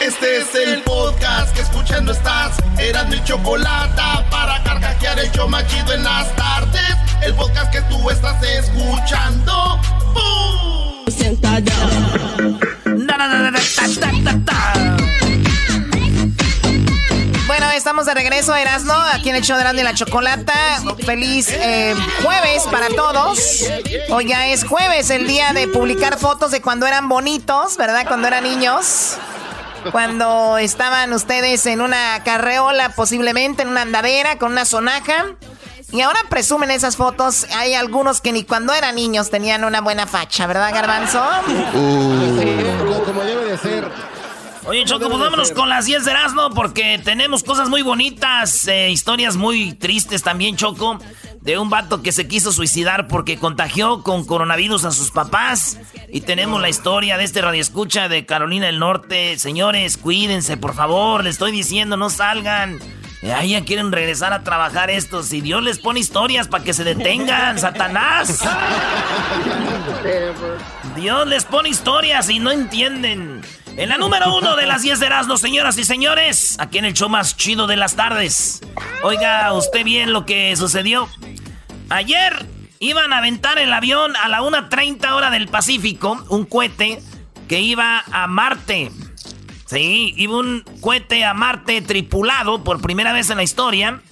Este es el podcast que escuchando estás. Eran mi chocolate para carcajear el yo machido en las tardes. El podcast que tú estás escuchando. ¡Bum! Bueno, estamos de regreso, Erasno, aquí en el show de Erasno y la Chocolata. Feliz eh, jueves para todos. Hoy ya es jueves, el día de publicar fotos de cuando eran bonitos, ¿verdad? Cuando eran niños. Cuando estaban ustedes en una carreola, posiblemente en una andadera con una sonaja. Y ahora presumen esas fotos. Hay algunos que ni cuando eran niños tenían una buena facha, ¿verdad, Garbanzo? Uh. Oye, Choco, pues vámonos con las 10 de Erasmo porque tenemos cosas muy bonitas, eh, historias muy tristes también, Choco, de un vato que se quiso suicidar porque contagió con coronavirus a sus papás. Y tenemos la historia de este radioescucha de Carolina del Norte. Señores, cuídense, por favor, les estoy diciendo, no salgan. Ahí ya quieren regresar a trabajar estos. Y Dios les pone historias para que se detengan, Satanás. Dios les pone historias y no entienden. En la número uno de las 10 de Erasmo, señoras y señores, aquí en el show más chido de las tardes. Oiga, usted bien lo que sucedió. Ayer iban a aventar el avión a la 1.30 hora del Pacífico, un cohete que iba a Marte. Sí, iba un cohete a Marte tripulado por primera vez en la historia.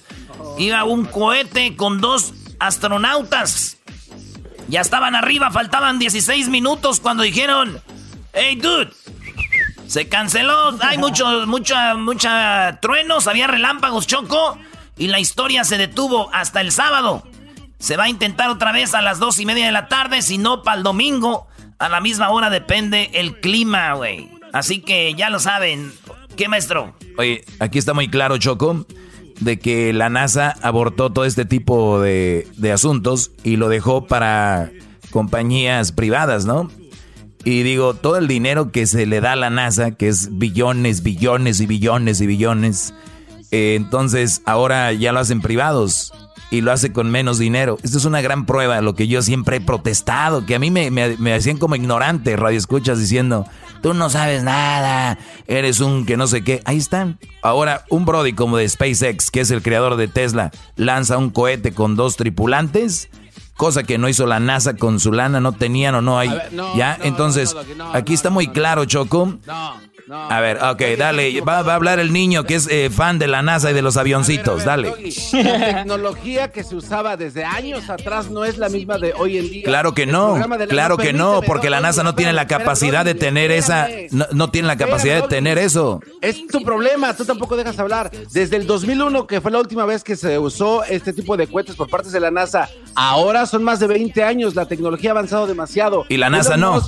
Iba un cohete con dos astronautas. Ya estaban arriba, faltaban 16 minutos cuando dijeron, hey dude, se canceló. Hay muchos, mucha, mucha truenos, había relámpagos, choco. Y la historia se detuvo hasta el sábado. Se va a intentar otra vez a las dos y media de la tarde, si no, para el domingo. A la misma hora depende el clima, güey. Así que ya lo saben. ¿Qué maestro? Oye, aquí está muy claro, Choco, de que la NASA abortó todo este tipo de, de asuntos y lo dejó para compañías privadas, ¿no? Y digo, todo el dinero que se le da a la NASA, que es billones, billones y billones y billones, eh, entonces ahora ya lo hacen privados y lo hace con menos dinero. Esto es una gran prueba lo que yo siempre he protestado, que a mí me, me, hacían como ignorante, radio escuchas diciendo, tú no sabes nada, eres un que no sé qué. Ahí están. Ahora, un Brody como de SpaceX, que es el creador de Tesla, lanza un cohete con dos tripulantes cosa que no hizo la NASA con su lana, no tenían o no hay. ya, entonces, aquí está muy claro, Choco. A ver, ok, dale, va, a hablar el niño que es eh, fan de la NASA y de los avioncitos, dale. La tecnología que se usaba desde años atrás no es la misma de hoy en día. Claro que no, claro que no, porque la NASA no tiene la capacidad de tener esa, no, tiene la capacidad de tener eso. Es tu problema, tú tampoco dejas hablar. Desde el 2001, que fue la última vez que se usó este tipo de cohetes por parte de la NASA, ahora son más de 20 años, la tecnología ha avanzado demasiado. Y la NASA no.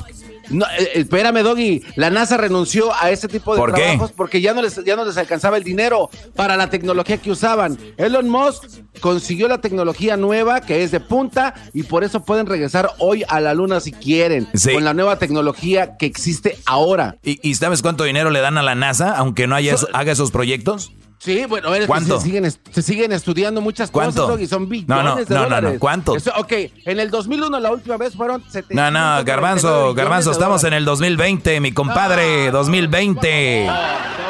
No, eh, espérame, Doggy. La NASA renunció a ese tipo de trabajos porque ya no, les, ya no les alcanzaba el dinero para la tecnología que usaban. Elon Musk consiguió la tecnología nueva que es de punta y por eso pueden regresar hoy a la luna si quieren. Con la nueva tecnología que existe ahora. ¿Y, sabes cuánto dinero le dan a la NASA aunque no haya, haga esos proyectos? Sí, bueno, Se, siguen, se siguen estudiando muchas cosas y son billones no, no, de no, No, no, ¿cuánto? ok, en el 2001 la última vez fueron 700 No, no, Garbanzo, Garbanzo, estamos en el 2020, mi compadre, 2020.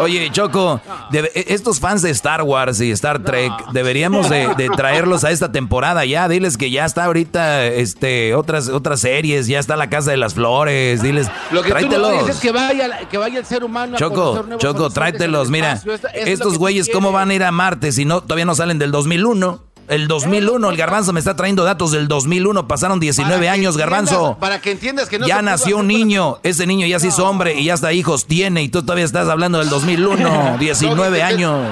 Oye, Choco, e, estos fans de Star Wars y Star Trek, deberíamos de, traerlos a esta temporada ya. Diles que ya está ahorita este, otras, otras series, ya está La Casa de las Flores, diles, Lo que tráetelos. Tú no es que vaya, que vaya el ser humano Choco, Choco, tráetelos, mira, estos güeyes ¿cómo van a ir a Marte si no todavía no salen del 2001? El 2001, el garbanzo me está trayendo datos del 2001, pasaron 19 años, garbanzo. Para que entiendas que no Ya nació un niño, ese niño ya se hizo hombre y ya hasta hijos tiene y tú todavía estás hablando del 2001, 19 años.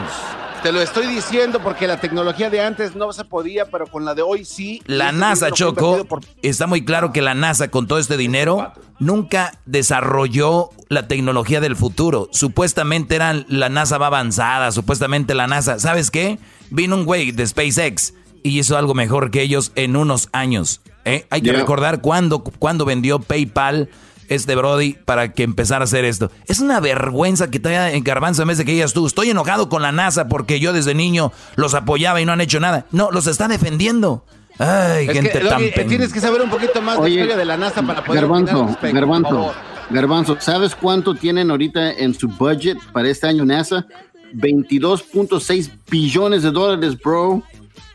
Te lo estoy diciendo porque la tecnología de antes no se podía, pero con la de hoy sí. La NASA, Choco, está muy claro que la NASA con todo este dinero nunca desarrolló la tecnología del futuro. Supuestamente eran la NASA va avanzada, supuestamente la NASA. ¿Sabes qué? Vino un güey de SpaceX y hizo algo mejor que ellos en unos años. ¿eh? Hay que recordar cuándo, cuándo vendió PayPal este Brody para que empezara a hacer esto. Es una vergüenza que te haya en garbanzo en vez de que digas tú, estoy enojado con la NASA porque yo desde niño los apoyaba y no han hecho nada. No, los está defendiendo. Ay, gente tan Tienes que saber un poquito más de la historia de la NASA para poder Garbanzo, Garbanzo. Garbanzo, ¿sabes cuánto tienen ahorita en su budget para este año NASA? 22.6 billones de dólares, bro.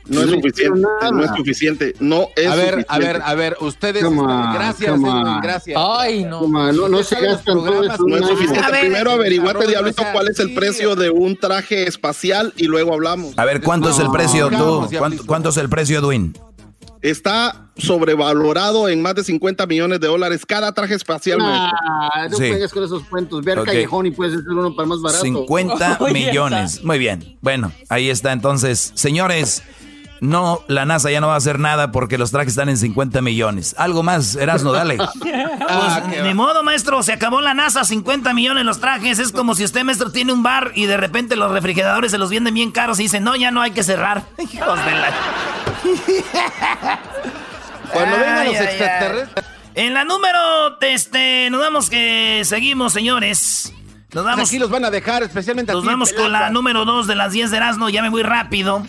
No, es suficiente, no es suficiente, no es A ver, suficiente. a ver, a ver, ustedes, on, gracias, on. gracias. Ay, no. Toma, no, no se gastan todo programas, eso. No es suficiente. ver. Primero averiguate, Diablito, cuál es el precio de un traje espacial y luego hablamos. A ver, ¿cuánto es el No, precio tú? ¿Cuánto, cuánto es el precio, Edwin? Está sobrevalorado en más de 50 millones de dólares cada traje espacial. Ah, no Sí. juegues con esos cuentos. Ve al callejón y puedes hacer uno para más barato. 50 Oye, millones. Muy bien. Bueno, ahí está. Entonces, señores, no, la NASA ya no va a hacer nada porque los trajes están en 50 millones. Algo más, Erasno, dale. Ah, Pues, ni va. modo, maestro, se acabó la NASA, 50 millones los trajes. Es como si usted, maestro, tiene un bar y de repente los refrigeradores se los venden bien caros y dicen, no, ya no hay que cerrar. Hijos de la... Cuando vengan Ay, los ay, ay. extraterrestres, En la número, este, nos vamos que seguimos, señores. Nos vamos, aquí los van a dejar, especialmente nos aquí, vamos con la número 2 de las 10 de Erasmo. Ya me voy rápido,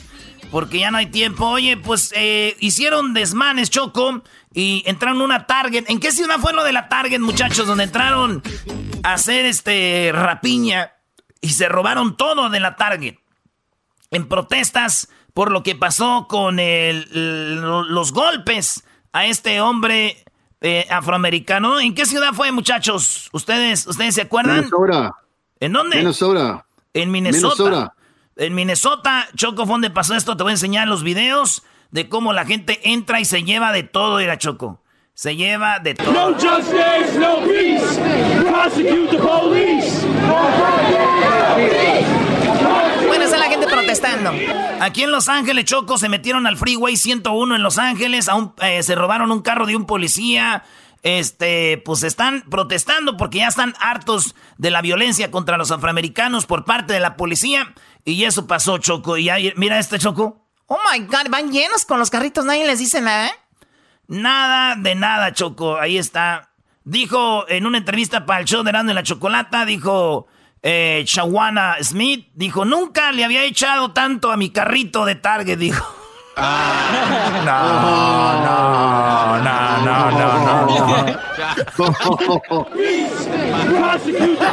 porque ya no hay tiempo. Oye, pues eh, hicieron desmanes, Choco, y entraron a una Target. ¿En qué ciudad fue lo de la Target, muchachos? Donde entraron a hacer este rapiña y se robaron todo de la Target. En protestas por lo que pasó con el- el- los golpes a este hombre eh, afroamericano. ¿En qué ciudad fue, muchachos? ¿Ustedes, ¿Ustedes se acuerdan? Minnesota. ¿En dónde? Minnesota. En Minnesota. Minnesota. En Minnesota, Choco, fue donde pasó esto. Te voy a enseñar los videos de cómo la gente entra y se lleva de todo, era Choco. Se lleva de todo. No justice, no peace. Prosecute the police. Bueno, está la gente protestando. Aquí en Los Ángeles, Choco, se metieron al Freeway 101 en Los Ángeles, a un- eh, se robaron un carro de un policía. Este, pues están protestando porque ya están hartos de la violencia contra los afroamericanos por parte de la policía. Y eso pasó, Choco. Y ahí, mira este Choco. Oh my God, van llenos con los carritos, nadie les dice nada. ¿eh? Nada de nada, Choco. Ahí está. Dijo en una entrevista para el show de Erasmo y la Chocolata, dijo eh, Shawana Smith, dijo, nunca le había echado tanto a mi carrito de Target, dijo. No, no, no, no, no, no. Prosecute.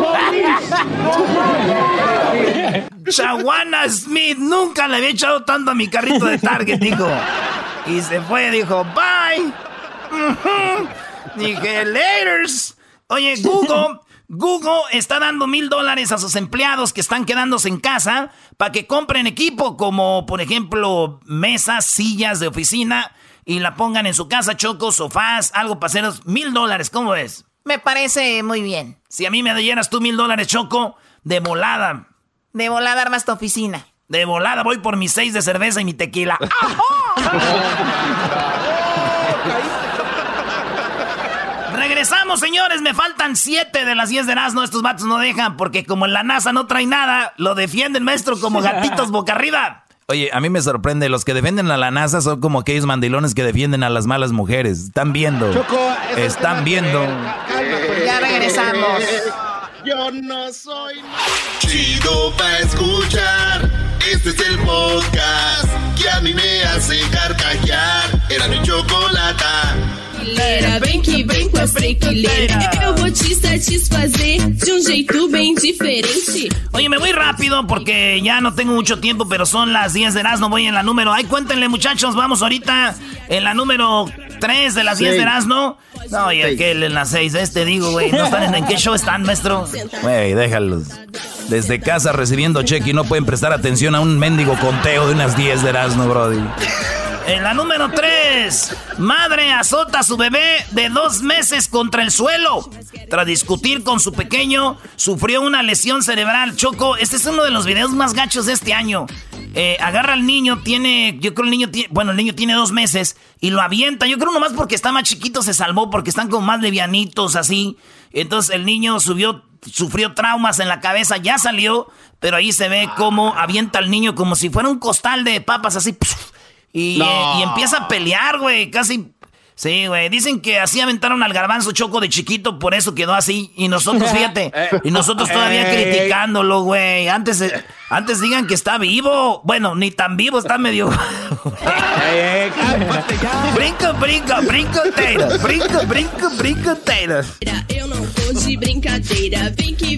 Shawana Smith nunca le había echado tanto a mi carrito de Target, dijo. Y se fue, dijo, bye. Dije, laters. Oye, Google, Google está dando mil dólares a sus empleados que están quedándose en casa para que compren equipo como, por ejemplo, mesas, sillas de oficina y la pongan en su casa, chocos, sofás, algo para haceros mil dólares. ¿Cómo ves? Me parece muy bien. Si a mí me dieras tú mil dólares, choco, de volada. De volada armas tu oficina. De volada voy por mis seis de cerveza y mi tequila. Regresamos, señores. Me faltan siete de las diez de Erasmo. Estos vatos no dejan porque como en la NASA no trae nada, lo defienden, maestro, como gatitos boca arriba. Oye, a mí me sorprende, los que defienden a la NASA son como aquellos mandilones que defienden a las malas mujeres. Están viendo. Choco, Están viendo. ver. Ya regresamos. Yo no soy. Chido pa' escuchar. Este es el podcast que a mí me hace carcajear. Era mi chocolata. Brasileira, vem que vem com a. Eu vou te satisfazer de um jeito bem diferente. Oye, me voy rápido porque ya no tengo mucho tiempo, pero son las 10 de Erasmo. Voy en la número. Ay, cuéntenle, muchachos. Vamos ahorita en la número 3 de las 10 de. Erasmo. No, y aquel en las 6. Este digo, güey. ¿No están en, ¿en qué show están, maestro? Güey, déjalos. Desde casa recibiendo cheque y no pueden prestar atención a un mendigo conteo de unas 10 de Erasmo, Brody. En la número 3, madre azota a su bebé de dos meses contra el suelo. Tras discutir con su pequeño, sufrió una lesión cerebral. Choco, este es uno de los videos más gachos de este año. Eh, agarra al niño, tiene, yo creo el niño tiene, bueno, el niño tiene dos meses y lo avienta. Yo creo nomás porque está más chiquito se salvó, porque están como más levianitos así. Entonces el niño subió, sufrió traumas en la cabeza, ya salió, pero ahí se ve cómo avienta al niño como si fuera un costal de papas así. Y, No. eh, y empieza a pelear, güey. Casi Sí, güey. Dicen que así aventaron al garbanzo choco de chiquito, por eso quedó así. Y nosotros, fíjate, y nosotros todavía criticándolo, güey. Antes, eh, antes digan que está vivo. Bueno, ni tan vivo, está medio. brinco, brinco, brinco, Brinco, brinco, brinco,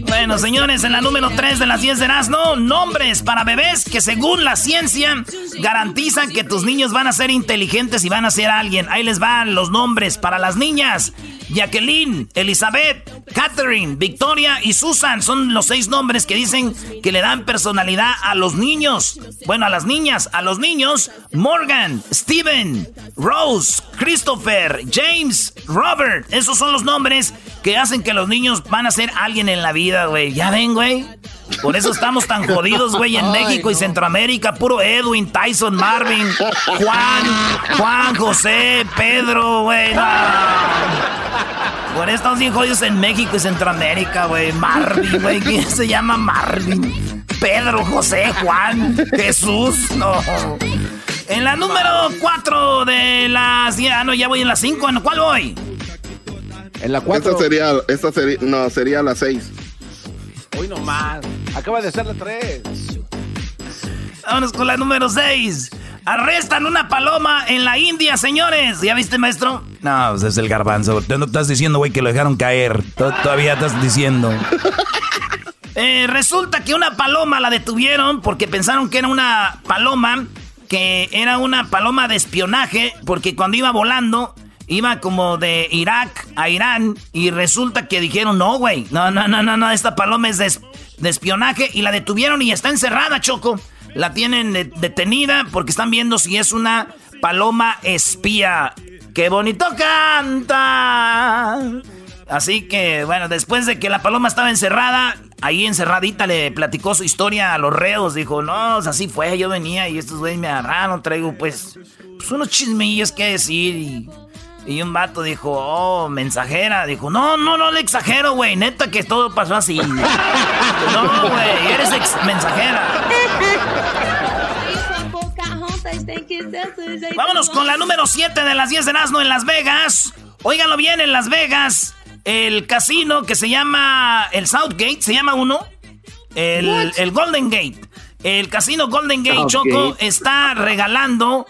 Bueno, señores, en la número 3 de las 10 de no nombres para bebés que según la ciencia garantizan que tus niños van a ser inteligentes y van a ser alguien. Ahí les los nombres para las niñas. Jacqueline, Elizabeth, Catherine, Victoria y Susan son los seis nombres que dicen que le dan personalidad a los niños. Bueno, a las niñas, a los niños, Morgan, Steven, Rose, Christopher, James, Robert. Esos son los nombres que hacen que los niños van a ser alguien en la vida, güey. ¿Ya ven, güey? Por eso estamos tan jodidos, güey, en México y Centroamérica. Puro Edwin, Tyson, Marvin, Juan, Juan, José, Pedro, güey. Por eso estamos bien jodidos en México y Centroamérica, güey. Marvin, güey. ¿Quién se llama Marvin? Pedro, José, Juan, Jesús. No. En la número 4 de las... Ya, no, ya voy en la 5. ¿En cuál voy? En la 4. Esta sería, esta sería, no, sería la 6. Hoy nomás. Acaba de ser la 3. Vámonos con la número 6. Arrestan una paloma en la India, señores. ¿Ya viste, maestro? No, pues es el garbanzo. Te no estás diciendo, güey, que lo dejaron caer. Todavía estás diciendo. Eh, resulta que una paloma la detuvieron porque pensaron que era una paloma, que era una paloma de espionaje, porque cuando iba volando, iba como de Irak a Irán, y resulta que dijeron, no, güey, no, no, no, no, no, esta paloma es de, espionaje, y la detuvieron y está encerrada, Choco. La tienen detenida porque están viendo si es una paloma espía. ¡Qué bonito canta! Así que, bueno, después de que la paloma estaba encerrada, ahí encerradita le platicó su historia a los reos. Dijo, no, así fue, yo venía y estos güeyes me agarraron, traigo pues, pues unos chismillos que decir y y un vato dijo, oh, mensajera. Dijo, no, no, no le exagero, güey. Neta que todo pasó así. no, güey, eres ex mensajera. Vámonos con la número 7 de las 10 de Nazno en Las Vegas. Óiganlo bien, en Las Vegas, el casino que se llama el Southgate, se llama uno. El, el Golden Gate. El casino Golden Gate, Choco, está regalando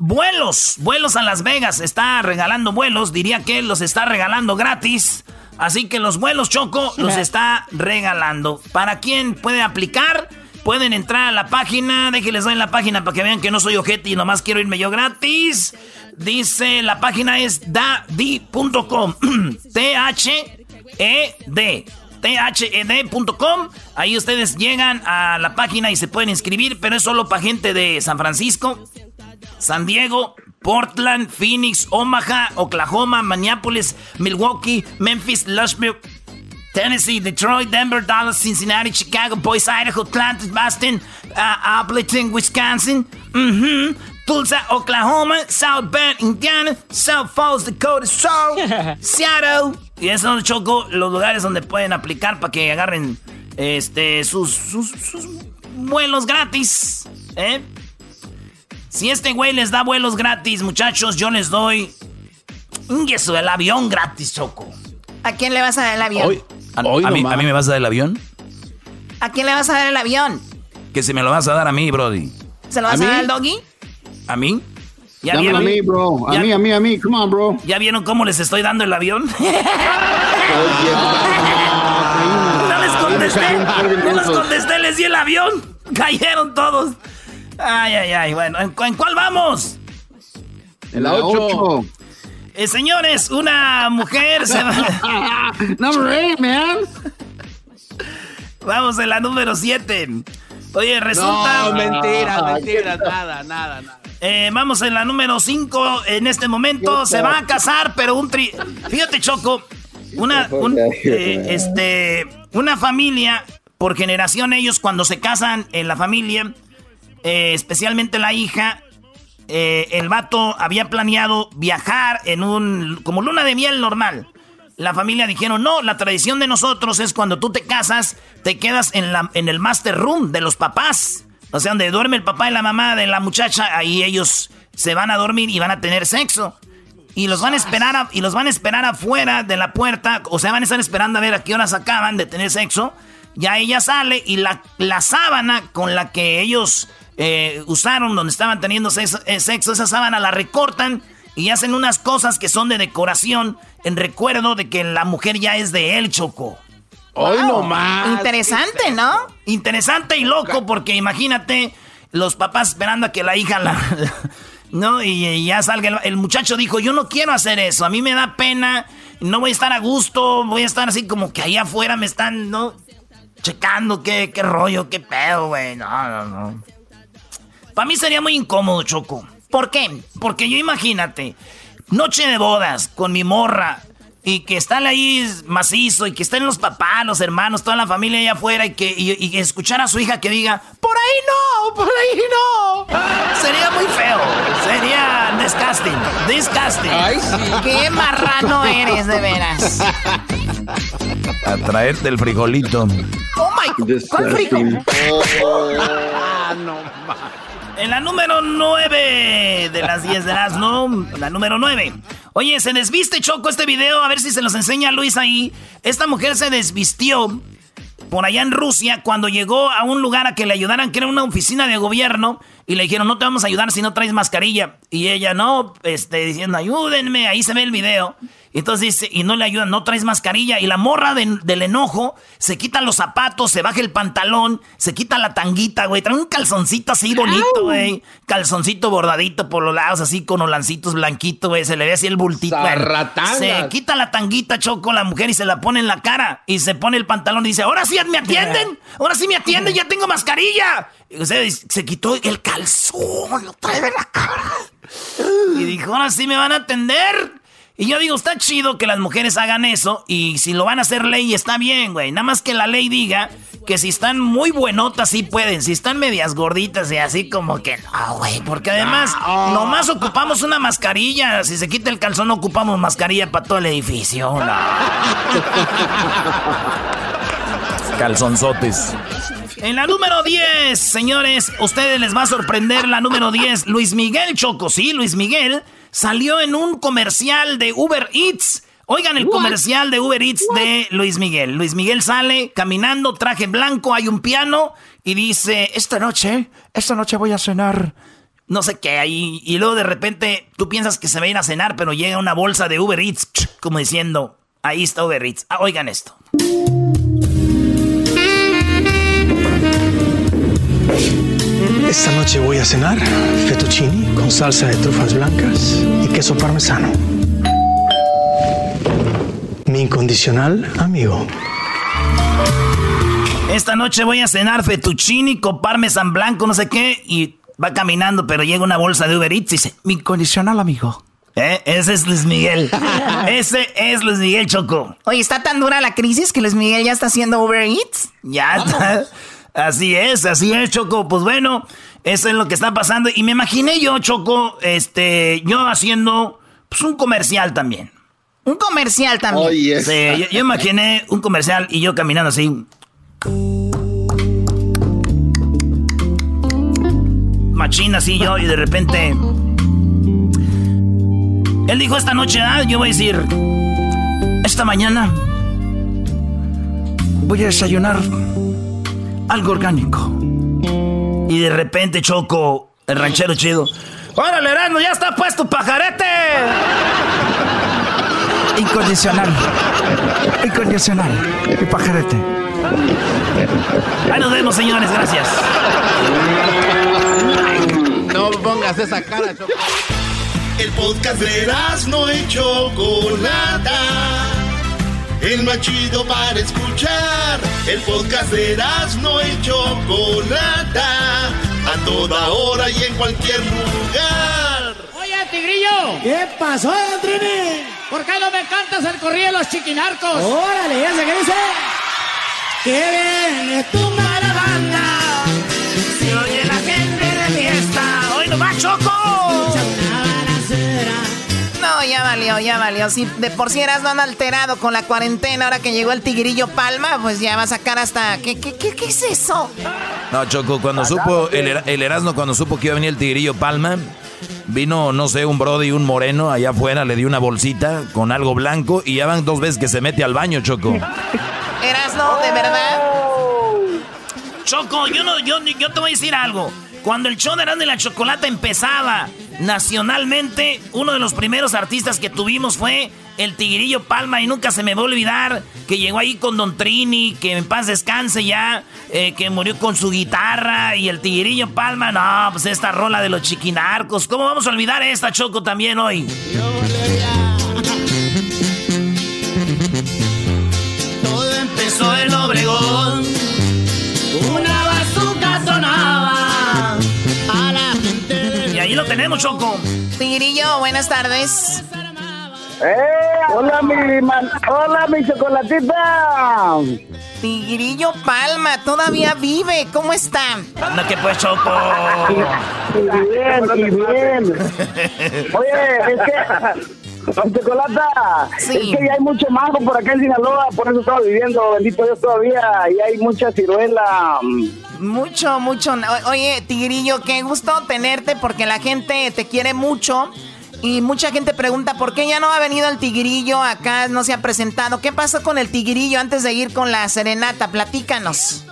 vuelos, vuelos a Las Vegas. Está regalando vuelos, diría que los está regalando gratis. Así que los vuelos Choco los está regalando. ¿Para quién puede aplicar? Pueden entrar a la página, déjenles doy la página para que vean que no soy ojete y nomás quiero irme yo gratis. Dice, la página es dadi.com. T-H-E-D. THED.com. Ahí ustedes llegan a la página y se pueden inscribir, pero es solo para gente de San Francisco, San Diego, Portland, Phoenix, Omaha, Oklahoma, Minneapolis, Milwaukee, Memphis, Lushville, Tennessee, Detroit, Denver, Dallas, Cincinnati, Chicago, Boise, Idaho, Atlanta, Boston, uh, Appleton, Wisconsin, Tulsa, Oklahoma, South Bend, Indiana, South Falls, Dakota, South, Seattle. Y esos son choco los lugares donde pueden aplicar para que agarren este sus, sus, sus vuelos gratis. ¿eh? Si este güey les da vuelos gratis, muchachos, yo les doy. Eso, el avión gratis, Choco. ¿A quién le vas a dar el avión? Hoy, a, mí, ¿A, mí, me vas a dar el avión? ¿A quién le vas a dar el avión? Que se me lo vas a dar a mí, Brody. ¿Se lo vas a, dar al doggy? ¿A mí? ¿Ya vieron? a mí, bro. A mí, a mí, a mí. Come on, bro. ¿Ya vieron cómo les estoy dando el avión? no les contesté. No les contesté, les di el avión. Cayeron todos. Ay, ay, ay. Bueno, ¿en, cuál vamos? En la 8. Eh, señores, una mujer se va. Number 8, man. Vamos en la número 7. Oye, resulta. No, mentira, mentira, nada, nada, nada. Eh, vamos en la número 5. En este momento se va a casar, pero un tri. Fíjate, Choco. Una, eh, este, una familia, por generación, ellos cuando se casan en la familia eh, especialmente la hija, eh, el vato había planeado viajar en un, como luna de miel normal. La familia dijeron, no, la tradición de nosotros es cuando tú te casas, te quedas en, la, en el master room de los papás. O sea, donde duerme el papá y la mamá de la muchacha, ahí ellos se van a dormir y van a tener sexo. y los van a esperar y los van a esperar afuera de la puerta, o sea, van a estar esperando a ver a qué horas acaban de tener sexo. Ya ella sale y la, la sábana con la que ellos eh, usaron donde estaban teniendo sexo, eh, sexo, esa sábana la recortan y hacen unas cosas que son de decoración en recuerdo de que la mujer ya es de él, Choco. Hoy no más. Interesante, ¿no? Interesante y loco porque imagínate los papás esperando a que la hija la... ¿No? Y, ya salga. El, muchacho dijo, yo no quiero hacer eso. A mí me da pena. No voy a estar a gusto. Voy a estar así como que ahí afuera me están, ¿no? Checando qué, qué rollo, qué pedo, güey. No, no, no. Para mí sería muy incómodo, Choco. ¿Por qué? Porque yo imagínate, noche de bodas con mi morra y que están ahí macizo y que estén los papás, los hermanos, toda la familia allá afuera y que y, escuchar a su hija que diga, por ahí no, por ahí no. Sería muy feo. Sería disgusting. Disgusting. Ay, sí. Qué marrano eres, de veras. A traerte el frijolito. Oh my God. ¿Cuál frijol? Ah, no en la número 9 de las 10 de las, ¿no? La número 9. Oye, se desviste Choco este video, a ver si se los enseña Luis ahí. Esta mujer se desvistió por allá en Rusia cuando llegó a un lugar a que le ayudaran, que era una oficina de gobierno, y le dijeron, no te vamos a ayudar si no traes mascarilla. Y ella, no, este, diciendo, ayúdenme, ahí se ve el video. Entonces dice, y no le ayudan, no traes mascarilla. Y la morra del enojo se quita los zapatos, se baja el pantalón, se quita la tanguita, güey. Trae un calzoncito así bonito, güey. Calzoncito bordadito por los lados, así con olancitos blanquitos, güey. Se le ve así el bultito. Se quita la tanguita, choco, la mujer y se la pone en la cara. Y se pone el pantalón y dice, ahora sí me atienden. Ahora sí me atienden, ya tengo mascarilla. Y se quitó el calzón, lo trae en la cara. Y dijo, ahora sí me van a atender. Y yo digo, está chido que las mujeres hagan eso y si lo van a hacer ley está bien, güey. Nada más que la ley diga que si están muy buenotas sí pueden, si están medias gorditas y así como que no, güey. Porque además nomás ocupamos una mascarilla. Si se quita el calzón ocupamos mascarilla para todo el edificio. Calzonzotes. En la número 10, señores, ustedes les va a sorprender la número 10. Luis Miguel Choco, sí, Luis Miguel salió en un comercial de Uber Eats. Oigan el comercial de Uber Eats de Luis Miguel. Luis Miguel sale caminando, traje blanco, hay un piano y dice, esta noche, esta noche voy a cenar. No sé qué, ahí. Y luego de repente tú piensas que se va a ir a cenar, pero llega una bolsa de Uber Eats, como diciendo, ahí está Uber Eats. Ah, oigan esto. Esta noche voy a cenar fettuccini con salsa de trufas blancas y queso parmesano. Mi incondicional amigo. Esta noche voy a cenar fettuccini con parmesan blanco, no sé qué, y va caminando, pero llega una bolsa de Uber Eats y dice, mi incondicional amigo. ¿Eh? Ese es Luis Miguel. Ese es Luis Miguel Choco. Oye, ¿está tan dura la crisis que Luis Miguel ya está haciendo Uber Eats? Ya está. Así es, así es, Choco. Pues bueno, eso es lo que está pasando. Y me imaginé yo, Choco, este, yo haciendo pues, un comercial también. Un comercial también. Sí, yo, imaginé un comercial y yo caminando así. Machina así yo y de repente... Él dijo esta noche, ah, yo voy a decir, esta mañana voy a desayunar algo orgánico. Y de repente Choco, el ranchero chido. ¡Órale, Erasmo, ya está puesto pajarete! Incondicional. Incondicional. Y pajarete. Ahí nos vemos, señores. Gracias. No pongas esa cara, Choco. El podcast de Erasmo y Chocolata el más chido para escuchar. El podcast de no y Chocolata, a toda hora y en cualquier lugar. Oye, Tigrillo. ¿Qué pasó, Trini? ¿Por qué no me cantas el corrido de los chiquinarcos? Órale, ya sé qué dice. ¡Qué bien es tu banda! Valió, ya valió. Si de por sí eras tan alterado con la cuarentena, ahora que llegó el tigrillo Palma, pues ya va a sacar hasta... ¿Qué, qué, qué, qué es eso? No, Choco, cuando supo, el, el Erasmo cuando supo que iba a venir el tigrillo Palma, vino, no sé, un brody, un moreno allá afuera, le dio una bolsita con algo blanco y ya van dos veces que se mete al baño, Choco. Erasmo, ¿de verdad? Choco, yo, no, yo, yo te voy a decir algo. Cuando el show de Erasmo y la Chocolata empezaba nacionalmente, uno de los primeros artistas que tuvimos fue el Tigrillo Palma y nunca se me va a olvidar que llegó ahí con Don Trini, que en paz descanse ya, eh, que murió con su guitarra y el Tigrillo Palma, no, pues esta rola de los chiquinarcos, ¿cómo vamos a olvidar esta Choco también hoy? Todo lo tenemos, Choco. Tigrillo, buenas tardes. ¡Eh! ¡Hola, mi ¡Hola, mi chocolatita! Tigrillo Palma, todavía vive. ¿Cómo está? Anda que pues, Choco. Y, bien, y bien. Oye, es que... Chocolata, sí. es que ya hay mucho mango por acá en Sinaloa, por eso estaba viviendo, bendito Dios todavía, y hay mucha ciruela. Mucho, mucho. Oye, Tigrillo, qué gusto tenerte porque la gente te quiere mucho y mucha gente pregunta por qué ya no ha venido el tigrillo acá, no se ha presentado. ¿Qué pasó con el tigrillo antes de ir con la serenata? Platícanos.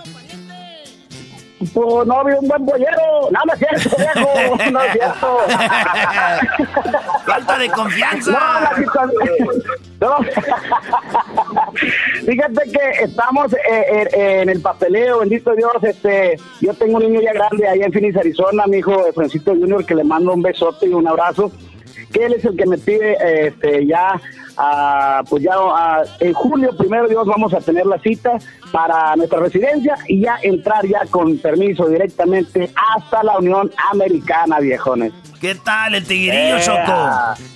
Pues no había un buen pollero. No, no es cierto, viejo. No es cierto. Falta de confianza. No, la no. Fíjate que estamos eh, eh, en el papeleo, bendito Dios. Este, yo tengo un niño ya grande ahí en Phoenix, Arizona, mi hijo Francisco Junior, que le mando un besote y un abrazo que él es el que me pide este, ya, pues ya en julio, primero Dios, vamos a tener la cita para nuestra residencia y ya entrar ya con permiso directamente hasta la Unión Americana, viejones. ¿Qué tal el tigrillo, Choco?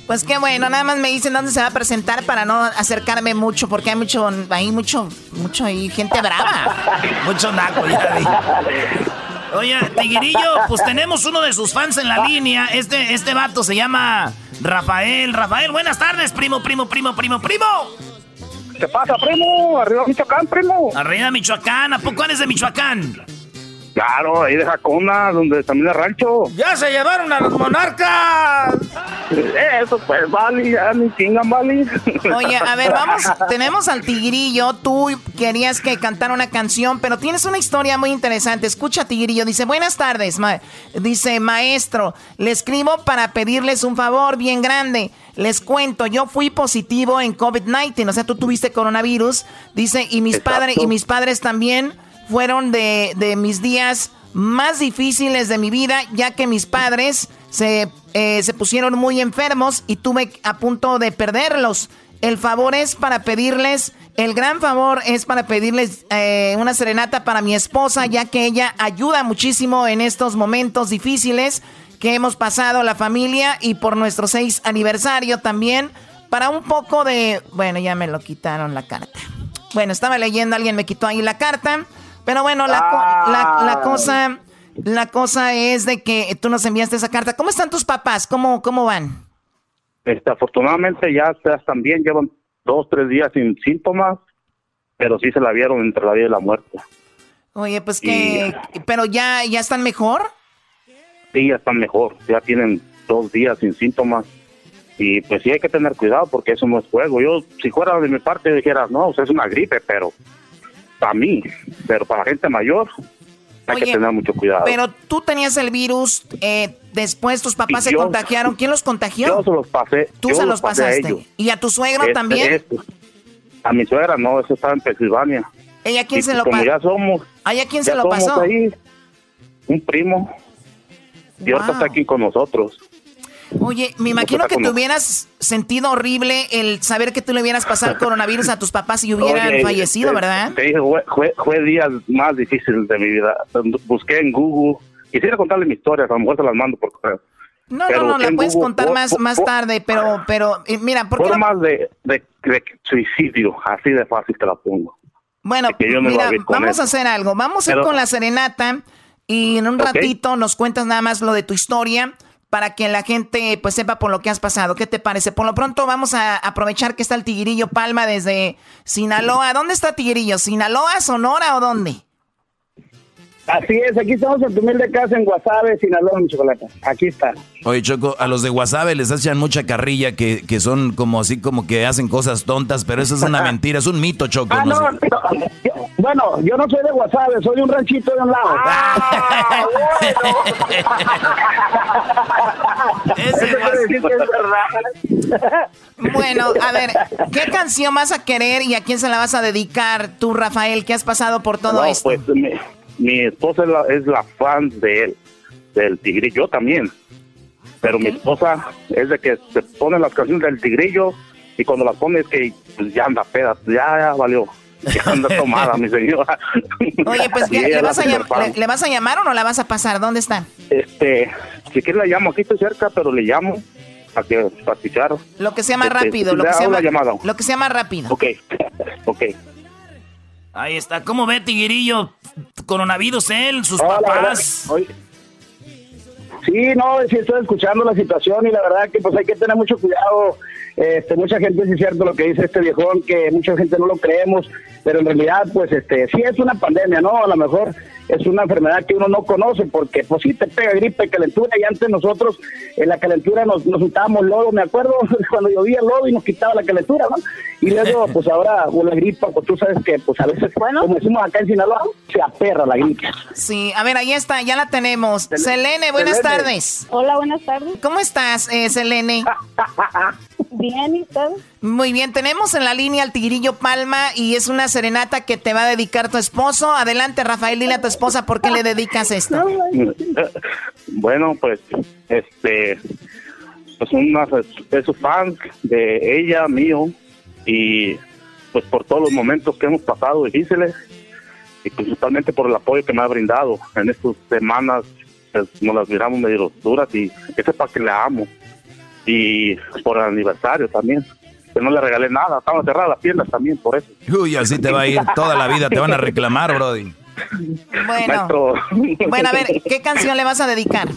Pues qué bueno, nada más me dicen dónde se va a presentar para no acercarme mucho, porque hay mucho, hay mucho, mucho ahí, gente brava. mucho naco, ya Oye, Tiguirillo, pues tenemos uno de sus fans en la línea. Este, este vato se llama Rafael. Rafael, buenas tardes, primo, primo, primo, primo, primo. ¿Qué pasa, primo? Arriba Michoacán, primo. Arriba Michoacán. ¿A poco eres de Michoacán? Claro, ahí de Jacona, donde también el rancho. ¡Ya se llevaron a los monarcas! Eso pues, vale, ya ni chingan, vale. Oye, a ver, vamos, tenemos al tigrillo. Tú querías que cantara una canción, pero tienes una historia muy interesante. Escucha, tigrillo. Dice, buenas tardes, dice, maestro, le escribo para pedirles un favor bien grande. Les cuento, yo fui positivo en COVID-19, o sea, tú tuviste coronavirus. Dice, y mis padres, y mis padres también fueron de, de, mis días más difíciles de mi vida, ya que mis padres se, eh, se pusieron muy enfermos y tuve a punto de perderlos. El favor es para pedirles, el gran favor es para pedirles eh, una serenata para mi esposa, ya que ella ayuda muchísimo en estos momentos difíciles que hemos pasado la familia y por nuestro seis aniversario también, para un poco de... Bueno, ya me lo quitaron la carta. Bueno, estaba leyendo, alguien me quitó ahí la carta. Pero bueno, la, la, cosa, la cosa es de que tú nos enviaste esa carta. ¿Cómo están tus papás? ¿Cómo, cómo van? Este, afortunadamente ya están bien, llevan dos, tres días sin síntomas, pero sí se la vieron entre la vida y la muerte. Oye, pues que, pero ya, ya están mejor. Sí, ya están mejor, ya tienen dos días sin síntomas. Y pues sí hay que tener cuidado porque eso no es juego. Yo, si fuera de mi parte, dijera, no, es una gripe, pero para mí, pero para la gente mayor hay que tener mucho cuidado. Pero tú tenías el virus, eh, después tus papás se contagiaron. ¿Quién los contagió? Yo se los pasé. Tú se los, pasaste. ¿Y a tu suegro este, también? Este. A mi suegra no, eso estaba en Pensilvania. ¿Ella quién se lo pasó? ya somos. ¿A quién se lo pasó? Ahí, un primo. Y ahorita está aquí con nosotros. Oye, me imagino que te hubieras sentido horrible el saber que tú le hubieras pasado el coronavirus a tus papás y hubieran fallecido, este, ¿verdad? Te dije, fue, fue, días más difíciles de mi vida. Busqué en Google. Quisiera contarle mi historia, a lo mejor se las mando por correo. No, no, no, la puedes contar más, más tarde, pero, pero eh, mira, ¿por qué Formas de, de, suicidio, así de fácil te la pongo. Bueno, mira, vamos a hacer algo. Vamos a ir con la serenata y en un ratito nos cuentas nada más lo de tu historia para que la gente pues sepa por lo que has pasado. ¿Qué te parece? Por lo pronto vamos a aprovechar que está el Tigrillo Palma desde Sinaloa. ¿Dónde está Tigrillo? ¿Sinaloa, Sonora o dónde? Así es, aquí estamos en tu humilde casa en Guasave, Sinaloa, mi chocolate. Aquí está. Oye, Choco, a los de Guasave les hacen mucha carrilla que, que son como así como que hacen cosas tontas, pero eso es una mentira, es un mito, Choco. Ah, no, bueno, yo no soy de Guasave, soy un ranchito de un lado. Ah, bueno. a ver, ¿qué canción vas a querer y a quién se la vas a dedicar tú, Rafael, que has pasado por todo esto? Pues, mi esposa es la, fan de él, del tigrillo, también. Pero mi esposa es de que se pone las canciones del tigrillo y cuando las pone es que pues, ya anda peda, ya, valió. Ya anda tomada, mi señora. Oye, pues ¿le vas, a le, vas, a llamar o no la vas a pasar? ¿Dónde está? Este, si quieres la llamo, aquí estoy cerca, pero le llamo para que escuchar. Lo que se llama este, rápido, lo que se llama, lo que se llama rápido. Ok, ok. Ahí está. ¿Cómo ve Tiguirillo? Coronavirus él, sus papás. Sí, no, sí estoy escuchando la situación y la verdad que pues hay que tener mucho cuidado. Este, mucha gente, sí es cierto lo que dice este viejón, que mucha gente no lo creemos, pero en realidad pues este sí es una pandemia, ¿no? A lo mejor es una enfermedad que uno no conoce porque pues sí te pega gripe, calentura y antes nosotros en la calentura nos, nos untábamos lodo, me acuerdo cuando llovía lodo y nos quitaba la calentura, ¿no? Y luego pues ahora con la gripa, pues tú sabes que pues a veces, bueno, como decimos acá en Sinaloa, se aperra la gripe. Sí, a ver, ahí está, ya la tenemos. Selene, buenas tardes. Hola, buenas tardes. ¿Cómo estás, eh, Selene? Bien, ¿y usted? Muy bien, tenemos en la línea al Tigrillo Palma y es una serenata que te va a dedicar tu esposo. Adelante, Rafael, dile a tu esposa por qué le dedicas esto. Bueno, pues, este, pues una, es su fan de ella, mío, y pues por todos los momentos que hemos pasado difíciles y principalmente por el apoyo que me ha brindado en estas semanas, pues, nos las miramos medio duras y ese es para que la amo y por el aniversario también. Que no le regalé nada, estaban cerradas las tiendas también, por eso. Uy, así te va a ir toda la vida, te van a reclamar, Brody. Bueno, bueno, a ver, ¿qué canción le vas a dedicar?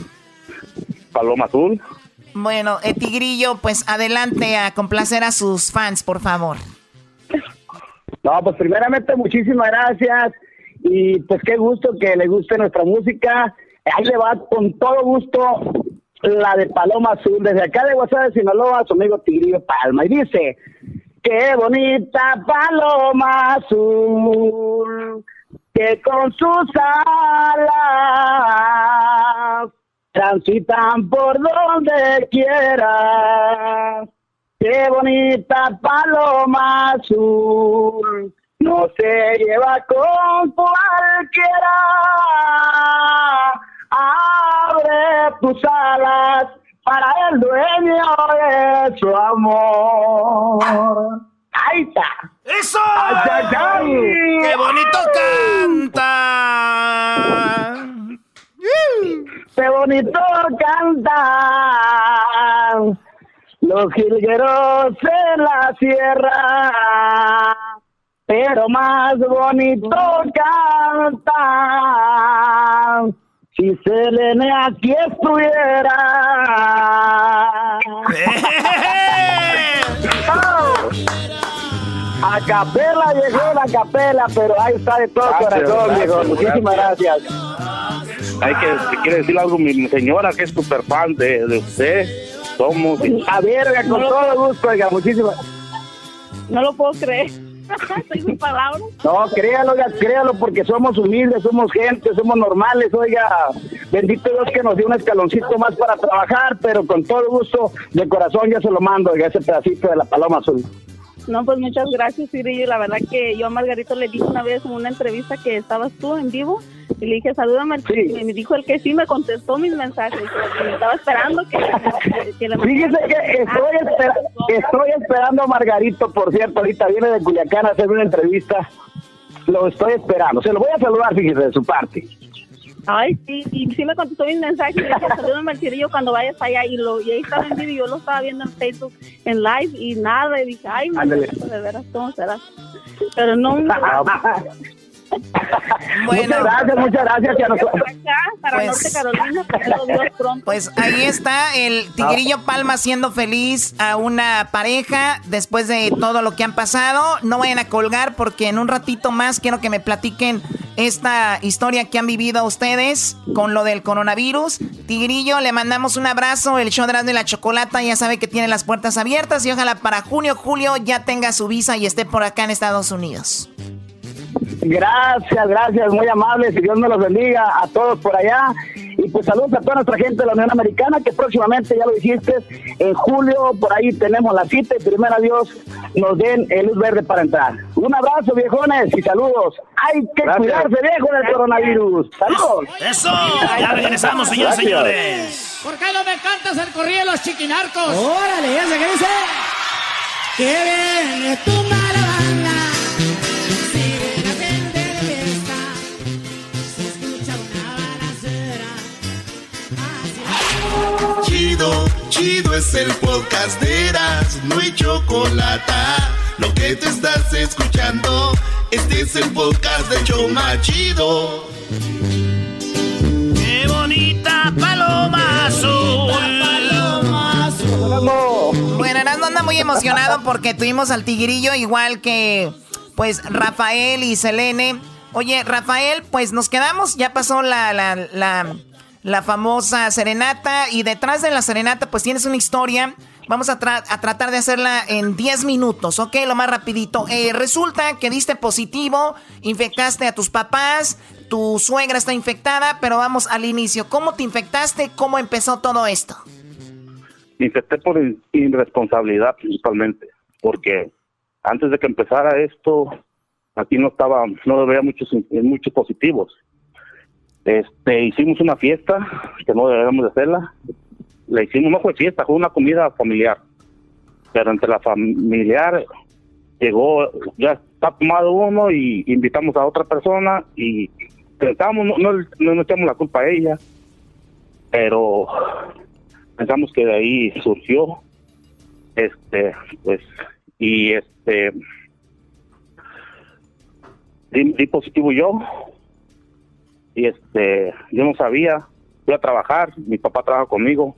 Paloma Azul. Bueno, eh, Tigrillo, pues adelante a complacer a sus fans, por favor. No, pues primeramente muchísimas gracias y pues qué gusto que le guste nuestra música. Ahí le va con todo gusto la de Paloma Azul, desde acá de WhatsApp Sinaloa, su amigo Tigrillo Palma. Y dice, qué bonita Paloma Azul, que con sus alas transitan por donde quiera. Qué bonita Paloma Azul, no se lleva con cualquiera abre tus alas para el dueño de su amor. Ahí está. ¡Eso! ¡Qué bonito canta! ¡Qué bonito canta! Los jilgueros en la sierra, pero más bonito canta si Selene aquí estuviera. A capela llegó la capela, pero ahí está de todo corazón, viejo. Muchísimas gracias. Hay que, quiere decir algo mi señora, que es súper fan de, de, usted. Somos. A verga, con todo gusto, oiga, muchísimas. No lo puedo creer. No, créalo, créalo, porque somos humildes, somos gente, somos normales, oiga. Bendito Dios que nos dio un escaloncito más para trabajar, pero con todo gusto, de corazón ya se lo mando, oiga, ese pedacito de la paloma azul. No, pues muchas gracias, Cirillo. La verdad que yo a Margarito le dije una vez en una entrevista que estabas tú en vivo y le dije, salúdame. Y me dijo el que sí, me contestó mis mensajes. Me estaba esperando que, le Fíjese que estoy, estoy esperando a Margarito, por cierto. Ahorita viene de Culiacán a hacer una entrevista. Lo estoy esperando. Se lo voy a saludar, fíjese, de su parte. Ay, sí, y sí me contestó mi mensaje y dije, salúdame al cirillo cuando vayas allá. Y, lo, y ahí estaba vivo y yo lo estaba viendo en Facebook, en live y nada. Y dije, ay, de veras, ¿cómo será? Pero no... Muchas gracias, muchas gracias. para pues, Norte Carolina, pronto. Pues ahí está el Tigrillo Palma siendo feliz a una pareja después de todo lo que han pasado. No vayan a colgar porque en un ratito más quiero que me platiquen esta historia que han vivido ustedes con lo del coronavirus. Tigrillo, le mandamos un abrazo. El show de la chocolata ya sabe que tiene las puertas abiertas y ojalá para junio, julio ya tenga su visa y esté por acá en Estados Unidos. Gracias, gracias, muy amables y Dios me los bendiga a todos por allá. Y pues saludos a toda nuestra gente de la Unión Americana que próximamente, ya lo dijiste, en julio por ahí tenemos la cita y primero Dios nos den el luz verde para entrar. Un abrazo viejones y saludos. Hay que cuidarse viejo del coronavirus. Saludos. Eso, ya regresamos señores señores. ¿Por qué no me cantas el corrido de los chiquinarcos? Órale, ya se que dice. Que viene tu Chido, chido es el podcast de Eras, no hay chocolate. Lo que te estás escuchando, este es el podcast de Choma Chido. Qué bonita paloma azul. Paloma azul. Bueno, Erasmo anda muy emocionado porque tuvimos al tigrillo igual que pues Rafael y Selene. Oye, Rafael, pues nos quedamos, ya pasó la, la, la la famosa serenata. Y detrás de la serenata, pues tienes una historia. Vamos a, tratar de hacerla en 10 minutos, ¿ok? Lo más rapidito. Eh, resulta que diste positivo, infectaste a tus papás, tu suegra está infectada, pero vamos al inicio. ¿Cómo te infectaste? ¿Cómo empezó todo esto? Infecté por irresponsabilidad principalmente, porque antes de que empezara esto, aquí no estaba, no había muchos, muchos positivos. Este, hicimos una fiesta, que no debemos de hacerla. Le hicimos, no fue fiesta, fue una comida familiar. Pero entre la familiar llegó, ya está tomado uno y invitamos a otra persona y pensamos, no, no, no echamos la culpa a ella, pero pensamos que de ahí surgió, este, pues, y este, di positivo yo, y este, yo no sabía, fui a trabajar, mi papá trabaja conmigo.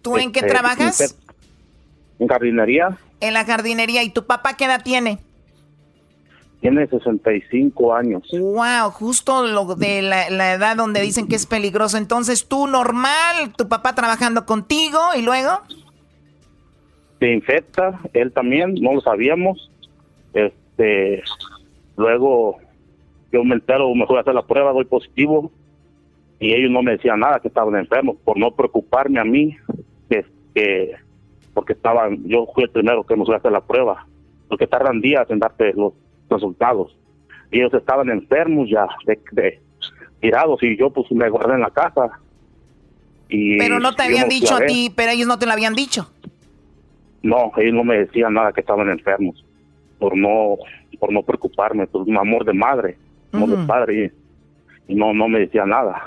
¿Tú en qué este, trabajas? En jardinería. En la jardinería, ¿y tu papá qué edad tiene? Tiene 65 años. Wow, justo lo de la, la, edad donde dicen que es peligroso. Entonces, tú normal, tu papá trabajando contigo y luego. Se infecta, él también, no lo sabíamos. Este, luego yo me entero, me fui a hacer la prueba, doy positivo, y ellos no me decían nada, que estaban enfermos, por no preocuparme a mí, que, porque estaban, yo fui el primero que me fui a hacer la prueba, porque tardan días en darte los resultados. Y ellos estaban enfermos ya, de, tirados, y yo pues me guardé en la casa. Y pero no te habían dicho a, ti, pero ellos no te lo habían dicho. No, ellos no me decían nada que estaban enfermos, por no, por no preocuparme, por un amor de madre como padre y, no no me decía nada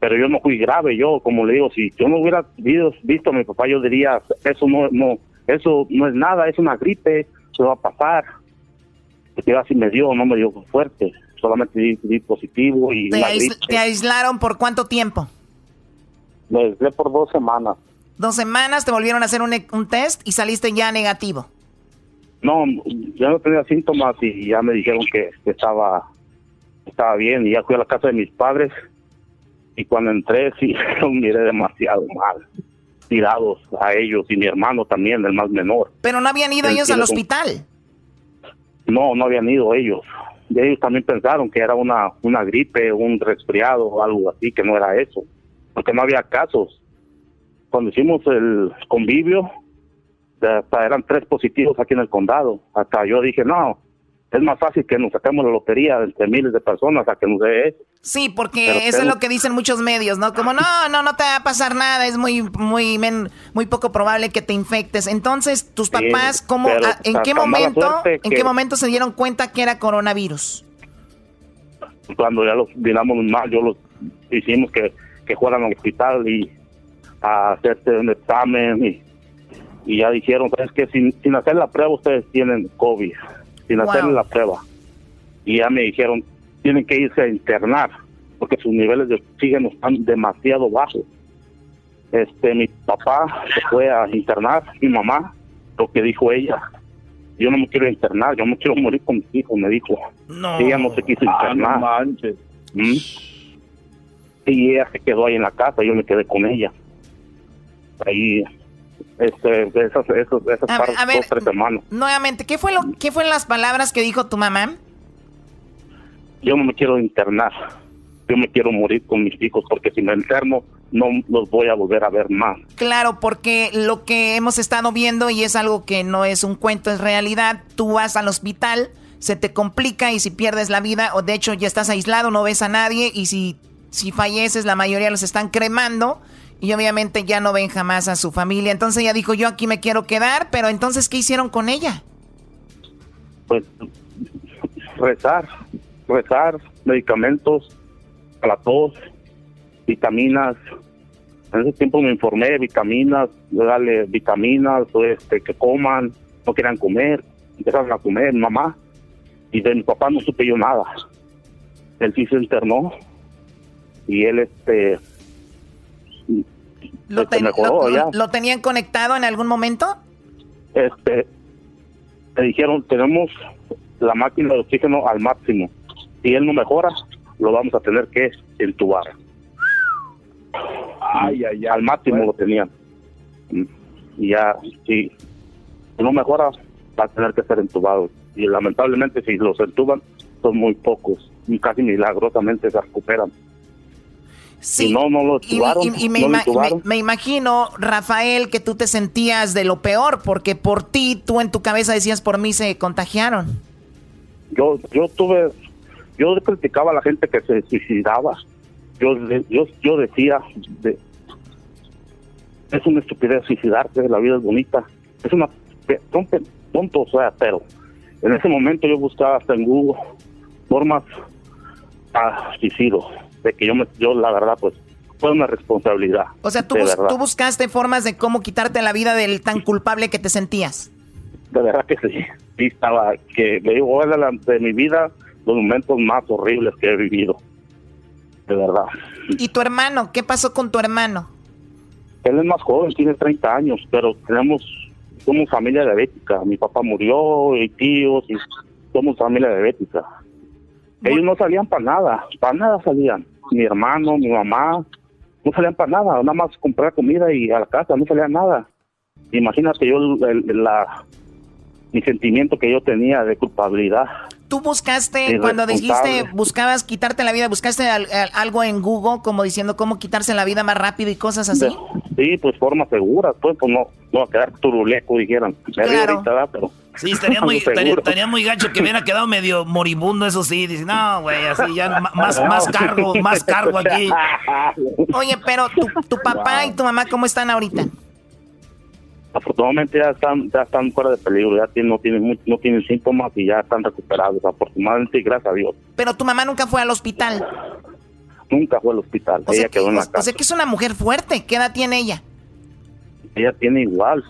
pero yo no fui grave yo como le digo si yo no hubiera visto, a mi papá yo diría eso no no eso no es nada es una gripe se va a pasar porque así me dio no me dio fuerte solamente di, positivo y ¿Te, aislaron por cuánto tiempo? Me aislé por dos semanas. Dos semanas te volvieron a hacer un, un test y saliste ya negativo. No, ya no tenía síntomas y ya me dijeron que estaba estaba bien y ya fui a la casa de mis padres y cuando entré sí los miré demasiado mal, tirados a ellos y mi hermano también, el más menor. Pero no habían ido ellos al hospital. No, no habían ido ellos. Y ellos también pensaron que era una, una gripe, un resfriado o algo así, que no era eso, porque no había casos. Cuando hicimos el convivio, hasta eran tres positivos aquí en el condado. Hasta yo dije, no, es más fácil que nos saquemos la lotería entre miles de personas a que nos dé eso. Sí, porque eso es lo que dicen muchos medios, ¿no? Como no, no, no te va a pasar nada, es muy, muy, muy poco probable que te infectes. Entonces, tus papás, ¿cómo, en qué momento, en qué momento se dieron cuenta que era coronavirus? Cuando ya los miramos mal, yo los hicimos que, que fueran al hospital y a hacerse un examen y, y ya dijeron, es que sin, sin hacer la prueba ustedes tienen COVID sin hacer la prueba. y ya me dijeron, tienen que irse a internar porque sus niveles de oxígeno están demasiado bajos. Este, mi papá se fue a internar, mi mamá, lo que dijo ella, yo no me quiero internar, yo me quiero morir con mis hijos, me dijo. No. Ella no se quiso Ah, internar. ¿Mm? Y ella se quedó ahí en la casa, yo me quedé con ella. Ahí, este, esas, esas, esas A ver, par- a ver, dos, tres semanas. Nuevamente, ¿qué fue lo qué fueron las palabras que dijo tu mamá? Yo no me quiero internar, yo me quiero morir con mis hijos, porque si me interno, no los voy a volver a ver más. Claro, porque lo que hemos estado viendo y es algo que no es un cuento, es realidad, tú vas al hospital, se te complica y si pierdes la vida o de hecho ya estás aislado, no ves a nadie y si si falleces la mayoría los están cremando y obviamente ya no ven jamás a su familia. Entonces ella dijo, "Yo aquí me quiero quedar", pero entonces ¿qué hicieron con ella? pues rezar, rezar, medicamentos para tos, vitaminas. En ese tiempo me informé, vitaminas, darle vitaminas, este, que coman, no quieran comer, empezaron a comer, mamá. Y de mi papá no supe yo nada. Él sí se internó y él este ¿Lo, este, ten- mejoró lo- ya. lo tenían conectado en algún momento? este me dijeron tenemos la máquina de oxígeno al máximo si él no mejora lo vamos a tener que entubar Ay, ay, ay. al máximo lo tenían Mm. y ya si no mejora va a tener que ser entubado y lamentablemente si los entuban son muy pocos y casi milagrosamente se recuperan Sí. Si no, no lo Y- entubaron, y- y me, no ima- me- me imagino, Rafael, que tú te sentías de lo peor, porque por ti, tú en tu cabeza decías, por mí se contagiaron. yo yo tuve yo criticaba a la gente que se suicidaba yo yo yo decía de- es una estupidez suicidarse la vida es bonita es una son tontos o sea pero en ese momento yo buscaba hasta en Google formas a suicidio de que yo me yo la verdad pues fue una responsabilidad O sea, tú, de bus- verdad. tú buscaste formas de cómo quitarte la vida del tan culpable que te sentías. De verdad que sí. Sí, estaba, que me digo, era de mi vida los momentos más horribles que he vivido. De verdad. ¿Y tu hermano? ¿Qué pasó con tu hermano? Él es más joven, tiene 30 años, pero tenemos, somos familia diabética. Mi papá murió y tíos, y somos familia diabética. Ellos no salían para nada, para nada salían. Mi hermano, mi mamá, no salían para nada, nada más comprar comida y a la casa, no salían nada. Imagínate yo el- la, mi sentimiento que yo tenía de culpabilidad. Tú buscaste, cuando dijiste, buscabas quitarte la vida, buscaste al- al- algo en Google como diciendo cómo quitarse la vida más rápido y cosas así. Sí, pues formas seguras, pues, pues no, no va a quedar turuleco, dijeran. Me Claro. ahorita, pero... Sí, estaría muy, estaría, muy gacho que hubiera quedado medio moribundo, eso sí. Dice, no, güey, así ya más, más cargo, más cargo aquí. Oye, pero tu, tu papá y tu mamá, ¿cómo están ahorita? Afortunadamente ya están, ya están fuera de peligro, ya tienen, no, tienen, no tienen síntomas y ya están recuperados, afortunadamente y gracias a Dios. Pero tu mamá nunca fue al hospital. Nunca fue al hospital, O ella sea, que, quedó en la o- o casa. sea que es una mujer fuerte. ¿Qué edad tiene ella? Ella tiene igual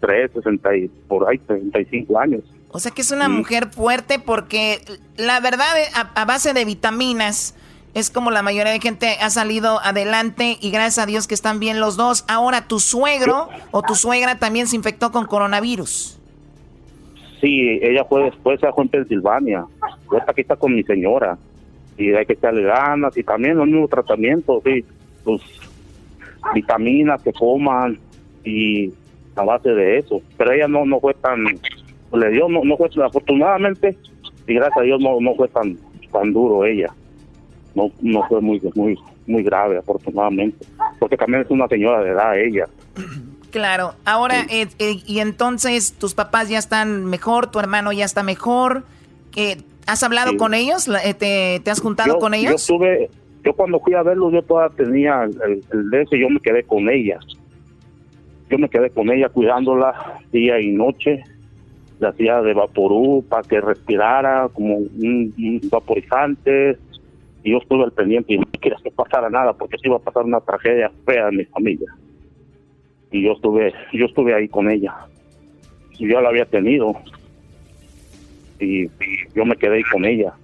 63, 60 y por ahí, 65 años. O sea que es una Mm. mujer fuerte porque la verdad, eh, a, a base de vitaminas, es como la mayoría de gente ha salido adelante y gracias a Dios que están bien los dos. Ahora, tu suegro o tu suegra también se infectó con coronavirus. Sí, ella fue después, ella fue en Pensilvania. Ahorita aquí está con mi señora. Y hay que echarle ganas y también los mismos tratamientos, sí. Pues vitaminas que coman y a base de eso. Pero ella no no fue tan, le dio, no, no fue, afortunadamente, y gracias a Dios no, no fue tan, tan duro ella. No, no fue muy, muy, muy grave, afortunadamente. Porque también es una señora de edad ella. Claro. Ahora, eh, eh, y entonces tus papás ya están mejor, tu hermano ya está mejor. Eh, ¿Has hablado Sí. con ellos? Eh, ¿Te, te has juntado yo, con ellos? Yo tuve, yo cuando fui a verlos, yo todavía tenía el, el, el de ese, yo me quedé con ella. Yo me quedé con ella cuidándola día y noche. La hacía de vaporú para que respirara como un, un vaporizante. Y yo estuve al pendiente y no quería que pasara nada porque se iba a pasar una tragedia fea en mi familia. Y yo estuve, yo estuve ahí con ella. Y yo la había tenido. y, yo me quedé ahí con ella.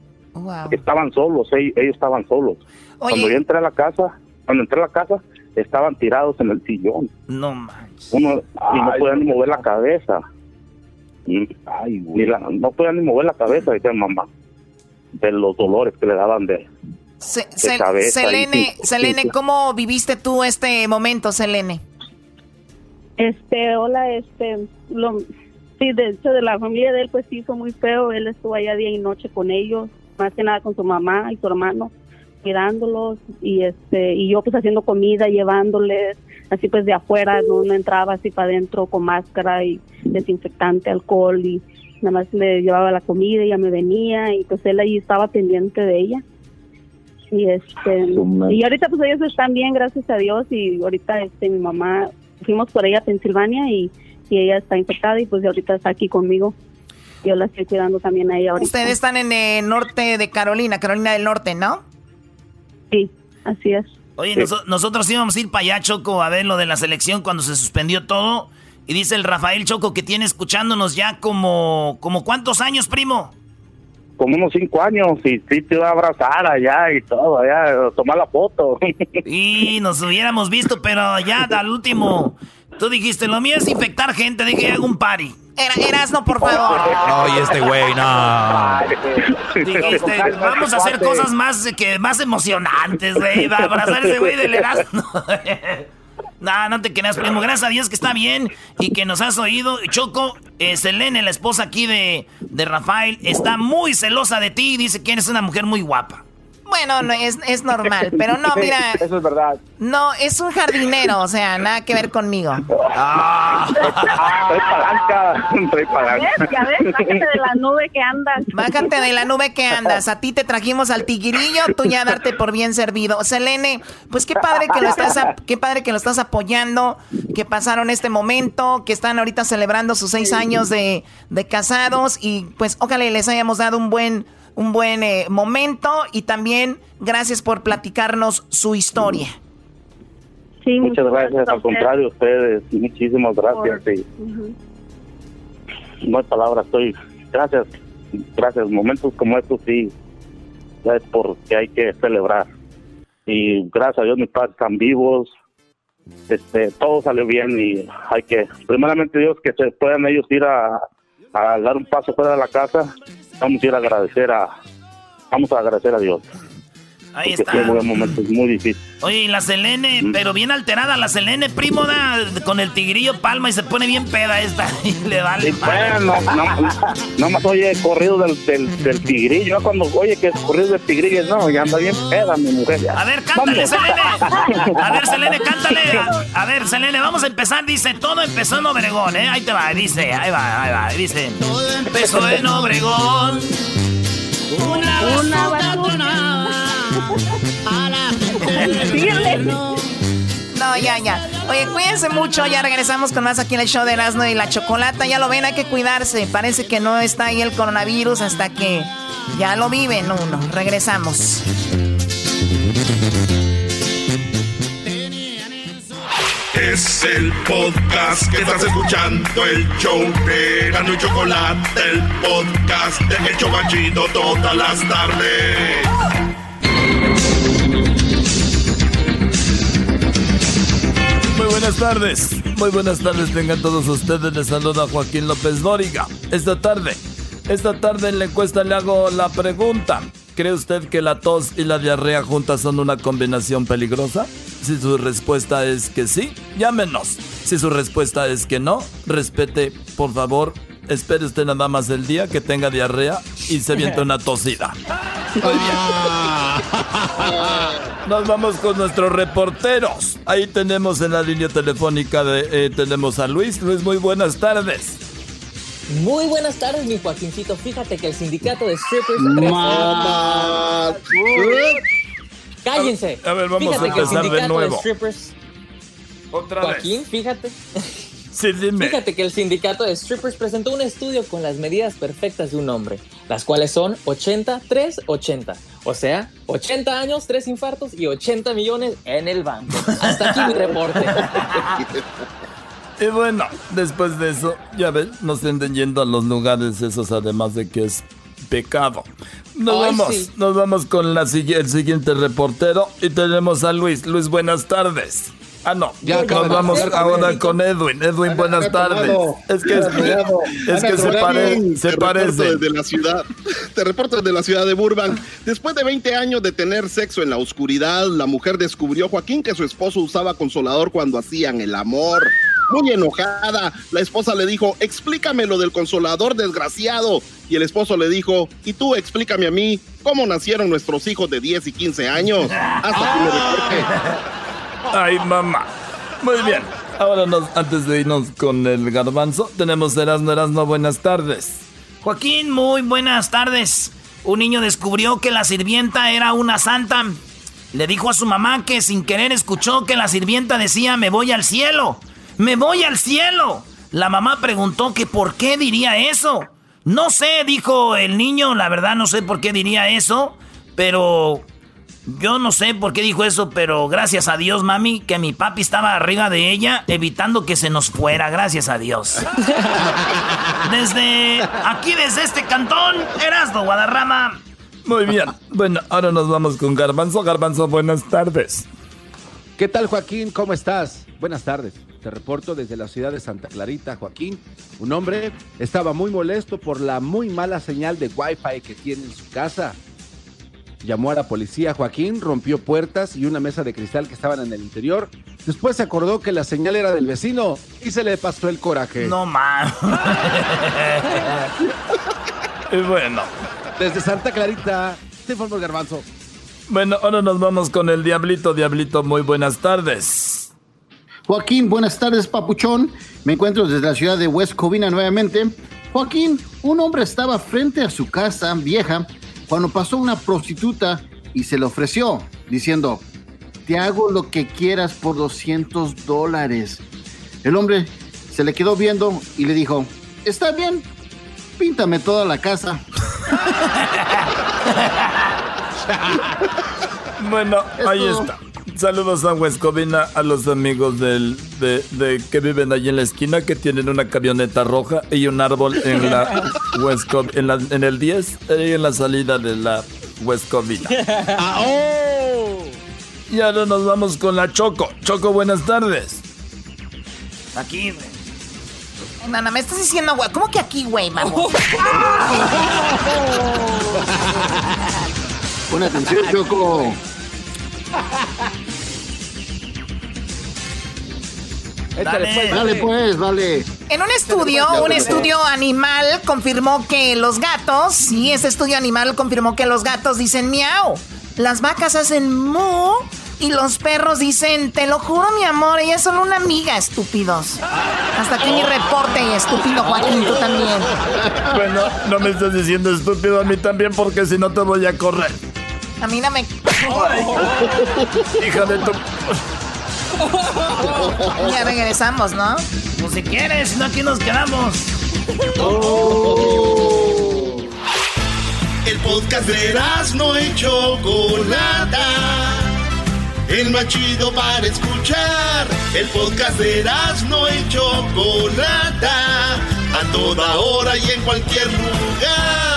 Estaban solos, ellos, estaban solos. Cuando yo entré a la casa, cuando entré a la casa, estaban tirados en el sillón. No manches. Uno, y no podían ni mover la cabeza. Ay, no podían ni mover la cabeza, decía mamá, de los dolores que le daban de, cabeza. Selene, Selene, ¿cómo viviste tú este momento, Selene? Este, hola, este, lo, sí, de hecho, de la familia de él, pues sí, fue muy feo. Él estuvo allá día y noche con ellos, más que nada con su mamá y su hermano, cuidándolos y este, y yo pues haciendo comida, llevándoles, así pues de afuera, no, no entraba así para adentro con máscara y desinfectante, alcohol y nada más le llevaba la comida, ella me venía y pues él ahí estaba pendiente de ella. Y este, y ahorita pues ellos están bien, gracias a Dios, y ahorita este mi mamá fuimos por ella a Pensilvania y, ella está infectada y pues ahorita está aquí conmigo. Yo la estoy cuidando también a ella ahorita. Ustedes están en el norte de Carolina, Carolina del Norte, ¿no? Sí, así es. Oye, nosotros íbamos a ir para allá, Choco, a ver lo de la selección cuando se suspendió todo. Y dice el Rafael Choco que tiene escuchándonos ya como, como ¿cuántos años, primo? como unos cinco años y sí te iba a abrazar allá y todo, allá, tomar la foto. Y nos hubiéramos visto, pero ya al último, tú dijiste, lo mío es infectar gente, dije, hago un party. Era, Erasno, por favor. Oye, este güey, no. Dijiste, vamos a hacer cosas más, que, más emocionantes, güey, abrazar ese güey del Erasmo. No, no te creas, primo. Gracias a Dios que está bien y que nos has oído. Choco, eh, Selene, la esposa aquí de, de Rafael, está muy celosa de ti y dice que eres una mujer muy guapa. Bueno, no, es, es normal, pero no, mira. Eso es verdad. No, es un jardinero, o sea, nada que ver conmigo. Ah, soy palanca, soy palanca. Ya ves, bájate de la nube que andas. Bájate de la nube que andas. A ti te trajimos al tiguirillo, tú ya darte por bien servido. Selene, pues qué padre que lo estás, qué padre que lo estás apoyando, que pasaron este momento, que están ahorita celebrando sus seis años de, de casados y pues ojalá les hayamos dado un buen un buen eh, momento y también gracias por platicarnos su historia. Sí, muchas gracias, al contrario, ustedes, muchísimas gracias. No hay palabras, estoy, gracias, gracias, momentos como estos sí, es porque hay que celebrar. Y gracias a Dios mis padres están vivos, este, todo salió bien y hay que, primeramente Dios, que se puedan ellos ir a, a dar un paso fuera de la casa vamos a ir a agradecer a, vamos a agradecer a Dios. Ahí está. un momento muy difícil. Oye, la Selene, mm. pero bien alterada, la Selene, primo, da con el tigrillo palma y se pone bien peda esta. Y le vale. Sí, bueno, no, más oye corrido del, del, tigrillo. Cuando oye que es corrido del tigrillo, no, ya anda bien peda mi mujer. A ver, cántale, Selene. A ver, Selene, cántale. A, ver, Selene, vamos a empezar. Dice, todo empezó en Obregón, ¿eh? Ahí te va, dice, ahí va, ahí va. Dice, todo empezó en Obregón. Una, una no, ya, ya. Oye, cuídense mucho. Ya regresamos con más aquí en el show de Erasmo y la Chocolata. Ya lo ven, hay que cuidarse. Parece que no está ahí el coronavirus hasta que ya lo viven uno. Regresamos. Es el podcast que estás escuchando, el show de y Chocolate, el podcast de El Chocachito todas las tardes. Muy buenas tardes, muy buenas tardes tengan todos ustedes. Les saluda Joaquín López Dóriga. Esta tarde, esta tarde en la encuesta le hago la pregunta. ¿Cree usted que la tos y la diarrea juntas son una combinación peligrosa? Si su respuesta es que sí, llámenos. Si su respuesta es que no, respete, por favor, espere usted nada más el día que tenga diarrea y se viente una tosida. Nos vamos con nuestros reporteros. Ahí tenemos en la línea telefónica de, eh, tenemos a Luis. Luis, muy buenas tardes. Muy buenas tardes, mi Joaquincito. Fíjate que el sindicato de strippers. Cállense. A ver, vamos a empezar de nuevo. Otra Joaquín, fíjate. Sí, dime. Fíjate que el sindicato de strippers presentó un estudio con las medidas perfectas de un hombre, las cuales son 80, 3, 80. O sea, 80 años, 3 infartos y 80 millones en el banco. Hasta aquí mi reporte. Y bueno, después de eso, ya ves, nos estén yendo a los lugares esos, además de que es pecado. Nos vamos, nos vamos con la, el siguiente reportero y tenemos a Luis. Luis, buenas tardes. Ah, no. Ya, Nos vamos ahora con Edwin. Edwin, buenas tardes. Es que, es, que se, pare, se parece. Desde la ciudad, te reporto desde la ciudad de Burbank. Después de 20 años de tener sexo en la oscuridad, la mujer descubrió, Joaquín, que su esposo usaba consolador cuando hacían el amor. Muy enojada, la esposa le dijo, explícame lo del consolador desgraciado. Y el esposo le dijo, y tú explícame a mí cómo nacieron nuestros hijos de 10 y 15 años. Hasta que me reporte. Ay, mamá. Muy bien. Ahora nos, antes de irnos con el garbanzo, tenemos Erasmo Erasmo, buenas tardes. Joaquín, muy buenas tardes. Un niño descubrió que la sirvienta era una santa. Le dijo a su mamá que sin querer escuchó que la sirvienta decía me voy al cielo. Me voy al cielo. La mamá preguntó que por qué diría eso. No sé, dijo el niño, la verdad no sé por qué diría eso, pero yo no sé por qué dijo eso, pero gracias a Dios, mami, que mi papi estaba arriba de ella, evitando que se nos fuera, gracias a Dios. desde aquí, desde este cantón, Erasdo, Guadarrama. Muy bien. Bueno, ahora nos vamos con Garbanzo. Garbanzo, buenas tardes. ¿Qué tal, Joaquín? ¿Cómo estás? Buenas tardes. Te reporto desde la ciudad de Santa Clarita, Joaquín. Un hombre estaba muy molesto por la muy mala señal de Wi-Fi que tiene en su casa llamó a la policía. Joaquín rompió puertas y una mesa de cristal que estaban en el interior. Después se acordó que la señal era del vecino y se le pasó el coraje. No más. y bueno. Desde Santa Clarita, te informo Garbanzo. Bueno, ahora nos vamos con el Diablito. Diablito, muy buenas tardes. Joaquín, buenas tardes, papuchón. Me encuentro desde la ciudad de West Covina nuevamente. Joaquín, un hombre estaba frente a su casa vieja cuando pasó una prostituta y se le ofreció, diciendo, te hago lo que quieras por 200 dólares. El hombre se le quedó viendo y le dijo, está bien, píntame toda la casa. bueno, ahí está. Saludos a Huescovina, a los amigos del, de, que viven allí en la esquina, que tienen una camioneta roja y un árbol en la en, la, en el 10 y en la salida de la Huescovina. Ah, oh. Y ahora nos vamos con la Choco. Choco, buenas tardes. Aquí, güey. Nana, me estás diciendo, güey. ¿Cómo que aquí, güey, vamos? Buena atención, Choco. Dale, pues, dale, pues, dale. En un estudio, un estudio animal confirmó que los gatos, sí, ese estudio animal confirmó que los gatos dicen miau, las vacas hacen mu y los perros dicen, te lo juro, mi amor, ella es solo una amiga, estúpidos. Hasta aquí mi reporte, estúpido Joaquín, tú también. Bueno, no me estás diciendo estúpido a mí también porque si no te voy a correr. A mí no me... Hija de tu... Ya regresamos, ¿no? Pues si quieres, no aquí nos quedamos. El podcast de no hecho Chocolata. El más chido para escuchar. El podcast de no hecho Chocolata. A toda hora y en cualquier lugar.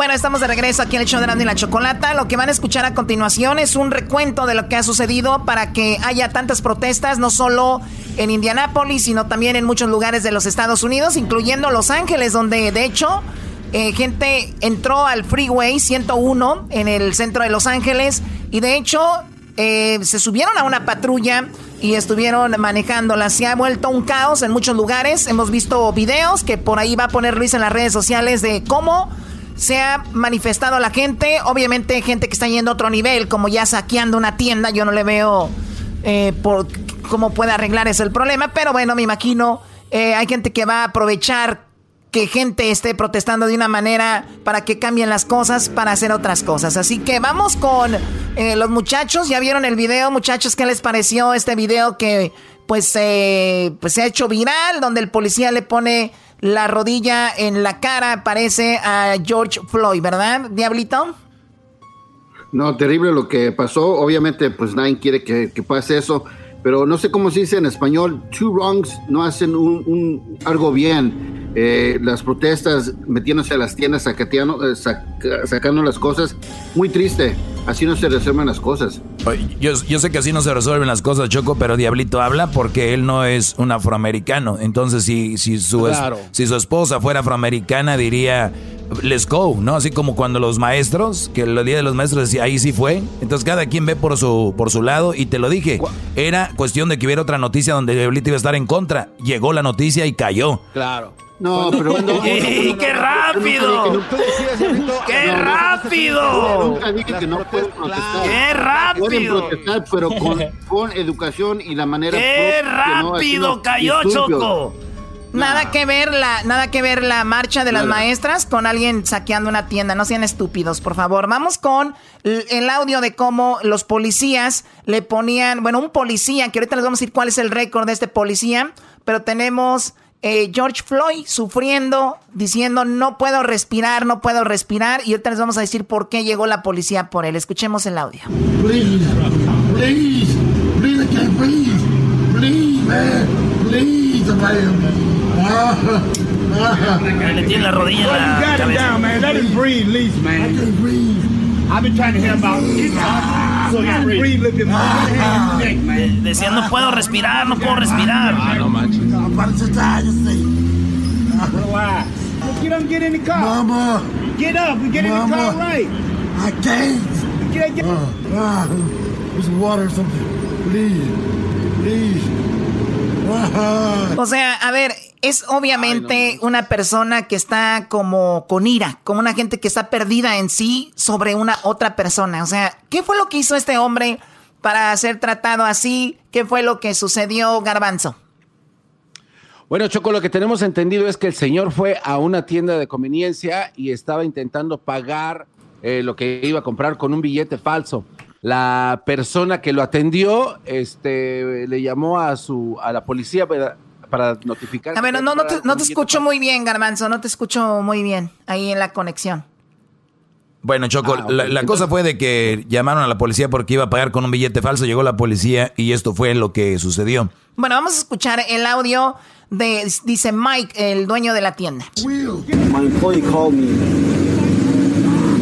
Bueno, estamos de regreso aquí en el show de y la Chocolata. Lo que van a escuchar a continuación es un recuento de lo que ha sucedido para que haya tantas protestas, no solo en Indianápolis, sino también en muchos lugares de los Estados Unidos, incluyendo Los Ángeles, donde de hecho eh, gente entró al Freeway 101 en el centro de Los Ángeles y de hecho eh, se subieron a una patrulla y estuvieron manejándola. Se ha vuelto un caos en muchos lugares. Hemos visto videos que por ahí va a poner Luis en las redes sociales de cómo se ha manifestado la gente. Obviamente, gente que está yendo a otro nivel, como ya saqueando una tienda. Yo no le veo eh, por cómo puede arreglar ese el problema. Pero bueno, me imagino, eh, hay gente que va a aprovechar que gente esté protestando de una manera para que cambien las cosas para hacer otras cosas. Así que vamos con eh, los muchachos. Ya vieron el video, muchachos, ¿qué les pareció este video que pues, pues se ha hecho viral, donde el policía le pone la rodilla en la cara, parece a George Floyd, ¿verdad, Diablito? No, terrible lo que pasó. Obviamente, pues nadie quiere que, pase eso. Pero no sé cómo se dice en español, two wrongs no hacen un, algo bien. Eh, las protestas metiéndose a las tiendas, sacateando, eh, sacando las cosas, muy triste. Así no se resuelven las cosas. Yo, yo, sé que así no se resuelven las cosas, Choco, pero Diablito habla porque él no es un afroamericano. Entonces, si, si, su, si su esposa fuera afroamericana, diría, let's go, ¿no? Así como cuando los maestros, que el día de los maestros decía, ahí sí fue. Entonces cada quien ve por su, por su lado y te lo dije. Era cuestión de que hubiera otra noticia donde Diablito iba a estar en contra. Llegó la noticia y cayó. Claro. No, pero cuando, qué rápido! ¡Qué rápido! Nunca dije que no pueden protestar. ¡Qué rápido! Pueden protestar, pero con, educación y la manera. ¡Qué rápido cayó Choco! Nada que ver la, nada que ver la marcha de las maestras con alguien saqueando una tienda. No sean estúpidos, por favor. Vamos con el audio de cómo los policías le ponían, bueno, un policía, que ahorita les vamos a decir cuál es el récord de este policía, pero tenemos eh, George Floyd sufriendo, diciendo no puedo respirar, no puedo respirar, y ahorita les vamos a decir por qué llegó la policía por él. Escuchemos el audio. Please, please, please, I can't breathe. Please, man, please, Le tiene la rodilla en la cabeza. man. Let him breathe, please, man. Can't breathe. I've been trying to hear about so he breathe, lift him neck, man. Decía, no puedo respirar, no puedo respirar. Ah, no manches. Relax. Get up, get in the car. Mama. Get up, we get Mama. in the car right. I can't. Get, get. Uh, uh, there's water or something. Please. Please. O sea, a ver, es obviamente una persona que está como con ira, como una gente que está perdida en sí sobre una otra persona. O sea, ¿qué fue lo que hizo este hombre para ser tratado así? ¿Qué fue lo que sucedió, Garbanzo? Bueno, Choco, lo que tenemos entendido es que el señor fue a una tienda de conveniencia y estaba intentando pagar eh, lo que iba a comprar con un billete falso la persona que lo atendió este, le llamó a, su, a la policía para, notificar. A ver, no, no, te, no te escucho muy bien, Garmanzo, no te escucho muy bien ahí en la conexión. Bueno, Choco, ah, la, cosa fue de que llamaron a la policía porque iba a pagar con un billete falso, llegó la policía y esto fue lo que sucedió. Bueno, vamos a escuchar el audio de, dice Mike, el dueño de la tienda. My employee called me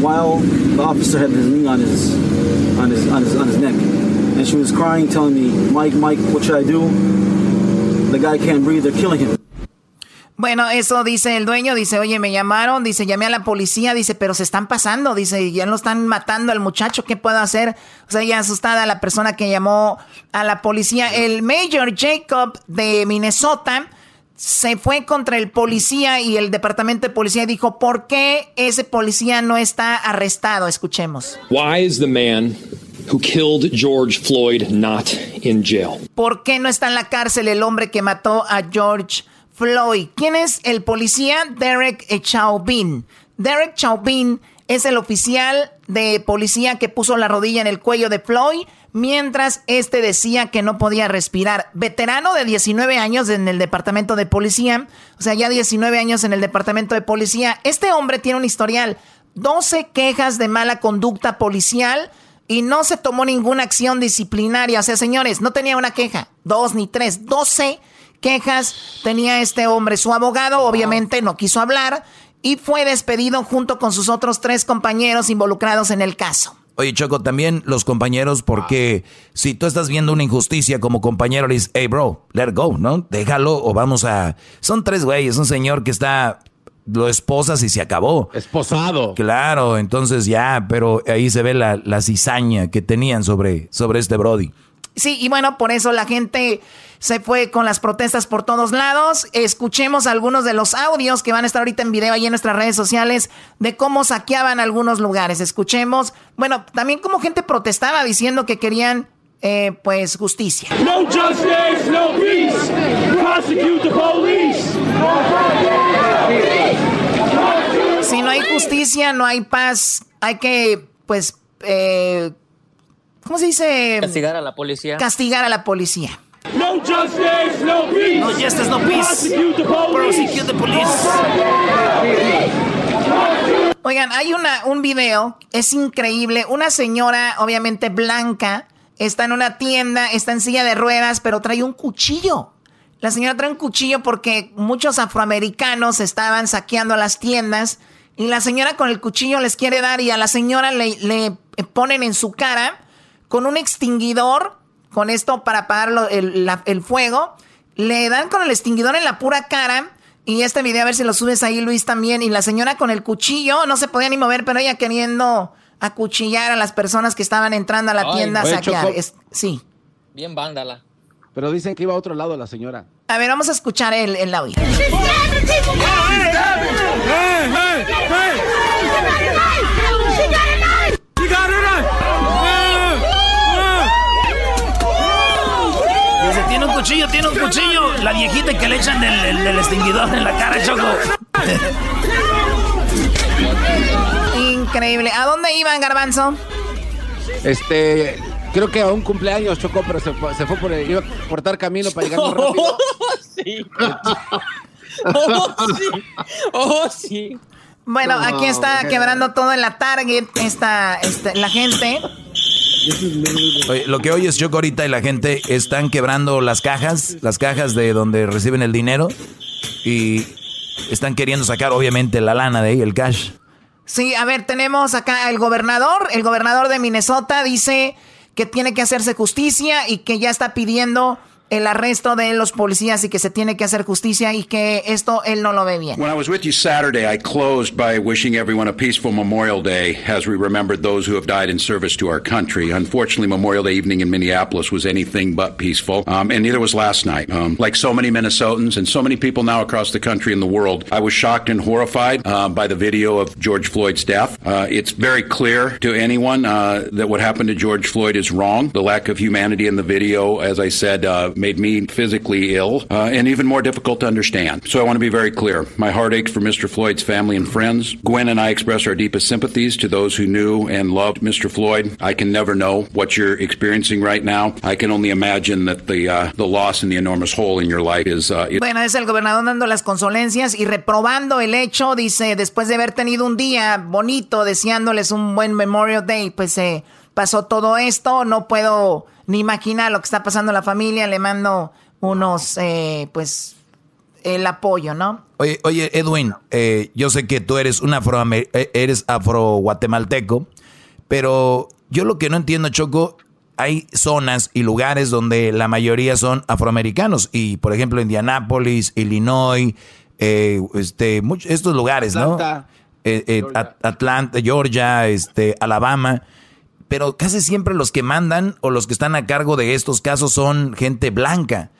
while the officer had his knee on his on his, on his, on his neck. And she was crying, telling me, Mike, Mike, what should I do? The guy can't breathe, they're killing him. Bueno, eso dice el dueño, dice, oye, me llamaron, dice, llamé a la policía, dice, pero se están pasando, dice, ya lo están matando al muchacho, ¿qué puedo hacer? O sea, ya asustada la persona que llamó a la policía. El Major Jacob de Minnesota se fue contra el policía y el departamento de policía dijo, ¿por qué ese policía no está arrestado? Escuchemos. Why is the man who killed George Floyd not in jail? ¿Por qué no está en la cárcel el hombre que mató a George Floyd? ¿Quién es el policía? Derek Chauvin. Derek Chauvin es el oficial de policía que puso la rodilla en el cuello de Floyd mientras este decía que no podía respirar. Veterano de 19 años en el departamento de policía, o sea, ya 19 años en el departamento de policía. Este hombre tiene un historial, 12 quejas de mala conducta policial y no se tomó ninguna acción disciplinaria. O sea, señores, no tenía una queja, dos ni tres, 12 quejas tenía este hombre. Su abogado obviamente no quiso hablar y fue despedido junto con sus otros tres compañeros involucrados en el caso. Oye, Choco, también los compañeros, porque si tú estás viendo una injusticia como compañero, le dices, hey, bro, let go, ¿no? Déjalo o vamos a... Son tres güeyes, un señor que está... Lo esposas y se acabó. Esposado. Claro, entonces ya, pero ahí se ve la, la cizaña que tenían sobre, sobre este Brody. Sí, y bueno, por eso la gente se fue con las protestas por todos lados. Escuchemos algunos de los audios que van a estar ahorita en video ahí en nuestras redes sociales de cómo saqueaban algunos lugares. Escuchemos, bueno, también cómo gente protestaba diciendo que querían eh, pues justicia. No justice, no peace. Prosecute the police. Si no hay justicia, no hay paz. Hay que, pues, eh, ¿Cómo se dice? Castigar a la policía. Castigar a la policía. No justice, no peace. No justice, no peace. Prosecute the police. Oigan, hay una, un video, es increíble. Una señora, obviamente blanca, está en una tienda, está en silla de ruedas, pero trae un cuchillo. La señora trae un cuchillo porque muchos afroamericanos estaban saqueando las tiendas y la señora con el cuchillo les quiere dar y a la señora le, le ponen en su cara con un extinguidor, con esto para apagar el, el fuego, le dan con el extinguidor en la pura cara. Y este video, a ver si lo subes ahí, Luis, también. Y la señora con el cuchillo, no se podía ni mover, pero ella queriendo acuchillar a las personas que estaban entrando a la tienda a saquear. sí. Bien vándala. Pero dicen que iba a otro lado la señora. A ver, vamos a escuchar el, el audio. Cuchillo, tiene un cuchillo. La viejita que le echan el, el extinguidor en la cara, Choco. Increíble. ¿A dónde iban, Garbanzo? Este, creo que a un cumpleaños chocó, pero se, se fue por iba a cortar camino para llegar más rápido. Oh, sí. Oh, sí. Bueno, aquí está quebrando todo en la Target, esta, este, la gente. lo que oyes Choco ahorita y la gente están quebrando las cajas, las cajas de donde reciben el dinero y están queriendo sacar obviamente la lana de ahí, el cash. Sí, a ver, tenemos acá el gobernador. El gobernador de Minnesota dice que tiene que hacerse justicia y que ya está pidiendo el arresto de los policías y que se tiene que hacer justicia y que esto él no lo ve bien. When I was with you Saturday, I closed by wishing everyone a peaceful Memorial Day as we remembered those who have died in service to our country. Unfortunately, Memorial Day evening in Minneapolis was anything but peaceful, um, and neither was last night. Um, like so many Minnesotans and so many people now across the country and the world, I was shocked and horrified uh, by the video of George Floyd's death. Uh, it's very clear to anyone uh, that what happened to George Floyd is wrong. The lack of humanity in the video, as I said, uh, made me physically ill uh, and even more difficult to understand. So I want to be very clear. My heart aches for Mr. Floyd's family and friends. Gwen and I express our deepest sympathies to those who knew and loved Mr. Floyd. I can never know what you're experiencing right now. I can only imagine that the uh, the loss and the enormous hole in your life is. Uh, bueno, es el gobernador dando las consolencias y reprobando el hecho. Dice después de haber tenido un día bonito, deseándoles un buen Memorial Day, pues eh, pasó todo esto. No puedo ni imaginar lo que está pasando a la familia. Le mando unos, eh, pues, el apoyo, ¿no? Oye, oye Edwin, eh, yo sé que tú eres un afro, eh, eres afro guatemalteco, pero yo lo que no entiendo, Choco, hay zonas y lugares donde la mayoría son afroamericanos y, por ejemplo, Indianápolis, Illinois, este, estos lugares, ¿no? Atlanta, Atlanta, Georgia, este, Alabama pero casi siempre los que mandan o los que están a cargo de estos casos son gente blanca.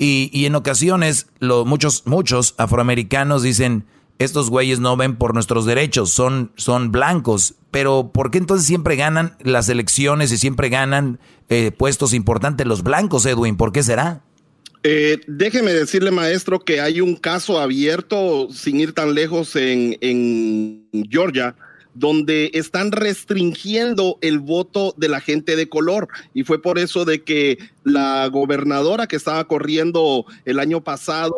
Y, en ocasiones lo, muchos, muchos afroamericanos dicen, estos güeyes no ven por nuestros derechos, son, son blancos. Pero ¿por qué entonces siempre ganan las elecciones y siempre ganan eh, puestos importantes los blancos, Edwin? ¿Por qué será? Eh, déjeme decirle, maestro, que hay un caso abierto, sin ir tan lejos, en, en Georgia, donde están restringiendo el voto de la gente de color. Y fue por eso de que la gobernadora que estaba corriendo el año pasado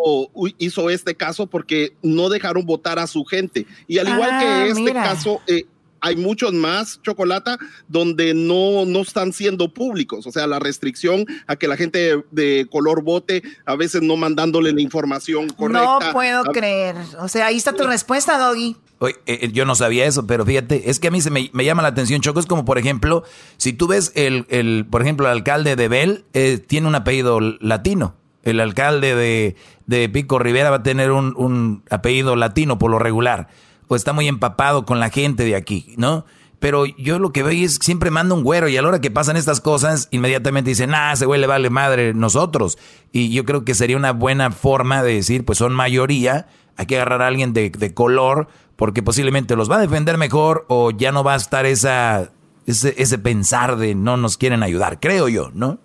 hizo este caso porque no dejaron votar a su gente. Y al igual que ah, este caso... Eh, hay muchos más, Chocolata, donde no, no están siendo públicos. O sea, la restricción a que la gente de, color vote, a veces no mandándole la información correcta. No puedo creer. O sea, ahí está tu respuesta, Doggy. Eh, eh, yo no sabía eso, pero fíjate, es que a mí se me, llama la atención, Choco, es como por ejemplo, si tú ves el, el por ejemplo, el alcalde de Bell eh, tiene un apellido latino, el alcalde de, de Pico Rivera va a tener un, un, apellido latino por lo regular, o está muy empapado con la gente de aquí, ¿no? Pero yo lo que veo es que siempre manda un güero y a la hora que pasan estas cosas, inmediatamente dicen, ah, ese güey le vale madre nosotros. Y yo creo que sería una buena forma de decir, pues son mayoría, hay que agarrar a alguien de, de color porque posiblemente los va a defender mejor o ya no va a estar esa, ese, ese pensar de no nos quieren ayudar, creo yo, ¿no?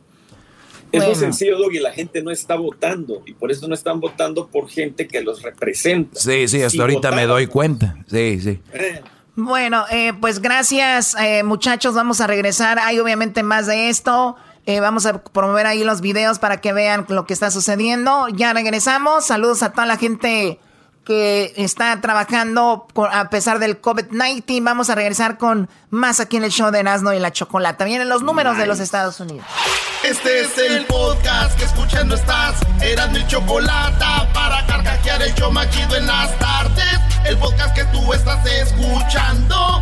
Es muy sencillo, Doggy, la gente no está votando y por eso no están votando por gente que los representa. Sí, sí, hasta ahorita me doy cuenta. Sí, sí. Eh. Bueno, eh, pues gracias eh, muchachos, vamos a regresar. Hay obviamente más de esto. vamos a promover ahí los videos para que vean lo que está sucediendo. Ya regresamos. Saludos a toda la gente que está trabajando a pesar del COVID-19. Vamos a regresar con más aquí en el show de Erasmo y la Chocolata. Vienen los números de los Estados Unidos. Este es el podcast que escuchando estás. Erasmo y Chocolata para carcajear el show machido en las tardes. El podcast que tú estás escuchando.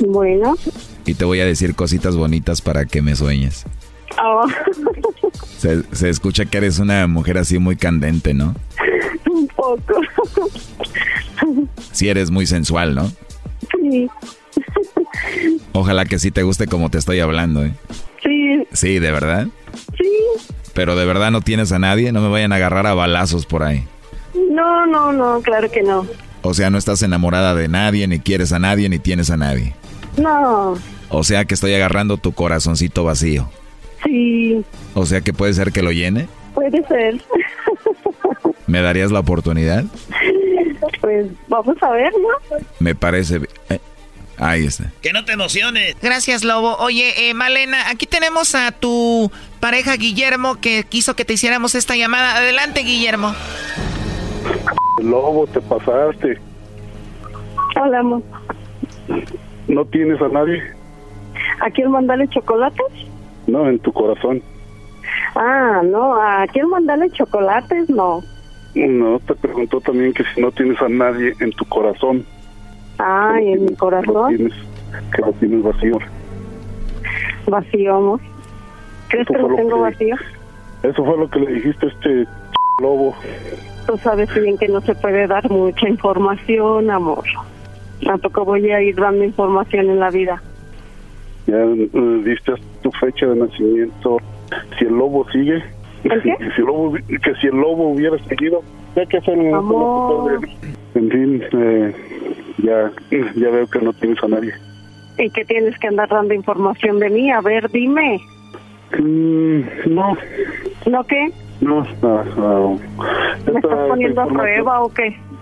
Bueno. Y te voy a decir cositas bonitas para que me sueñes. Oh. Se, se, escucha que eres una mujer así muy candente, ¿no? Un poco. Sí, eres muy sensual, ¿no? Sí. Ojalá que sí te guste como te estoy hablando, ¿eh? Sí. Sí, ¿de verdad? Sí. Pero de verdad no tienes a nadie, no me vayan a agarrar a balazos por ahí. No, no, no, claro que no. O sea, no estás enamorada de nadie, ni quieres a nadie, ni tienes a nadie. No. O sea que estoy agarrando tu corazoncito vacío. Sí. O sea que puede ser que lo llene. Puede ser. ¿Me darías la oportunidad? Pues vamos a ver, ¿no? Me parece... Eh, ahí está. Que no te emociones. Gracias, Lobo. Oye, eh, Malena, aquí tenemos a tu pareja Guillermo que quiso que te hiciéramos esta llamada. Adelante, Guillermo. Lobo, te pasaste. Hola, amor. ¿No tienes a nadie? ¿A quién mandarle chocolates? No, en tu corazón. Ah, no, ¿a quién mandarle chocolates? No. No, te preguntó también que si no tienes a nadie en tu corazón. Ah, ¿y en mi corazón? Tienes, que lo tienes vacío. Vacío, amor. ¿Crees que lo lo tengo que- vacío? Eso fue lo que le dijiste a este lobo. Tú sabes bien que no se puede dar mucha información, amor. Tampoco voy a ir dando información en la vida. Ya eh, diste tu fecha de nacimiento. Si el lobo sigue, ¿El qué? si el lobo, que si el lobo hubiera seguido, ya que hacer un Amor. En fin, eh, ya, ya veo que no tienes a nadie. ¿Y que tienes que andar dando información de mí? A ver, dime. Mm, no, ¿No qué? no, no, no. ¿Me estás poniendo a prueba o qué?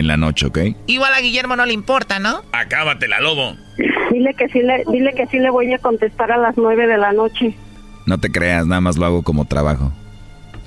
en la noche, ¿ok? Igual a Guillermo no le importa, ¿no? Acábatela, lobo. Dile que sí le, dile que sí le voy a contestar a las nueve de la noche. No te creas, nada más lo hago como trabajo.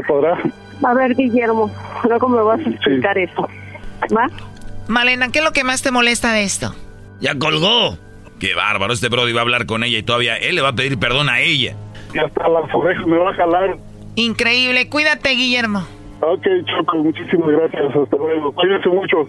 se podrá A ver, Guillermo, luego me vas a explicar eso. ¿Va? Malena, ¿qué es lo que más te molesta de esto? Ya colgó. Qué bárbaro, este Brody va a hablar con ella y todavía él le va a pedir perdón a ella. y hasta las orejas me va a jalar Increíble, cuídate, Guillermo. Ok, Choco, muchísimas gracias. Hasta luego. Cuídense mucho.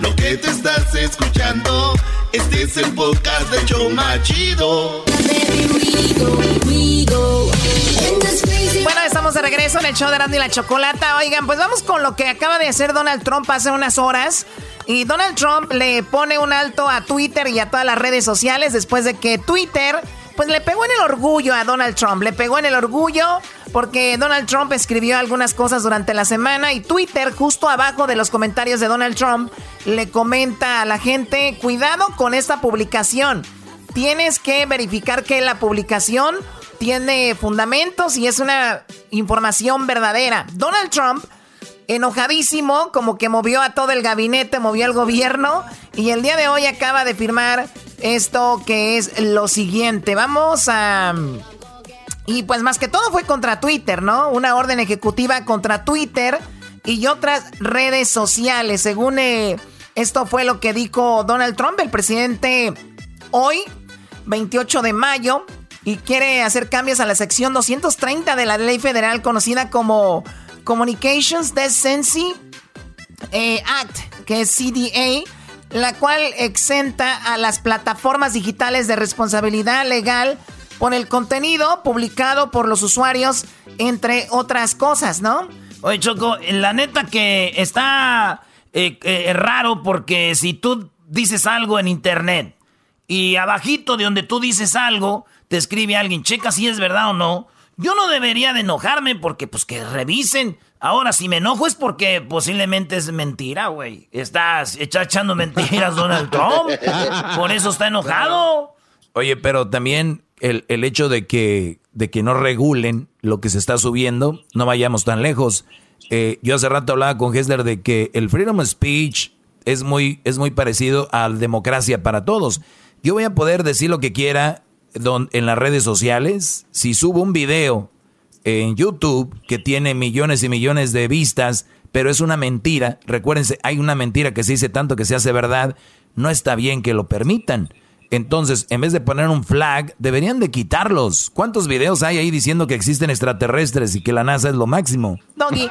Lo que te estás escuchando, este es el podcast de Choma Chido. estamos de regreso en el show de Randy y la Chocolata. Oigan, pues vamos con lo que acaba de hacer Donald Trump hace unas horas. Y Donald Trump le pone un alto a Twitter y a todas las redes sociales después de que Twitter, pues le pegó en el orgullo a Donald Trump. Le pegó en el orgullo porque Donald Trump escribió algunas cosas durante la semana y Twitter, justo abajo de los comentarios de Donald Trump, le comenta a la gente, cuidado con esta publicación. Tienes que verificar que la publicación tiene fundamentos y es una información verdadera. Donald Trump, enojadísimo, como que movió a todo el gabinete, movió al gobierno y el día de hoy acaba de firmar esto que es lo siguiente. Vamos a... Y pues más que todo fue contra Twitter, ¿no? Una orden ejecutiva contra Twitter y otras redes sociales. Según eh, esto fue lo que dijo Donald Trump, el presidente hoy, 28 de mayo, y quiere hacer cambios a la sección 230 de la ley federal conocida como Communications Decency eh, Act, que es CDA, la cual exenta a las plataformas digitales de responsabilidad legal por el contenido publicado por los usuarios, entre otras cosas, ¿no? Oye, Choco, la neta que está eh, eh, raro porque si tú dices algo en internet y abajito de donde tú dices algo, te escribe alguien, checa si es verdad o no. Yo no debería de enojarme porque, pues, que revisen. Ahora, si me enojo es porque posiblemente es mentira, güey. Estás echando mentiras Donald Trump. Por eso está enojado. Oye, pero también el, el, hecho de que, de que no regulen lo que se está subiendo, no vayamos tan lejos. Eh, yo hace rato hablaba con Hessler de que el freedom of speech es muy, es muy parecido a la democracia para todos. Yo voy a poder decir lo que quiera en las redes sociales, si subo un video en YouTube que tiene millones y millones de vistas, pero es una mentira, recuérdense, hay una mentira que se dice tanto que se hace verdad, no está bien que lo permitan. Entonces, en vez de poner un flag, deberían de quitarlos. ¿Cuántos videos hay ahí diciendo que existen extraterrestres y que la NASA es lo máximo? Doggy,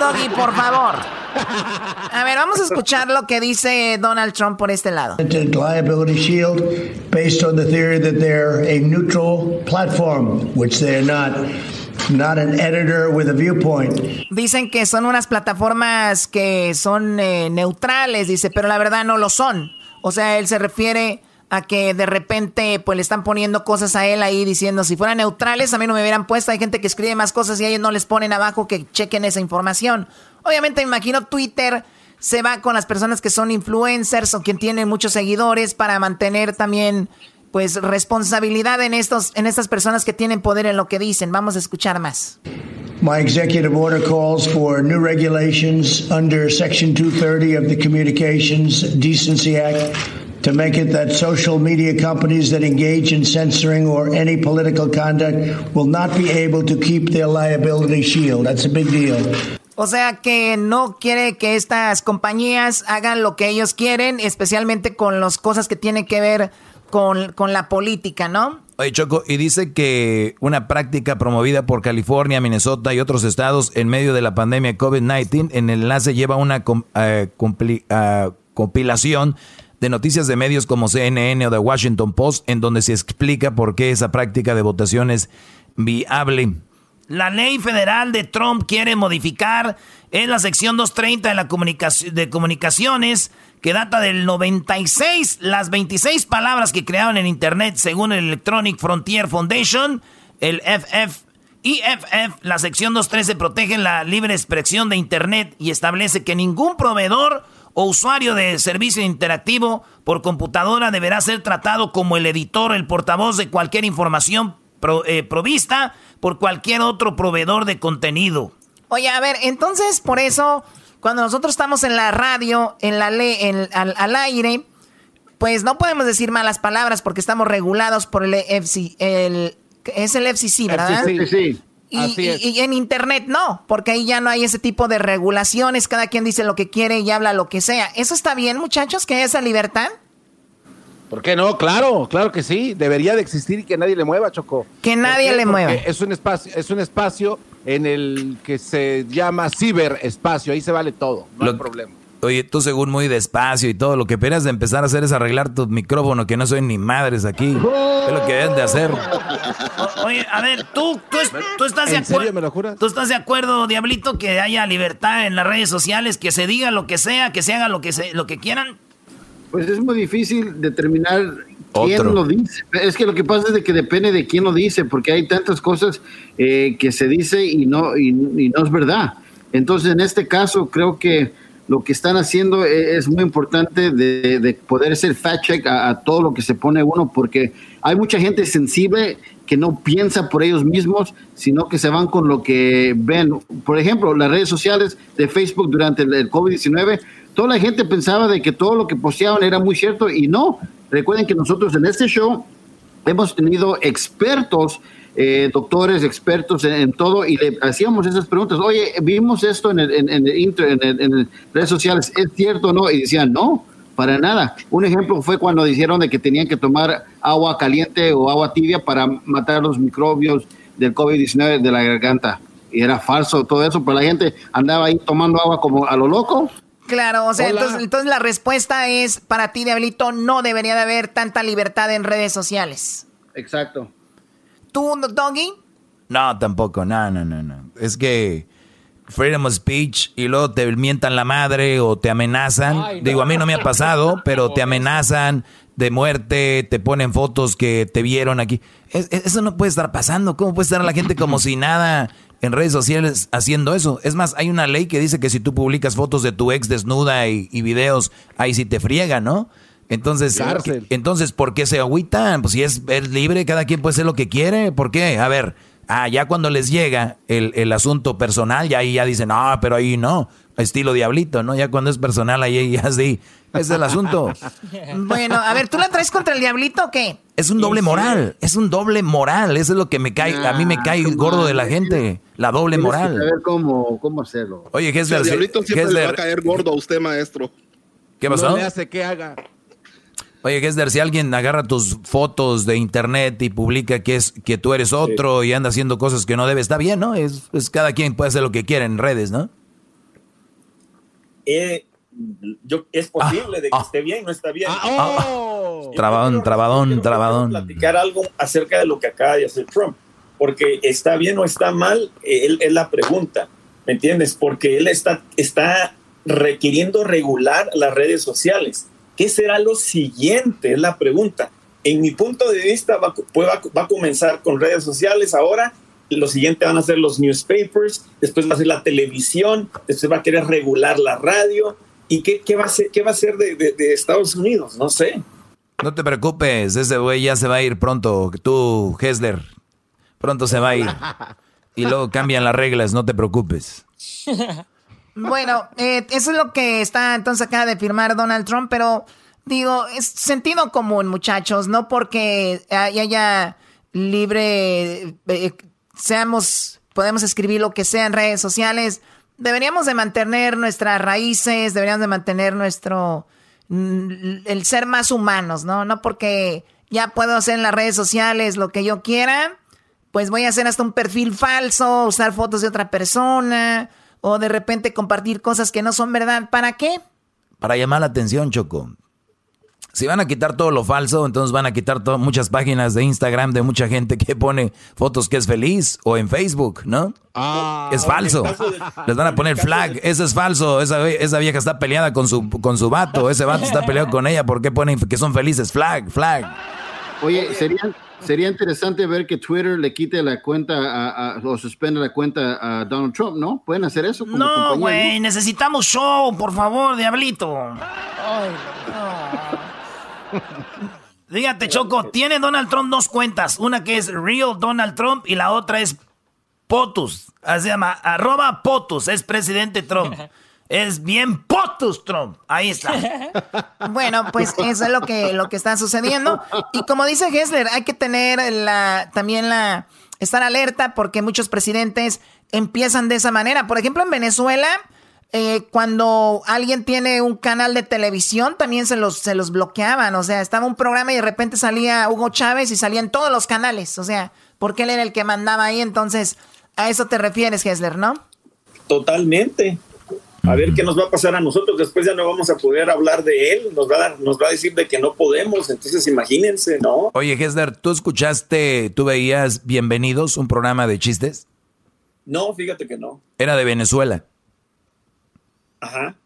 Doggy, por favor. A ver, vamos a escuchar lo que dice Donald Trump por este lado. Liability shield based on the theory that they're a neutral platform, which they're not. Not an editor with a viewpoint. Dicen que son unas plataformas que son eh, neutrales, dice, pero la verdad no lo son. O sea, él se refiere a que de repente pues le están poniendo cosas a él ahí diciendo si fueran neutrales a mí no me hubieran puesto, hay gente que escribe más cosas y a ellos no les ponen abajo que chequen esa información. Obviamente me imagino Twitter se va con las personas que son influencers o quien tienen muchos seguidores para mantener también pues responsabilidad en estos en estas personas que tienen poder en lo que dicen. Vamos a escuchar más. My executive order calls for new regulations under Section 230 of the Communications Decency Act to make it that social media companies that engage in censoring or any political conduct will not be able to keep their liability shield. That's a big deal. O sea que no quiere que estas compañías hagan lo que ellos quieren, especialmente con las cosas que tienen que ver con, con la política, ¿no? Oye, Choco, y dice que una práctica promovida por California, Minnesota y otros estados en medio de la pandemia COVID-19, en el enlace lleva una uh, compilación de noticias de medios como CNN o The Washington Post, en donde se explica por qué esa práctica de votación es viable. La ley federal de Trump quiere modificar en la sección 230 de, la comunicación, de comunicaciones que data del 96, las 26 palabras que crearon en Internet según el Electronic Frontier Foundation, el FF. La sección 213 protege la libre expresión de Internet y establece que ningún proveedor o usuario de servicio interactivo por computadora deberá ser tratado como el editor, el portavoz de cualquier información eh, provista por cualquier otro proveedor de contenido. Oye, a ver, entonces por eso, cuando nosotros estamos en la radio, en la ley, al, aire, pues no podemos decir malas palabras porque estamos regulados por el FCC, el, es el FCC, ¿verdad? Sí, y, en internet no, porque ahí ya no hay ese tipo de regulaciones, cada quien dice lo que quiere y habla lo que sea. ¿Eso está bien, muchachos, que haya esa libertad? ¿Por qué no? Claro, claro que sí. Debería de existir y que nadie le mueva, Choco. Que nadie le mueva. Es un espacio, es un espacio en el que se llama ciberespacio. Ahí se vale todo, no hay problema. Oye, tú según muy despacio y todo, lo que esperas de empezar a hacer es arreglar tu micrófono, que no soy ni madres aquí. Es lo que deben de hacer. oye, a ver, tú, tú, estás de acuerdo. ¿Tú estás de acuerdo, Diablito, que haya libertad en las redes sociales, que se diga lo que sea, que se haga lo que, se, lo que quieran? Pues es muy difícil determinar quién lo dice. Es que lo que pasa es de que depende de quién lo dice, porque hay tantas cosas eh, que se dice y no, y no es verdad. Entonces, en este caso, creo que lo que están haciendo e-, es, muy importante de, poder hacer fact check a, todo lo que se pone uno, porque hay mucha gente sensible que no piensa por ellos mismos, sino que se van con lo que ven. Por ejemplo, las redes sociales de Facebook durante el, COVID-19, toda la gente pensaba de que todo lo que posteaban era muy cierto y no. Recuerden que nosotros en este show hemos tenido expertos eh, doctores, expertos en, todo, y le hacíamos esas preguntas. Oye, vimos esto en, en, en, en, redes sociales, ¿es cierto o no? Y decían, no, para nada. Un ejemplo fue cuando dijeron de que tenían que tomar agua caliente o agua tibia para matar los microbios del COVID-19 de la garganta. Y era falso todo eso, pero la gente andaba ahí tomando agua como a lo loco. Claro, o sea, entonces, entonces, la respuesta es, para ti, Diablito, no debería de haber tanta libertad en redes sociales. Exacto. ¿Tú, Doggy? No, tampoco, no, no, no, no. Es que freedom of speech y luego te mientan la madre o te amenazan. Digo, a mí no me ha pasado, pero te amenazan de muerte, te ponen fotos que te vieron aquí. eso no puede estar pasando. ¿Cómo puede estar la gente como si nada en redes sociales haciendo eso? Es más, hay una ley que dice que si tú publicas fotos de tu ex desnuda y, y videos, ahí sí te friega, ¿no? Entonces, entonces, ¿por qué se agüitan? Pues si es, libre, cada quien puede hacer lo que quiere. ¿Por qué? A ver, ah, ya cuando les llega el, asunto personal, ya ahí ya dicen, no, pero ahí no, estilo diablito, ¿no? Ya cuando es personal, ahí ya sí, es el asunto. bueno, a ver, ¿tú la traes contra el diablito o qué? Es un doble moral, es un doble moral, eso es lo que me cae, a mí me cae gordo de la gente, la doble moral. A ver cómo, cómo hacerlo. Oye, ¿qué es El diablito siempre le va a caer gordo a usted, maestro. ¿Qué pasó? No le hace que haga. Oye, Gessler, si alguien agarra tus fotos de internet y publica que es que tú eres otro y anda haciendo cosas que no debe, está bien, ¿no? Es, cada quien puede hacer lo que quiera en redes, ¿no? Eh, yo, es posible de que ah. esté bien, no está bien. Ah, oh. Trabadón, trabadón, trabadón. Platicar algo acerca de lo que acaba de hacer Trump, porque está bien o está mal, él es la pregunta, ¿me entiendes? Porque él está, está requiriendo regular las redes sociales ¿Qué será lo siguiente? Es la pregunta. En mi punto de vista, va, va, a comenzar con redes sociales ahora. Lo siguiente van a ser los newspapers, después va a ser la televisión, después va a querer regular la radio. ¿Y qué, qué va a ser, qué va a ser de, de, Estados Unidos? No sé. No te preocupes, ese güey ya se va a ir pronto. Tú, Hessler, pronto se va a ir. Y luego cambian las reglas, no te preocupes. Bueno, eh, eso es lo que está entonces acá de firmar Donald Trump, pero digo, es sentido común, muchachos, no porque haya libre, eh, seamos, podemos escribir lo que sea en redes sociales, deberíamos de mantener nuestras raíces, deberíamos de mantener nuestro, el ser más humanos, ¿no? No porque ya puedo hacer en las redes sociales lo que yo quiera, pues voy a hacer hasta un perfil falso, usar fotos de otra persona o de repente compartir cosas que no son verdad. ¿Para qué? Para llamar la atención, Choco. Si van a quitar todo lo falso, entonces van a quitar muchas páginas de Instagram de mucha gente que pone fotos que es feliz o en Facebook, ¿no? Ah, es falso. Les van a poner flag. Eso es falso. Esa, esa, vieja está peleada con su, con su vato. Ese vato está peleado con ella. ¿Por qué ponen que son felices? Flag, flag. Oye, serían, Sería interesante ver que Twitter le quite la cuenta o suspenda la cuenta a Donald Trump, ¿no? ¿Pueden hacer eso? no, güey, necesitamos show, por favor, diablito. Fíjate, Choco, tiene Donald Trump dos cuentas. Una que es Real Donald Trump y la otra es POTUS. Se llama arroba POTUS, es presidente Trump. Es bien potus, Trump. Ahí está. bueno, pues eso es lo que, lo que está sucediendo. Y como dice Gessler, hay que tener la, también la, estar alerta porque muchos presidentes empiezan de esa manera. Por ejemplo, en Venezuela, eh, cuando alguien tiene un canal de televisión, también se los, se los bloqueaban. O sea, estaba un programa y de repente salía Hugo Chávez y salían todos los canales. O sea, porque él era el que mandaba ahí. Entonces, a eso te refieres, Gessler, ¿no? Totalmente. A ver qué nos va a pasar a nosotros. Después ya no vamos a poder hablar de él. Nos va a, dar, nos va a decir de que no podemos. Entonces, imagínense, ¿no? Oye, Hesler, ¿tú escuchaste, tú veías Bienvenidos, un programa de chistes? No, fíjate que no. Era de Venezuela. Ajá.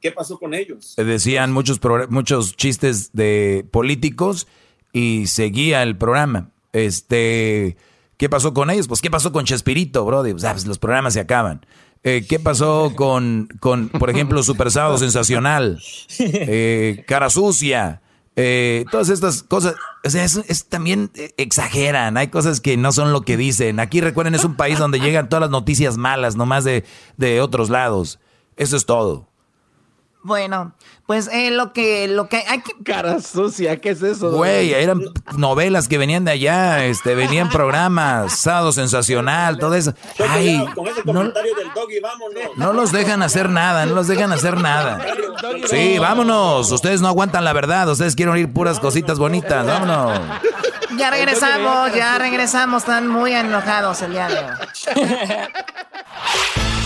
¿Qué pasó con ellos? Decían muchos, muchos chistes de políticos y seguía el programa. Este, ¿qué pasó con ellos? Pues, ¿qué pasó con Chespirito, bro? pues, los programas se acaban. Eh, ¿Qué pasó con, con, por ejemplo, Super Sábado Sensacional? Eh, cara Sucia. Eh, todas estas cosas, o sea, es, también exageran, hay cosas que no son lo que dicen. Aquí recuerden, es un país donde llegan todas las noticias malas, nomás de, de otros lados. Eso es todo. Bueno, pues eh, lo que lo que hay que cara sucia, ¿qué es eso? Güey, eran novelas que venían de allá, este, venían programas, Sábado Sensacional, todo eso. Ay, no, no los dejan hacer nada, no los dejan hacer nada. Sí, vámonos. Ustedes no aguantan la verdad, ustedes quieren oír puras cositas bonitas, vámonos. Ya regresamos, ya regresamos, están muy enojados el día de hoy.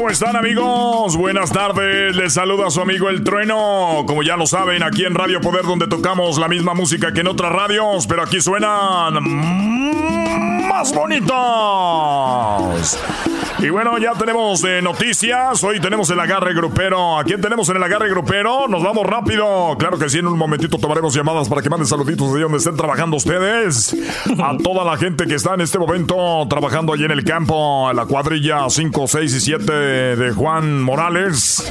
¿Cómo están amigos? Buenas tardes, les saluda su amigo El Trueno. Como ya lo saben, aquí en Radio Poder donde tocamos la misma música que en otras radios, pero aquí suenan más bonitos. Y bueno, ya tenemos de noticias. Hoy tenemos el agarre grupero. ¿A quién tenemos en el agarre grupero? Nos vamos rápido. Claro que sí, en un momentito tomaremos llamadas para que manden saluditos de donde estén trabajando ustedes. A toda la gente que está en este momento trabajando allí en el campo, a la cuadrilla 5, 6 y 7 de Juan Morales.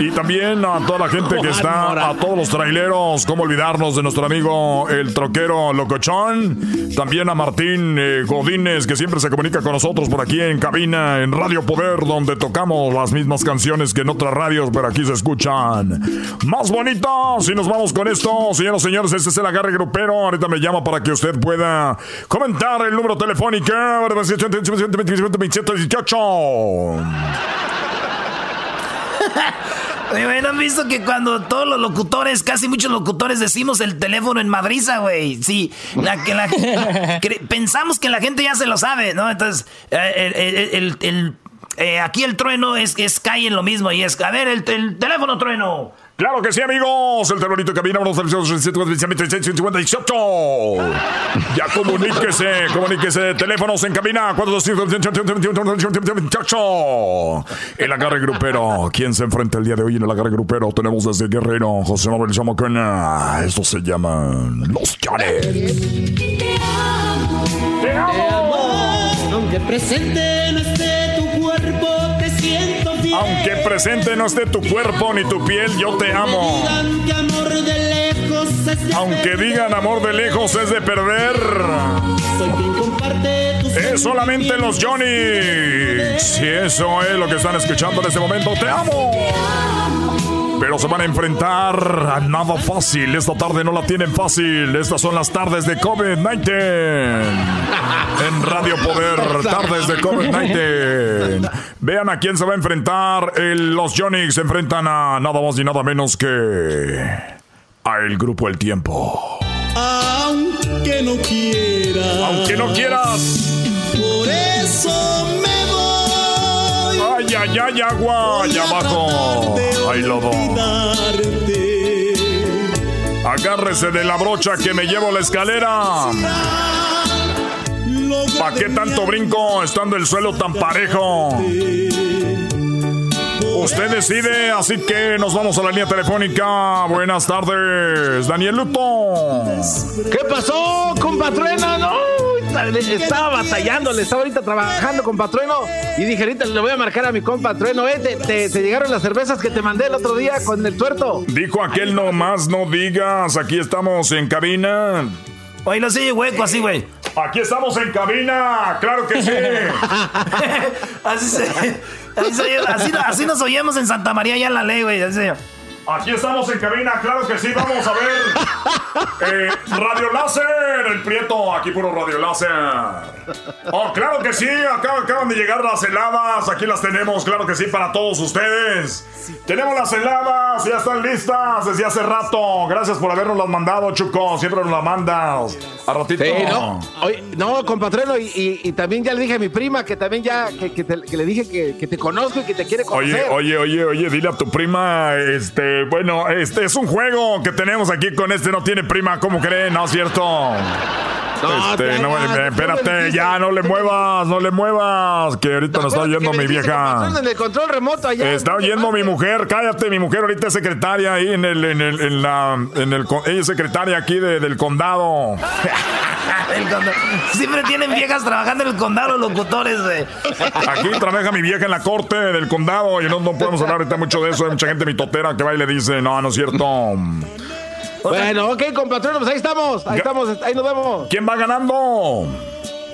Y también a toda la gente que está, a todos los traileros, cómo olvidarnos de nuestro amigo el troquero Locochón. También a Martín eh, Godínez, que siempre se comunica con nosotros por aquí en cabina, en Radio Poder, donde tocamos las mismas canciones que en otras radios, pero aquí se escuchan más bonitas. Y nos vamos con esto, señoras y señores, este es el agarre grupero. Ahorita me llama para que usted pueda comentar el número telefónico. 18. Oye, ¿no han visto que cuando todos los locutores, casi muchos locutores, decimos el teléfono en madriza, güey? Sí, pensamos que la gente ya se lo sabe, ¿no? Entonces, eh, el, eh, aquí el trueno es, es cae en lo mismo y es, a ver, el teléfono trueno. Claro que sí, amigos. El terrorito cabina 158. Ya comuníquese, comuníquese. Teléfonos en cabina 428. El agarre grupero. ¿Quién se enfrenta el día de hoy en el agarre grupero? Tenemos desde Guerrero, José Manuel Chamacana. Esto se llama Los cuerpo aunque presente no esté tu cuerpo ni tu piel, yo te amo. Aunque digan amor de lejos es de perder. Es solamente los Johnny. Si eso es lo que están escuchando en este momento, te amo. Pero se van a enfrentar a nada fácil. Esta tarde no la tienen fácil. Estas son las tardes de COVID-19. En Radio Poder, tardes de COVID-19. Vean a quién se va a enfrentar. los Jonix se enfrentan a nada más y nada menos que a el grupo El Tiempo. Aunque no quieras. Aunque no quieras. Por eso me voy. Ay, ay, ay, agua. Allá abajo. Ay, lobo. Agárrese de la brocha que me llevo la escalera. ¿Para qué tanto brinco estando el suelo tan parejo? Usted decide, así que nos vamos a la línea telefónica. Buenas tardes, Daniel Luto. ¿Qué pasó, compatrueno? No, estaba batallando, le estaba ahorita trabajando, compatrueno. Y dije, ahorita le voy a marcar a mi compatrueno. Eh, te, te, llegaron las cervezas que te mandé el otro día con el tuerto. Dijo aquel no más, no digas. Aquí estamos en cabina. Oye, no sigue hueco así, güey. Aquí estamos en cabina, claro que sí. así, así, así, nos oímos en Santa María ya en la ley, güey. Aquí estamos en cabina, claro que sí, vamos a ver. Eh, radio Láser, el Prieto, aquí puro Radio Láser. Oh, claro que sí, acá acaban de llegar las heladas, aquí las tenemos, claro que sí, para todos ustedes. Tenemos las heladas, ya están listas desde hace rato. Gracias por habernos las mandado, Chuco, siempre nos las mandas. A ratito. Sí, no, Oye, no compatreno, y, y, también ya le dije a mi prima que también ya, que, que, te, que le dije que, que, te conozco y que te quiere conocer. Oye, oye, oye, oye, dile a tu prima, este, bueno, este es un juego que tenemos aquí con este, no tiene prima, ¿cómo creen? ¿No es cierto? No, este, no, espérate, ya no le muevas, no le muevas, que ahorita nos está oyendo mi vieja. En el control remoto allá. Está oyendo mi mujer, cállate, mi mujer ahorita es secretaria ahí en el, en el, en la, en el, ella es secretaria aquí del condado. Siempre tienen viejas trabajando en el condado locutores, Aquí trabaja mi vieja en la corte del condado y no, no podemos hablar ahorita mucho de eso. Hay mucha gente mitotera que va y le dice, no, no es cierto. Bueno, ok, compatriones, pues ahí estamos, ahí estamos, ahí nos vemos. ¿Quién va ganando?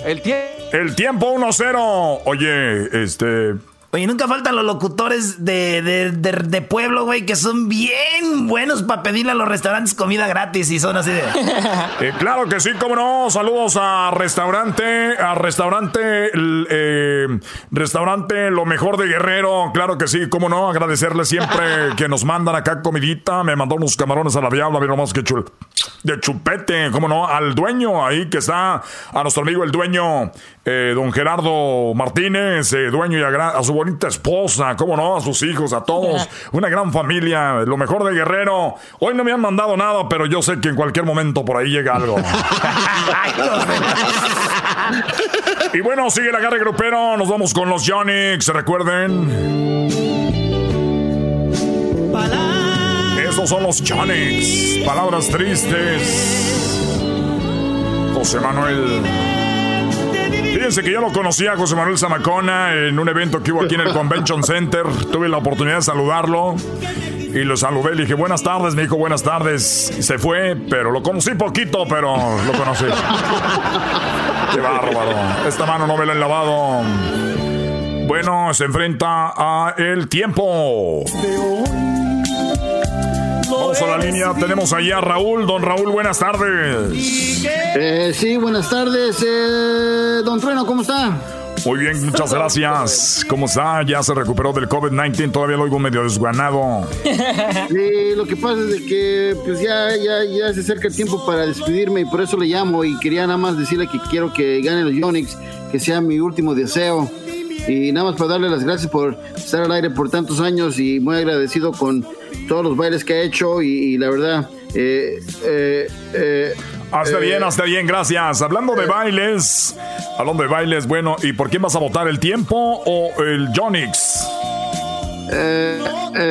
El tiempo. El tiempo 1-0. Oye, este, Oye, nunca faltan los locutores de, de, de, pueblo, güey, que son bien buenos para pedirle a los restaurantes comida gratis y son así de... Eh, claro que sí, cómo no. Saludos a restaurante, a restaurante, eh, restaurante Lo Mejor de Guerrero. Claro que sí, cómo no. Agradecerle siempre que nos mandan acá comidita. Me mandó unos camarones a la diabla, mira más que chul de chupete, cómo no. Al dueño ahí que está, a nuestro amigo el dueño, eh, don Gerardo Martínez, dueño y a, a su bonita esposa, cómo no, a sus hijos, a todos, una gran familia, lo mejor de Guerrero. Hoy no me han mandado nada, pero yo sé que en cualquier momento por ahí llega algo. y bueno, sigue la garra grupero, nos vamos con los Yonix, recuerden. Estos son los Yonix, palabras tristes. José Manuel. Fíjense que yo lo conocía a José Manuel Zamacona en un evento que hubo aquí en el Convention Center. Tuve la oportunidad de saludarlo y lo saludé. Le dije, buenas tardes. Me dijo, buenas tardes. Se fue, pero lo conocí poquito, pero lo conocí. Qué bárbaro. Esta mano no me la han lavado. Bueno, se enfrenta a el tiempo. Vamos a la línea, tenemos ahí a Raúl. Don Raúl, buenas tardes. Eh, sí, buenas tardes. Eh, don Trueno, ¿cómo está? Muy bien, muchas gracias. ¿Cómo está? Ya se recuperó del COVID-19, todavía lo oigo medio desguanado. Sí, lo que pasa es que pues ya, ya, ya se acerca el tiempo para despedirme y por eso le llamo y quería nada más decirle que quiero que gane los Yonix, que sea mi último deseo. Y nada más para darle las gracias por estar al aire por tantos años y muy agradecido con todos los bailes que ha hecho y, la verdad... Eh, eh, eh, hasta bien, hasta bien, gracias. Hablando de bailes, hablando de bailes, bueno, ¿y por quién vas a votar? ¿El tiempo o el Jonix?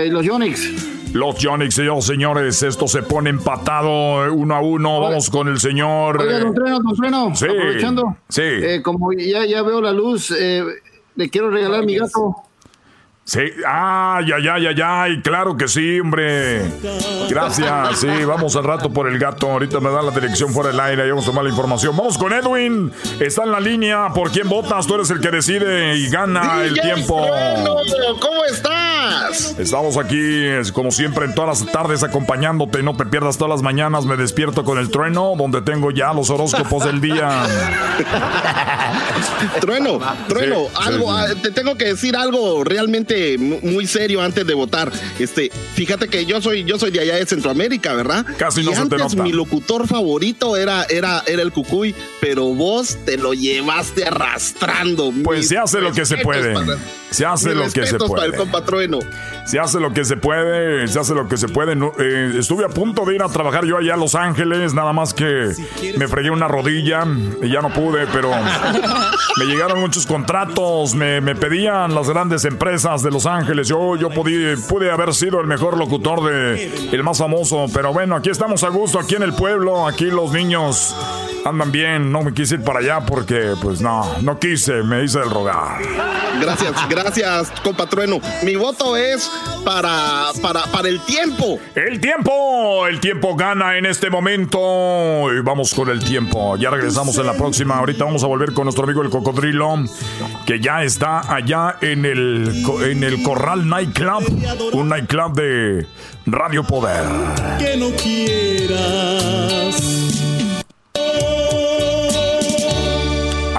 los Jonix. Los Jonix, señores, esto se pone empatado uno a uno. Vamos con el señor. Oiga, don Treno, don Treno, sí, aprovechando. Sí. como ya, ya veo la luz, le quiero regalar mi gato. Sí, ay, ay, ay, ay, ay, claro que sí, hombre. Gracias, sí, vamos al rato por el gato. Ahorita me da la dirección fuera del aire y vamos a tomar la información. Vamos con Edwin, está en la línea. ¿Por quién votas? Tú eres el que decide y gana el tiempo. ¿Cómo estás? Estamos aquí, como siempre, en todas las tardes acompañándote. No te pierdas todas las mañanas. Me despierto con el trueno, donde tengo ya los horóscopos del día. trueno, trueno, algo, ah, te tengo que decir algo realmente muy serio antes de votar. Este, fíjate que yo soy, yo soy de allá de Centroamérica, ¿verdad? Casi no y se antes te nota. mi locutor favorito era, era, era el Cucuy, pero vos te lo llevaste arrastrando. Pues se hace lo que se puede. se hace lo que se puede. Para el compatrueno. Se hace lo que se puede, se hace lo que se puede. Eh, estuve a punto de ir a trabajar yo allá a Los Ángeles, nada más que me fregué una rodilla y ya no pude, pero me llegaron muchos contratos, me, me pedían las grandes empresas de Los Ángeles. Yo, yo pude, pude haber sido el mejor locutor de el más famoso, pero bueno, aquí estamos a gusto, aquí en el pueblo, aquí los niños andan bien. No me quise ir para allá porque, pues no, no quise, me hice el rogar. Gracias, gracias, compatrueno. Mi voto es para, para, para el tiempo. El tiempo, el tiempo gana en este momento. Y vamos con el tiempo. Ya regresamos en la próxima. Ahorita vamos a volver con nuestro amigo el cocodrilo, que ya está allá en el, en el Corral Nightclub, un nightclub de Radio Poder. Que no quieras.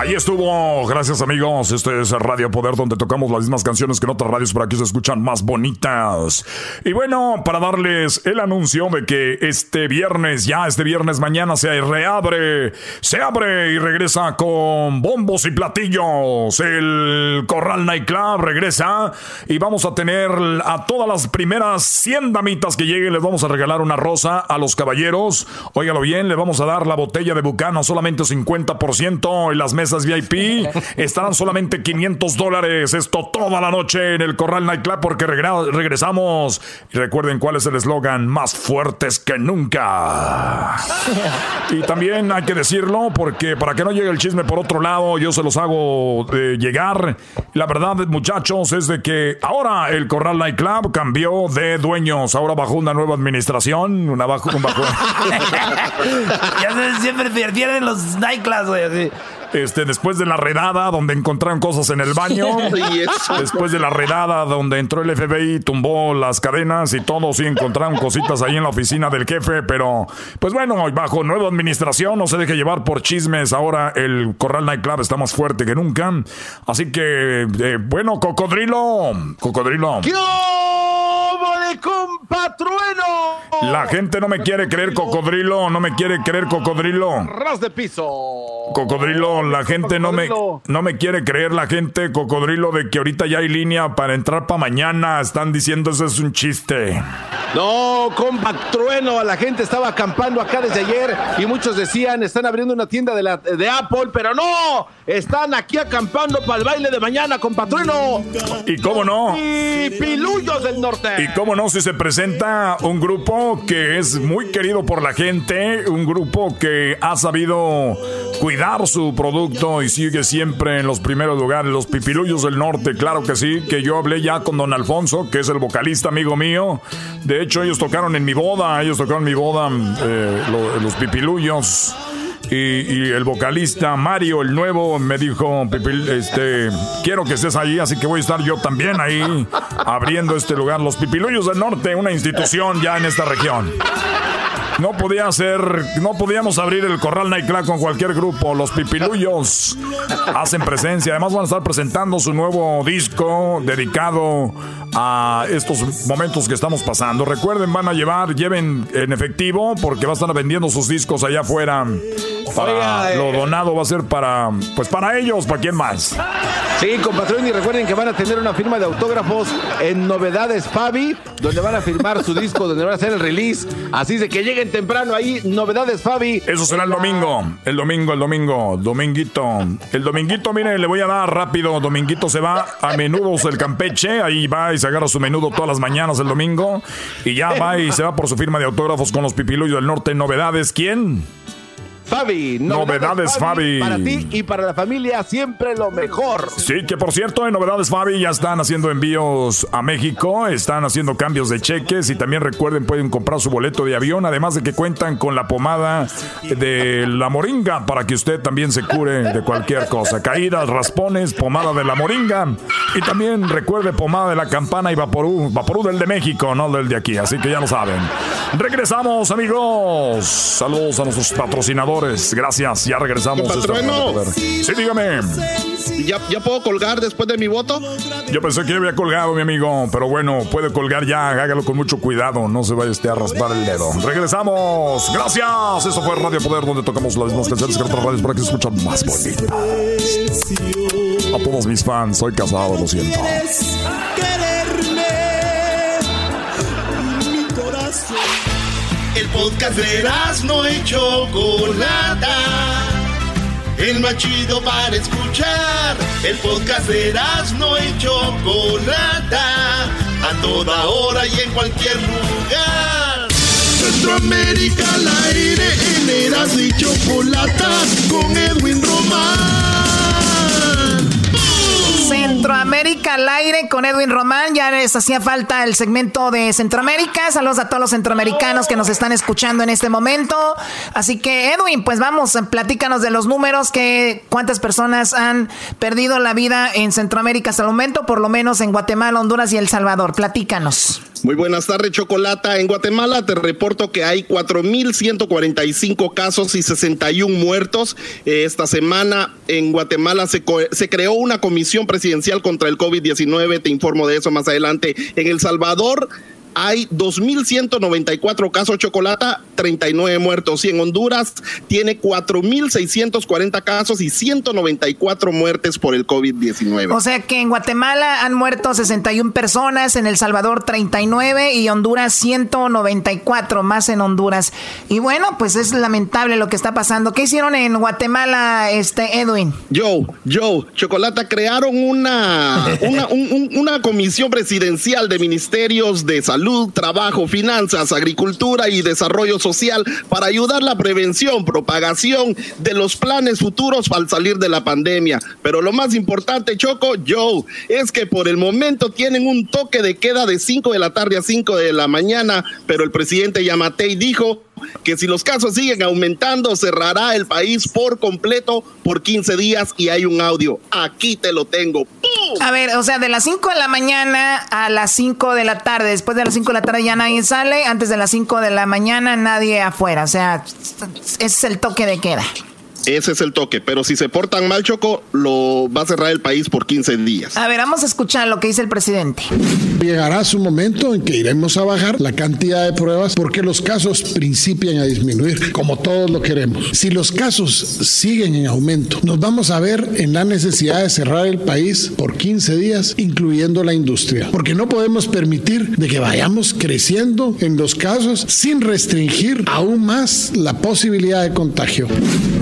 Ahí estuvo, gracias amigos. Este es Radio Poder donde tocamos las mismas canciones que en otras radios, pero aquí se escuchan más bonitas. Y bueno, para darles el anuncio de que este viernes, ya este viernes mañana se reabre, se abre y regresa con bombos y platillos. El Corral Nightclub regresa y vamos a tener a todas las primeras 100 damitas que lleguen, les vamos a regalar una rosa a los caballeros. Óigalo bien, le vamos a dar la botella de Bucano solamente 50% y las mesas VIP estarán solamente 500 dólares. Esto toda la noche en el Corral Nightclub porque regresamos. Y recuerden cuál es el eslogan: más fuertes que nunca. Y también hay que decirlo porque para que no llegue el chisme por otro lado, yo se los hago eh, llegar. La verdad, muchachos, es de que ahora el Corral Nightclub cambió de dueños. Ahora bajo una nueva administración. Una bajo, ya siempre pierden los nightclubs, güey. Este, después de la redada donde encontraron cosas en el baño. después de la redada donde entró el FBI, tumbó las cadenas y todos sí encontraron cositas ahí en la oficina del jefe. Pero, pues bueno, bajo nueva administración, no se deje llevar por chismes. Ahora el Corral Nightclub está más fuerte que nunca. Así que, eh, bueno, cocodrilo. Cocodrilo. ¿Qué de compatrueno? La gente no me quiere creer cocodrilo, no me quiere creer cocodrilo. Ras de piso. Cocodrilo, la gente no me, no me quiere creer la gente, cocodrilo, de que ahorita ya hay línea para entrar para mañana. Están diciendo eso es un chiste. No, compa trueno, la gente estaba acampando acá desde ayer y muchos decían, están abriendo una tienda de, la, de Apple, pero no, están aquí acampando para el baile de mañana, compa trueno. ¿Y cómo no? Y pilullos del norte. ¿Y cómo no si se presenta un grupo que es muy querido por la gente, un grupo que ha sabido cuidar su producto y sigue siempre en los primeros lugares, los pipilullos del norte, claro que sí, que yo hablé ya con don Alfonso, que es el vocalista amigo mío. De hecho, ellos tocaron en mi boda, ellos tocaron en mi boda eh, los pipilullos. Y, el vocalista Mario, el nuevo, me dijo, este, quiero que estés ahí, así que voy a estar yo también ahí abriendo este lugar. Los Pipiluyos del Norte, una institución ya en esta región. No podía ser, no podíamos abrir el Corral Nightclub con cualquier grupo. Los Pipiluyos hacen presencia. Además van a estar presentando su nuevo disco dedicado a estos momentos que estamos pasando. Recuerden, van a llevar, lleven en efectivo porque va a estar vendiendo sus discos allá afuera. Para, lo eh, donado va a ser para, pues para ellos, para quién más. Sí, compatrón, y recuerden que van a tener una firma de autógrafos en Novedades Fabi, donde van a firmar su disco, donde van a hacer el release. Así de que lleguen temprano ahí, Novedades Fabi. Eso será el domingo, el domingo, el domingo, dominguito. El dominguito, miren, le voy a dar rápido. Dominguito se va a Menudos el Campeche, ahí va y se agarra su menudo todas las mañanas el domingo. Y ya va y se va por su firma de autógrafos con los pipiluyos del norte. Novedades, ¿quién? Fabi. Novedades, Fabi, Para ti y para la familia siempre lo mejor. Sí, que por cierto, en Novedades Fabi ya están haciendo envíos a México, están haciendo cambios de cheques y también recuerden pueden comprar su boleto de avión, además de que cuentan con la pomada de la moringa para que usted también se cure de cualquier cosa. Caídas, raspones, pomada de la moringa y también recuerde pomada de la campana y vaporú, vaporú del de México, no del de aquí, así que ya lo saben. Regresamos, amigos. Saludos a nuestros patrocinadores Gracias, ya regresamos. Sí, dígame. ¿Ya, ¿Ya puedo colgar después de mi voto? Yo pensé que ya había colgado, mi amigo. Pero bueno, puede colgar ya. Hágalo con mucho cuidado. No se vaya usted a raspar el dedo. Regresamos. Gracias. Eso fue Radio Poder, donde tocamos las mismas canciones que otras radios para que se escuchan más bonitas. A todos mis fans, soy casado, lo siento. El podcast de no y Chocolata. El más chido para escuchar. El podcast de no y Chocolata. A toda hora y en cualquier lugar. Centroamérica al aire en Eras y Chocolata con Edwin Román. Centroamérica al aire con Edwin Román. Ya les hacía falta el segmento de Centroamérica. Saludos a todos los centroamericanos que nos están escuchando en este momento. Así que, Edwin, pues vamos, platícanos de los números que cuántas personas han perdido la vida en Centroamérica hasta el momento, por lo menos en Guatemala, Honduras y El Salvador. Platícanos. Muy buenas tardes, Chocolata. En Guatemala te reporto que hay 4.145 casos y 61 muertos. Esta semana en Guatemala se, se creó una comisión presidencial contra el COVID-19. Te informo de eso más adelante. En El Salvador hay 2.194 casos chocolata, 39 muertos. Y en Honduras tiene 4.640 casos y 194 muertes por el COVID-19. O sea que en Guatemala han muerto 61 personas, en El Salvador 39 y Honduras 194, más en Honduras. Y bueno, pues es lamentable lo que está pasando. ¿Qué hicieron en Guatemala, este Edwin? Joe, Joe, Chocolata, crearon una, una, una comisión presidencial de ministerios de salud salud, trabajo, finanzas, agricultura y desarrollo social para ayudar la prevención, propagación de los planes futuros al salir de la pandemia. Pero lo más importante, Choco, Joe, es que por el momento tienen un toque de queda de 5 de la tarde a 5 de la mañana, pero el presidente Yamatei dijo que si los casos siguen aumentando, cerrará el país por completo por 15 días y hay un audio. Aquí te lo tengo. A ver, o sea, de las 5 de la mañana a las 5 de la tarde, después de las 5 de la tarde ya nadie sale, antes de las 5 de la mañana nadie afuera, o sea, ese es el toque de queda. Ese es el toque, pero si se portan mal, Choco, lo va a cerrar el país por 15 días. A ver, vamos a escuchar lo que dice el presidente. Llegará su momento en que iremos a bajar la cantidad de pruebas porque los casos principian a disminuir, como todos lo queremos. Si los casos siguen en aumento, nos vamos a ver en la necesidad de cerrar el país por 15 días, incluyendo la industria, porque no podemos permitir de que vayamos creciendo en los casos sin restringir aún más la posibilidad de contagio.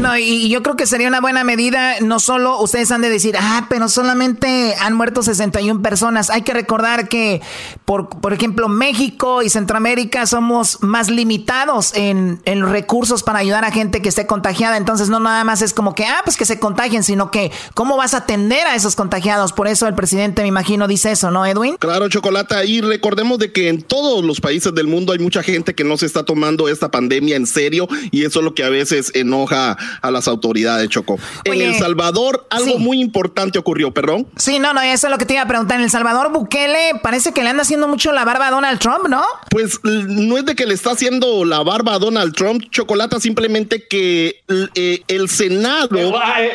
No, y y yo creo que sería una buena medida, no solo ustedes han de decir, ah, pero solamente han muerto 61 personas. Hay que recordar que, por, por ejemplo, México y Centroamérica somos más limitados en, en recursos para ayudar a gente que esté contagiada. Entonces, no nada más es como que, ah, pues que se contagien, sino que, ¿cómo vas a atender a esos contagiados? Por eso el presidente, me imagino, dice eso, ¿no, Edwin? Claro, Chocolata. Y recordemos de que en todos los países del mundo hay mucha gente que no se está tomando esta pandemia en serio y eso es lo que a veces enoja a las autoridades, Choco. en El Salvador algo muy importante ocurrió, perdón. Sí, no, no, eso es lo que te iba a preguntar. En El Salvador, Bukele parece que le anda haciendo mucho la barba a Donald Trump, ¿no? Pues no es de que le está haciendo la barba a Donald Trump, Chocolata, simplemente que eh, el Senado,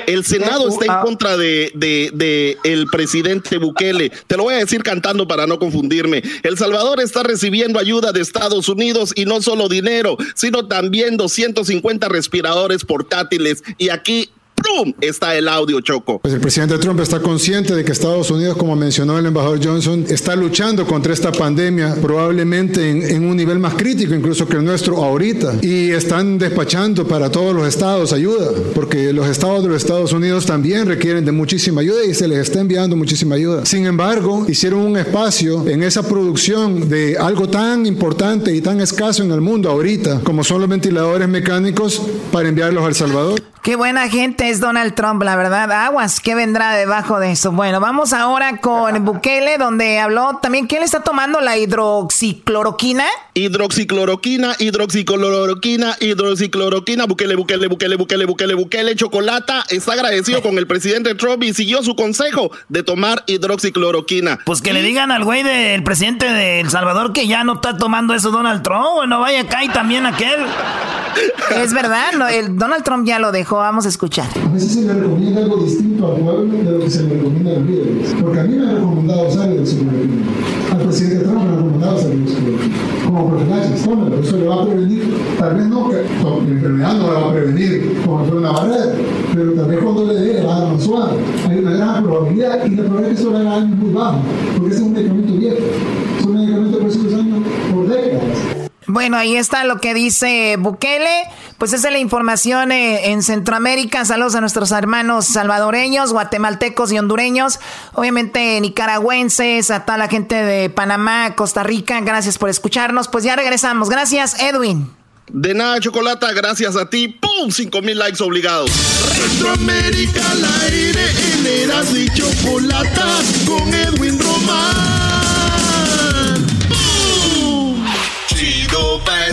el Senado está en contra de, de, de el presidente Bukele. Te lo voy a decir cantando para no confundirme. El Salvador está recibiendo ayuda de Estados Unidos y no solo dinero, sino también 250 respiradores portátiles y aquí ¡Pum! Está el audio, Choco. Pues el presidente Trump está consciente de que Estados Unidos, como mencionó el embajador Johnson, está luchando contra esta pandemia, probablemente en, un nivel más crítico incluso que el nuestro ahorita. Y están despachando para todos los estados ayuda, porque los estados de los Estados Unidos también requieren de muchísima ayuda y se les está enviando muchísima ayuda. Sin embargo, hicieron un espacio en esa producción de algo tan importante y tan escaso en el mundo ahorita, como son los ventiladores mecánicos, para enviarlos a El Salvador. Qué buena gente es Donald Trump, la verdad. Aguas, ¿qué vendrá debajo de eso? Bueno, vamos ahora con Bukele, donde habló también, ¿quién le está tomando la hidroxicloroquina? Hidroxicloroquina, hidroxicloroquina, hidroxicloroquina, Bukele, Bukele, Bukele, Bukele, Bukele, Bukele, Chocolata está agradecido con el presidente Trump y siguió su consejo de tomar hidroxicloroquina. Pues que le digan al güey del presidente de El Salvador que ya no está tomando eso Donald Trump, bueno, vaya acá y también aquel. Es verdad, no, el Donald Trump ya lo dejó vamos a escuchar. A veces se le recomienda algo distinto al pueblo de lo que se le recomienda a los líderes. Porque a mí me ha recomendado usar el psicología. Al presidente Trump me ha recomendado usar el psicología. Como profesionales, tómelo, eso le va a prevenir. Tal vez no, la enfermedad no le va a prevenir como fuera una barrera, pero tal vez cuando le dé va a dar suave. Hay una gran probabilidad y la probabilidad que eso le haga es muy bajo, porque ese es un medicamento viejo. Es un medicamento que por años por décadas. Bueno, ahí está lo que dice Bukele. Pues esa es la información eh, en Centroamérica. Saludos a nuestros hermanos salvadoreños, guatemaltecos y hondureños. Obviamente nicaragüenses, a toda la gente de Panamá, Costa Rica. Gracias por escucharnos. Pues ya regresamos. Gracias, Edwin. De nada, Chocolata, gracias a ti. ¡Pum! 5 mil likes obligados. Centroamérica al aire en Eras y Chocolata con Edwin Román.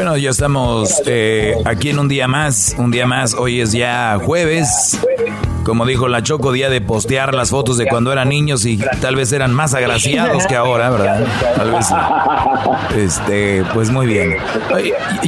Bueno, ya estamos eh, aquí en un día más, un día más. Hoy es ya jueves. Como dijo la Choco, día de postear las fotos de cuando eran niños y tal vez eran más agraciados que ahora, ¿verdad? Tal vez. Este, pues muy bien.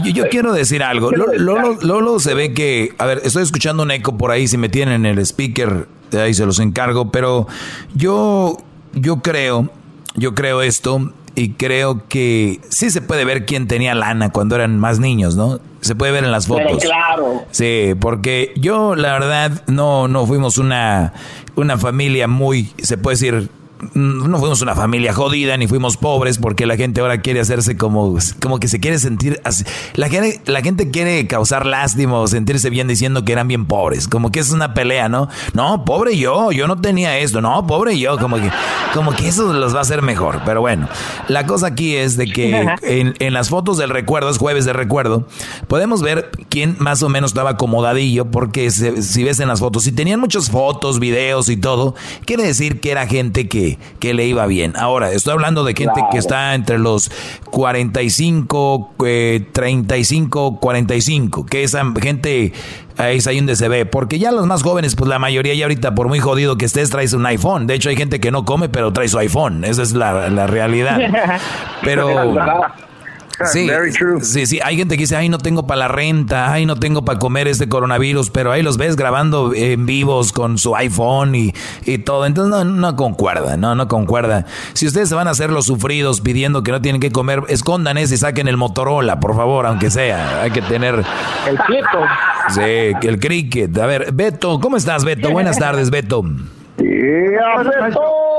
yo, quiero decir algo. Lolo, Lolo, se ve que, a ver, estoy escuchando un eco por ahí. Si me tienen el speaker, ahí se los encargo. Pero yo, yo creo, yo creo esto y creo que sí se puede ver quién tenía lana cuando eran más niños, ¿no? Se puede ver en las fotos. claro. Sí, porque yo la verdad no no fuimos una una familia muy se puede decir no fuimos una familia jodida ni fuimos pobres porque la gente ahora quiere hacerse como, como que se quiere sentir así. La gente, la gente quiere causar lástima o sentirse bien diciendo que eran bien pobres. Como que es una pelea, ¿no? No, pobre yo, yo no tenía esto. No, pobre yo. Como que, como que eso los va a hacer mejor. Pero bueno, la cosa aquí es de que en, en las fotos del recuerdo, es jueves de recuerdo, podemos ver quién más o menos estaba acomodadillo porque si ves en las fotos, si tenían muchas fotos, videos y todo, quiere decir que era gente que que, le iba bien. Ahora, estoy hablando de gente que está entre los 45, 35, 45, que esa gente ahí es ahí donde se ve. Porque ya los más jóvenes, pues la mayoría ya ahorita, por muy jodido que estés, traes un iPhone. De hecho, hay gente que no come, pero trae su iPhone. Esa es la, la realidad. Pero... Sí, sí, sí, hay gente que dice, ay, no tengo para la renta, ay, no tengo para comer este coronavirus, pero ahí los ves grabando en vivos con su iPhone y, y todo. Entonces no, no concuerda, no, no concuerda. Si ustedes se van a hacer los sufridos pidiendo que no tienen que comer, escondan ese y saquen el Motorola, por favor, aunque sea. Hay que tener... El cricket. Sí, el cricket. A ver, Beto, ¿cómo estás, Beto? Buenas tardes, Beto. Beto.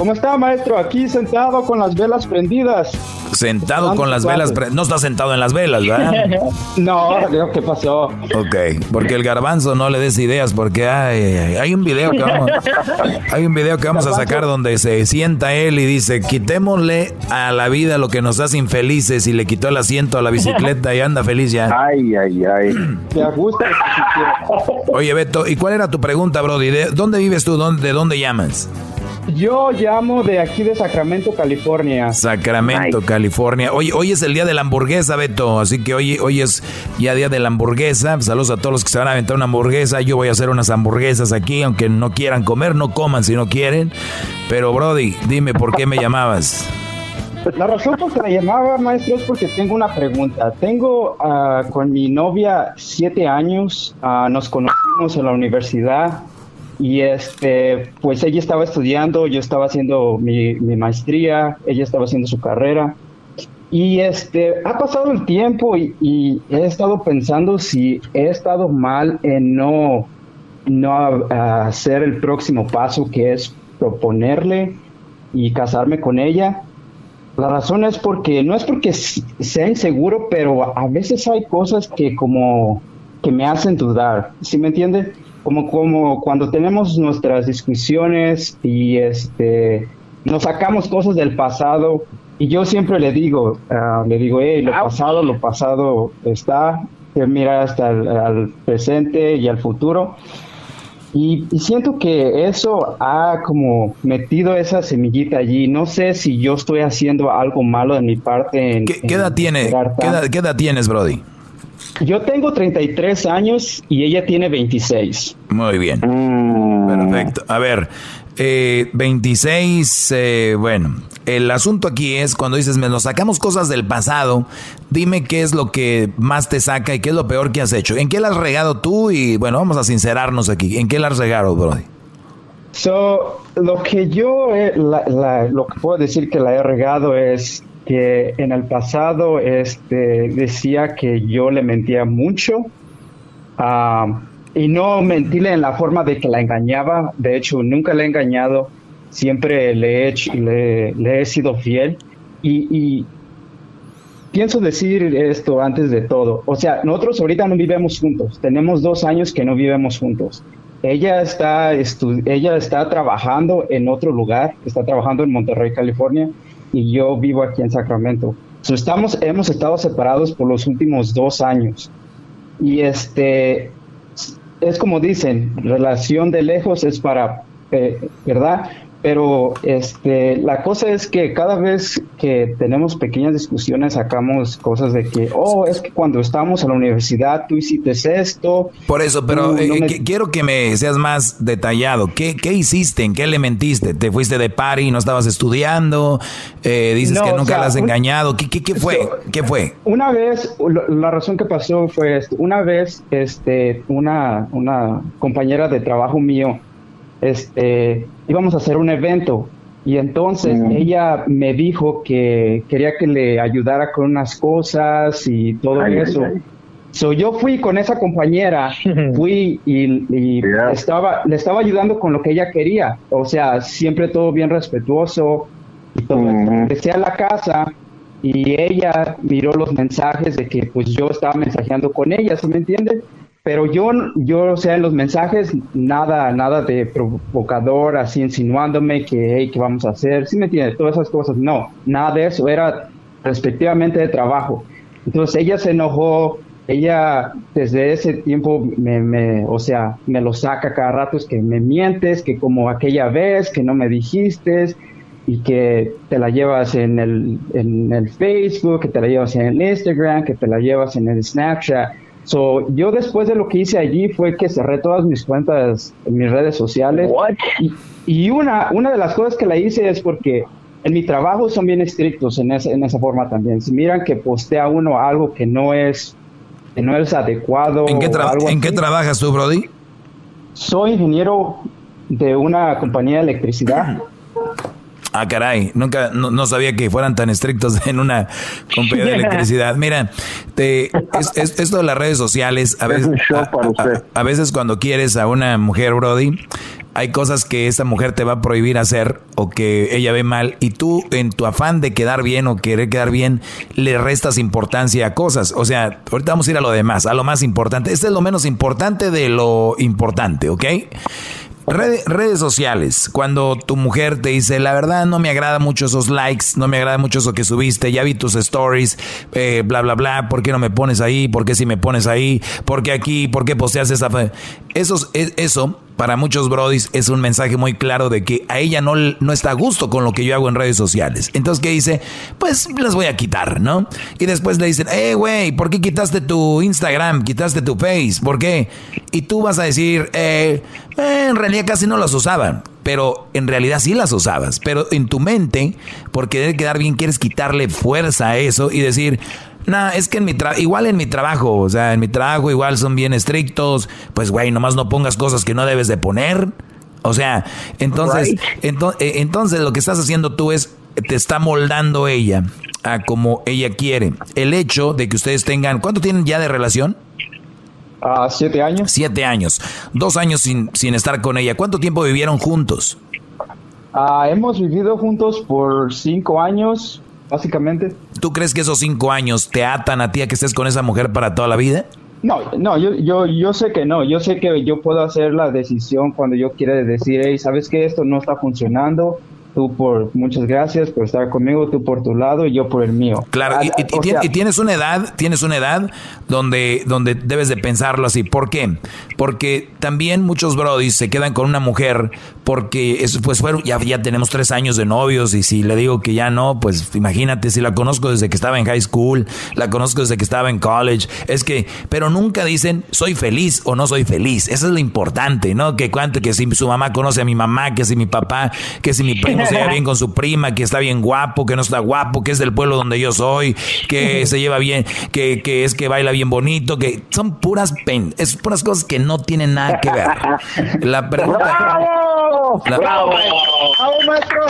¿Cómo está, maestro? Aquí sentado con las velas prendidas. Sentado con las velas prendidas. No está sentado en las velas, ¿verdad? no, ¿qué pasó? Ok, porque el garbanzo no le des ideas, porque hay, hay un video que vamos, hay un video que vamos a sacar donde se sienta él y dice, quitémosle a la vida lo que nos hace infelices y le quitó el asiento a la bicicleta y anda feliz ya. Ay, ay, ay. Te gusta. Oye, Beto, ¿y cuál era tu pregunta, Brody? ¿De dónde vives tú? ¿De dónde llamas? Yo llamo de aquí de Sacramento, California. Sacramento, California. Hoy, hoy es el día de la hamburguesa, Beto. Así que hoy, hoy es ya día de la hamburguesa. Saludos a todos los que se van a aventar una hamburguesa. Yo voy a hacer unas hamburguesas aquí, aunque no quieran comer, no coman si no quieren. Pero, Brody, dime por qué me llamabas. Pues la razón por que me llamaba, maestro, es porque tengo una pregunta. Tengo ah, con mi novia siete años, ah, nos conocimos en la universidad y este, pues ella estaba estudiando, yo estaba haciendo mi, maestría, ella estaba haciendo su carrera. Y este, ha pasado el tiempo y, he estado pensando si he estado mal en no, no hacer el próximo paso que es proponerle y casarme con ella. La razón es porque, no es porque sea inseguro, pero a veces hay cosas que como que me hacen dudar, ¿sí me entiende? Como, como cuando tenemos nuestras discusiones y este, nos sacamos cosas del pasado y yo siempre le digo, ah, le digo, hey, lo pasado, lo pasado está, que mira hasta el al presente y al futuro. Y, siento que eso ha como metido esa semillita allí. No sé si yo estoy haciendo algo malo de mi parte. En, ¿Qué, edad, tiene, ¿qué edad tienes, Brody? Yo tengo 33 años y ella tiene 26. Muy bien. Mm. Perfecto. A ver, eh, 26, eh, bueno, el asunto aquí es cuando dices, me nos sacamos cosas del pasado, dime qué es lo que más te saca y qué es lo peor que has hecho. ¿En qué la has regado tú? Y bueno, vamos a sincerarnos aquí. ¿En qué la has regado, Brody? So, lo que yo, lo que puedo decir que la he regado es que en el pasado este, decía que yo le mentía mucho ah, y no mentirle en la forma de que la engañaba. De hecho, nunca le he engañado, siempre le he, le, he sido fiel. Y, pienso decir esto antes de todo. O sea, nosotros ahorita no vivimos juntos. Tenemos dos años que no vivimos juntos. Ella está, ella está trabajando en otro lugar, está trabajando en Monterrey, California, y yo vivo aquí en Sacramento. estamos, hemos estado separados por los últimos dos años. Y este, es como dicen, relación de lejos es para, eh, ¿verdad? Pero este, la cosa es que cada vez que tenemos pequeñas discusiones sacamos cosas de que, oh, es que cuando estábamos en la universidad tú hiciste esto. Por eso, pero eh, quiero que me seas más detallado. ¿Qué, ¿Qué, hiciste? ¿En qué le mentiste? ¿Te fuiste de party, no estabas estudiando? Eh, dices que nunca la has engañado. ¿Qué, qué, qué fue? ¿Qué fue? Una vez, la razón que pasó fue esto. Una vez, este, una, una compañera de trabajo mío, este, íbamos a hacer un evento y entonces ella me dijo que quería que le ayudara con unas cosas y todo eso. So, yo fui con esa compañera, fui y, estaba, le estaba ayudando con lo que ella quería. O sea, siempre todo bien respetuoso y todo. Empecé a la casa y ella miró los mensajes de que pues yo estaba mensajeando con ella, ¿se me entiende? Pero yo, yo, o sea, en los mensajes, nada, nada de provocador, así insinuándome que, hey, ¿qué vamos a hacer? ¿Sí me entiendes? Todas esas cosas, no, nada de eso, era respectivamente de trabajo. Entonces ella se enojó, ella desde ese tiempo me, me, o sea, me lo saca cada rato, es que me mientes, que como aquella vez, que no me dijiste, y que te la llevas en el, en el Facebook, que te la llevas en el Instagram, que te la llevas en el Snapchat. So, yo después de lo que hice allí fue que cerré todas mis cuentas en mis redes sociales. Y, una, una de las cosas que la hice es porque en mi trabajo son bien estrictos en esa, en esa forma también. Si miran que postea uno algo que no es, que no es adecuado. ¿En qué, ¿en qué trabajas tú, Brody? Soy ingeniero de una compañía de electricidad. Ah, caray, nunca, no, sabía que fueran tan estrictos en una compañía de electricidad. Mira, te, es, esto de las redes sociales, a veces, a, veces cuando quieres a una mujer, Brody, hay cosas que esa mujer te va a prohibir hacer o que ella ve mal y tú en tu afán de quedar bien o querer quedar bien le restas importancia a cosas. O sea, ahorita vamos a ir a lo demás, a lo más importante. Este es lo menos importante de lo importante, ¿ok? Redes sociales, cuando tu mujer te dice, la verdad no me agrada mucho esos likes, no me agrada mucho eso que subiste, ya vi tus stories, eh, bla, bla, bla, ¿por qué no me pones ahí? ¿Por qué si me pones ahí? ¿Por qué aquí? ¿Por qué posteas esa... Eso, eso para muchos brodis es un mensaje muy claro de que a ella no, no está a gusto con lo que yo hago en redes sociales. Entonces, ¿qué dice? Pues las voy a quitar, ¿no? Y después le dicen, eh, güey, ¿por qué quitaste tu Instagram? ¿Quitaste tu Face? ¿Por qué? Y tú vas a decir, eh, eh, en realidad casi no las usaban. Pero en realidad sí las usabas. Pero en tu mente, por querer quedar bien, quieres quitarle fuerza a eso y decir, Nah, es que en mi igual en mi trabajo, o sea, en mi trabajo igual son bien estrictos, pues güey, nomás no pongas cosas que no debes de poner. O sea, entonces, eh, entonces lo que estás haciendo tú es, te está moldando ella a como ella quiere. El hecho de que ustedes tengan, ¿cuánto tienen ya de relación? Ah, siete años. Siete años. Dos años sin, sin estar con ella. ¿Cuánto tiempo vivieron juntos? Ah, hemos vivido juntos por cinco años, básicamente. ¿Tú crees que esos cinco años te atan a ti a que estés con esa mujer para toda la vida? No, no, yo, yo, yo sé que no. Yo sé que yo puedo hacer la decisión cuando yo quiera decir, hey, ¿sabes que esto no está funcionando? Tú por muchas gracias por estar conmigo, tú por tu lado y yo por el mío. Claro, y, ah, tienes una edad, tienes una edad donde, donde debes de pensarlo así. ¿Por qué? Porque también muchos brodis se quedan con una mujer porque es, pues fueron, ya, ya tenemos tres años de novios y si le digo que ya no, pues imagínate, si la conozco desde que estaba en high school, la conozco desde que estaba en college, es que, pero nunca dicen soy feliz o no soy feliz. Eso es lo importante, ¿no? Que cuánto, que si su mamá conoce a mi mamá, que si mi papá, que si mi primo se lleva bien con su prima, que está bien guapo, que no está guapo, que es del pueblo donde yo soy, que se lleva bien, que, que es que baila bien bonito, que son puras pen, es puras cosas que no tienen nada que ver. La pregunta, bravo, maestro.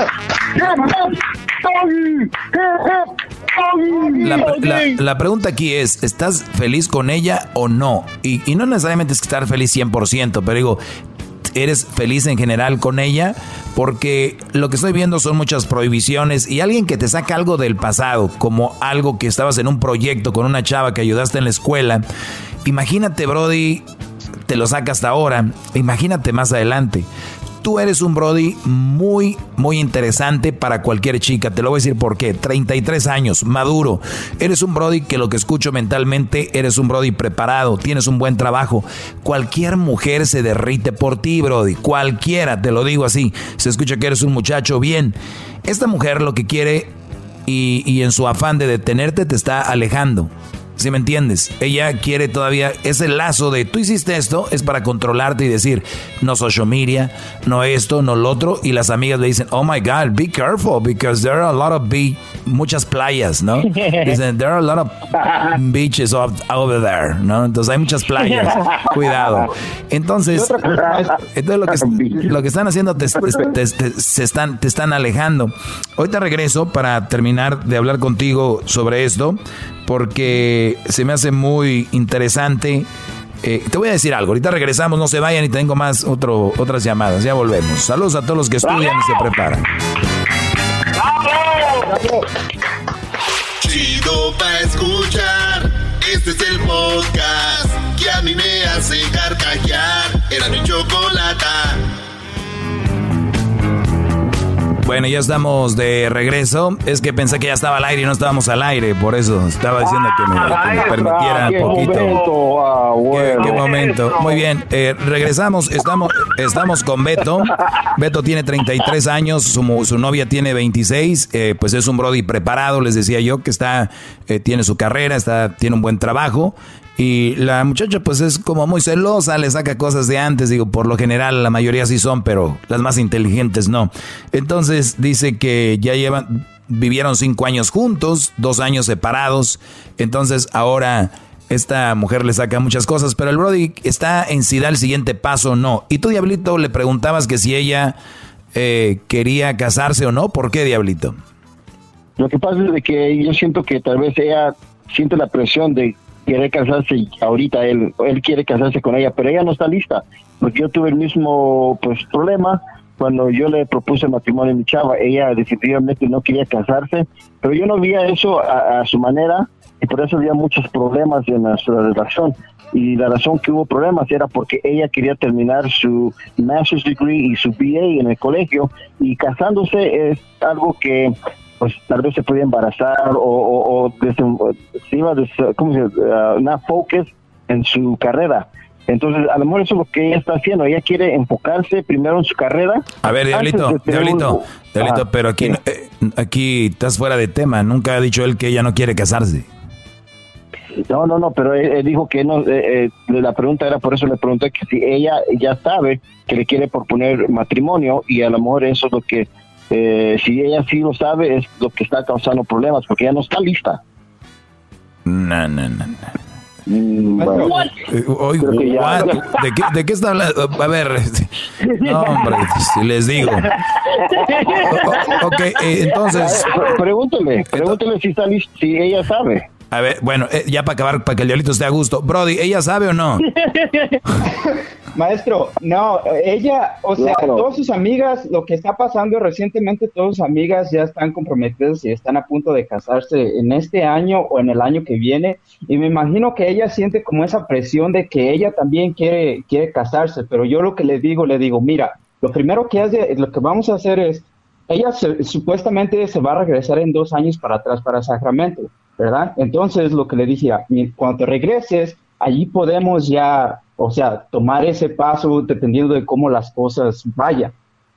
La, pregunta aquí es, ¿estás feliz con ella o no? Y, y no necesariamente es estar feliz 100%, pero digo, ¿eres feliz en general con ella? Porque lo que estoy viendo son muchas prohibiciones y alguien que te saca algo del pasado, como algo que estabas en un proyecto con una chava que ayudaste en la escuela. Imagínate, Brody, te lo saca hasta ahora. Imagínate más adelante tú eres un Brody muy, muy interesante para cualquier chica. Te lo voy a decir por qué. 33 años, maduro. Eres un Brody que lo que escucho mentalmente, eres un Brody preparado, tienes un buen trabajo. Cualquier mujer se derrite por ti, Brody. Cualquiera, te lo digo así. Se escucha que eres un muchacho bien. Esta mujer lo que quiere y, y en su afán de detenerte te está alejando. Si me entiendes? Ella quiere todavía ese lazo de tú hiciste esto, es para controlarte y decir, no social media, no esto, no lo otro. Y las amigas le dicen, oh my God, be careful, because there are a lot of be muchas playas, ¿no? Dicen, there are a lot of beaches over there, ¿no? Entonces hay muchas playas, cuidado. Entonces, entonces lo, que, están haciendo te, se están, te están alejando. Ahorita regreso para terminar de hablar contigo sobre esto porque se me hace muy interesante. Eh, te voy a decir algo, ahorita regresamos, no se vayan y tengo más otro, otras llamadas, ya volvemos. Saludos a todos los que estudian y se preparan. Chido pa escuchar, este es el podcast que a mí me hace carcajear. Era mi chocolata. Bueno, ya estamos de regreso. Es que pensé que ya estaba al aire y no estábamos al aire, por eso estaba diciendo que me, ah, permitiera un poquito. Ah, ¿Qué, momento? Muy bien, eh, regresamos. Estamos, estamos con Beto. Beto tiene 33 años, su, su novia tiene 26. Eh, pues es un Brody preparado, les decía yo, que está, eh, tiene su carrera, está, tiene un buen trabajo. Y la muchacha pues es como muy celosa, le saca cosas de antes, digo, por lo general la mayoría sí son, pero las más inteligentes no. Entonces dice que ya llevan, vivieron cinco años juntos, dos años separados, entonces ahora esta mujer le saca muchas cosas, pero el Brody está en si da el siguiente paso o no. Y tú, Diablito, le preguntabas que si ella eh, quería casarse o no, ¿por qué, Diablito? Lo que pasa es que yo siento que tal vez ella siente la presión de quiere casarse y ahorita él, él quiere casarse con ella, pero ella no está lista, porque yo tuve el mismo pues problema cuando yo le propuse matrimonio a mi chava, ella definitivamente no quería casarse, pero yo no veía eso a, su manera y por eso había muchos problemas en nuestra relación. Y la razón que hubo problemas era porque ella quería terminar su master's degree y su BA en el colegio. Y casándose es algo que pues tal vez se podía embarazar o, o, o se iba a ¿cómo se uh, una focus en su carrera. Entonces, a lo mejor eso es lo que ella está haciendo. Ella quiere enfocarse primero en su carrera. A ver, Diablito, Diablito, Diablito, pero aquí, eh, aquí estás fuera de tema. Nunca ha dicho él que ella no quiere casarse. No, no, no, pero él, dijo que no. Eh, eh, la pregunta era por eso le pregunté que si ella ya sabe que le quiere proponer matrimonio y a lo mejor eso es lo que eh, si ella sí lo sabe, es lo que está causando problemas, porque ella no está lista. No, no, no, mm, eh, ¿De, qué, está hablando? A ver, este, no, hombre, si les digo. ok, eh, entonces. Pregúntele, pregúntele si, está lista, si ella sabe. A ver, bueno, ya para acabar, para que el diablito esté a gusto. Brody, ¿ella sabe o no? Maestro, no, ella, o sea, todas sus amigas, lo que está pasando recientemente, todas sus amigas ya están comprometidas y están a punto de casarse en este año o en el año que viene. Y me imagino que ella siente como esa presión de que ella también quiere, quiere casarse. Pero yo lo que le digo, le digo, mira, lo primero que hace, lo que vamos a hacer es, ella supuestamente se va a regresar en dos años para atrás para Sacramento, ¿verdad? Entonces lo que le dije, cuando regreses, allí podemos ya o sea, tomar ese paso dependiendo de cómo las cosas vayan.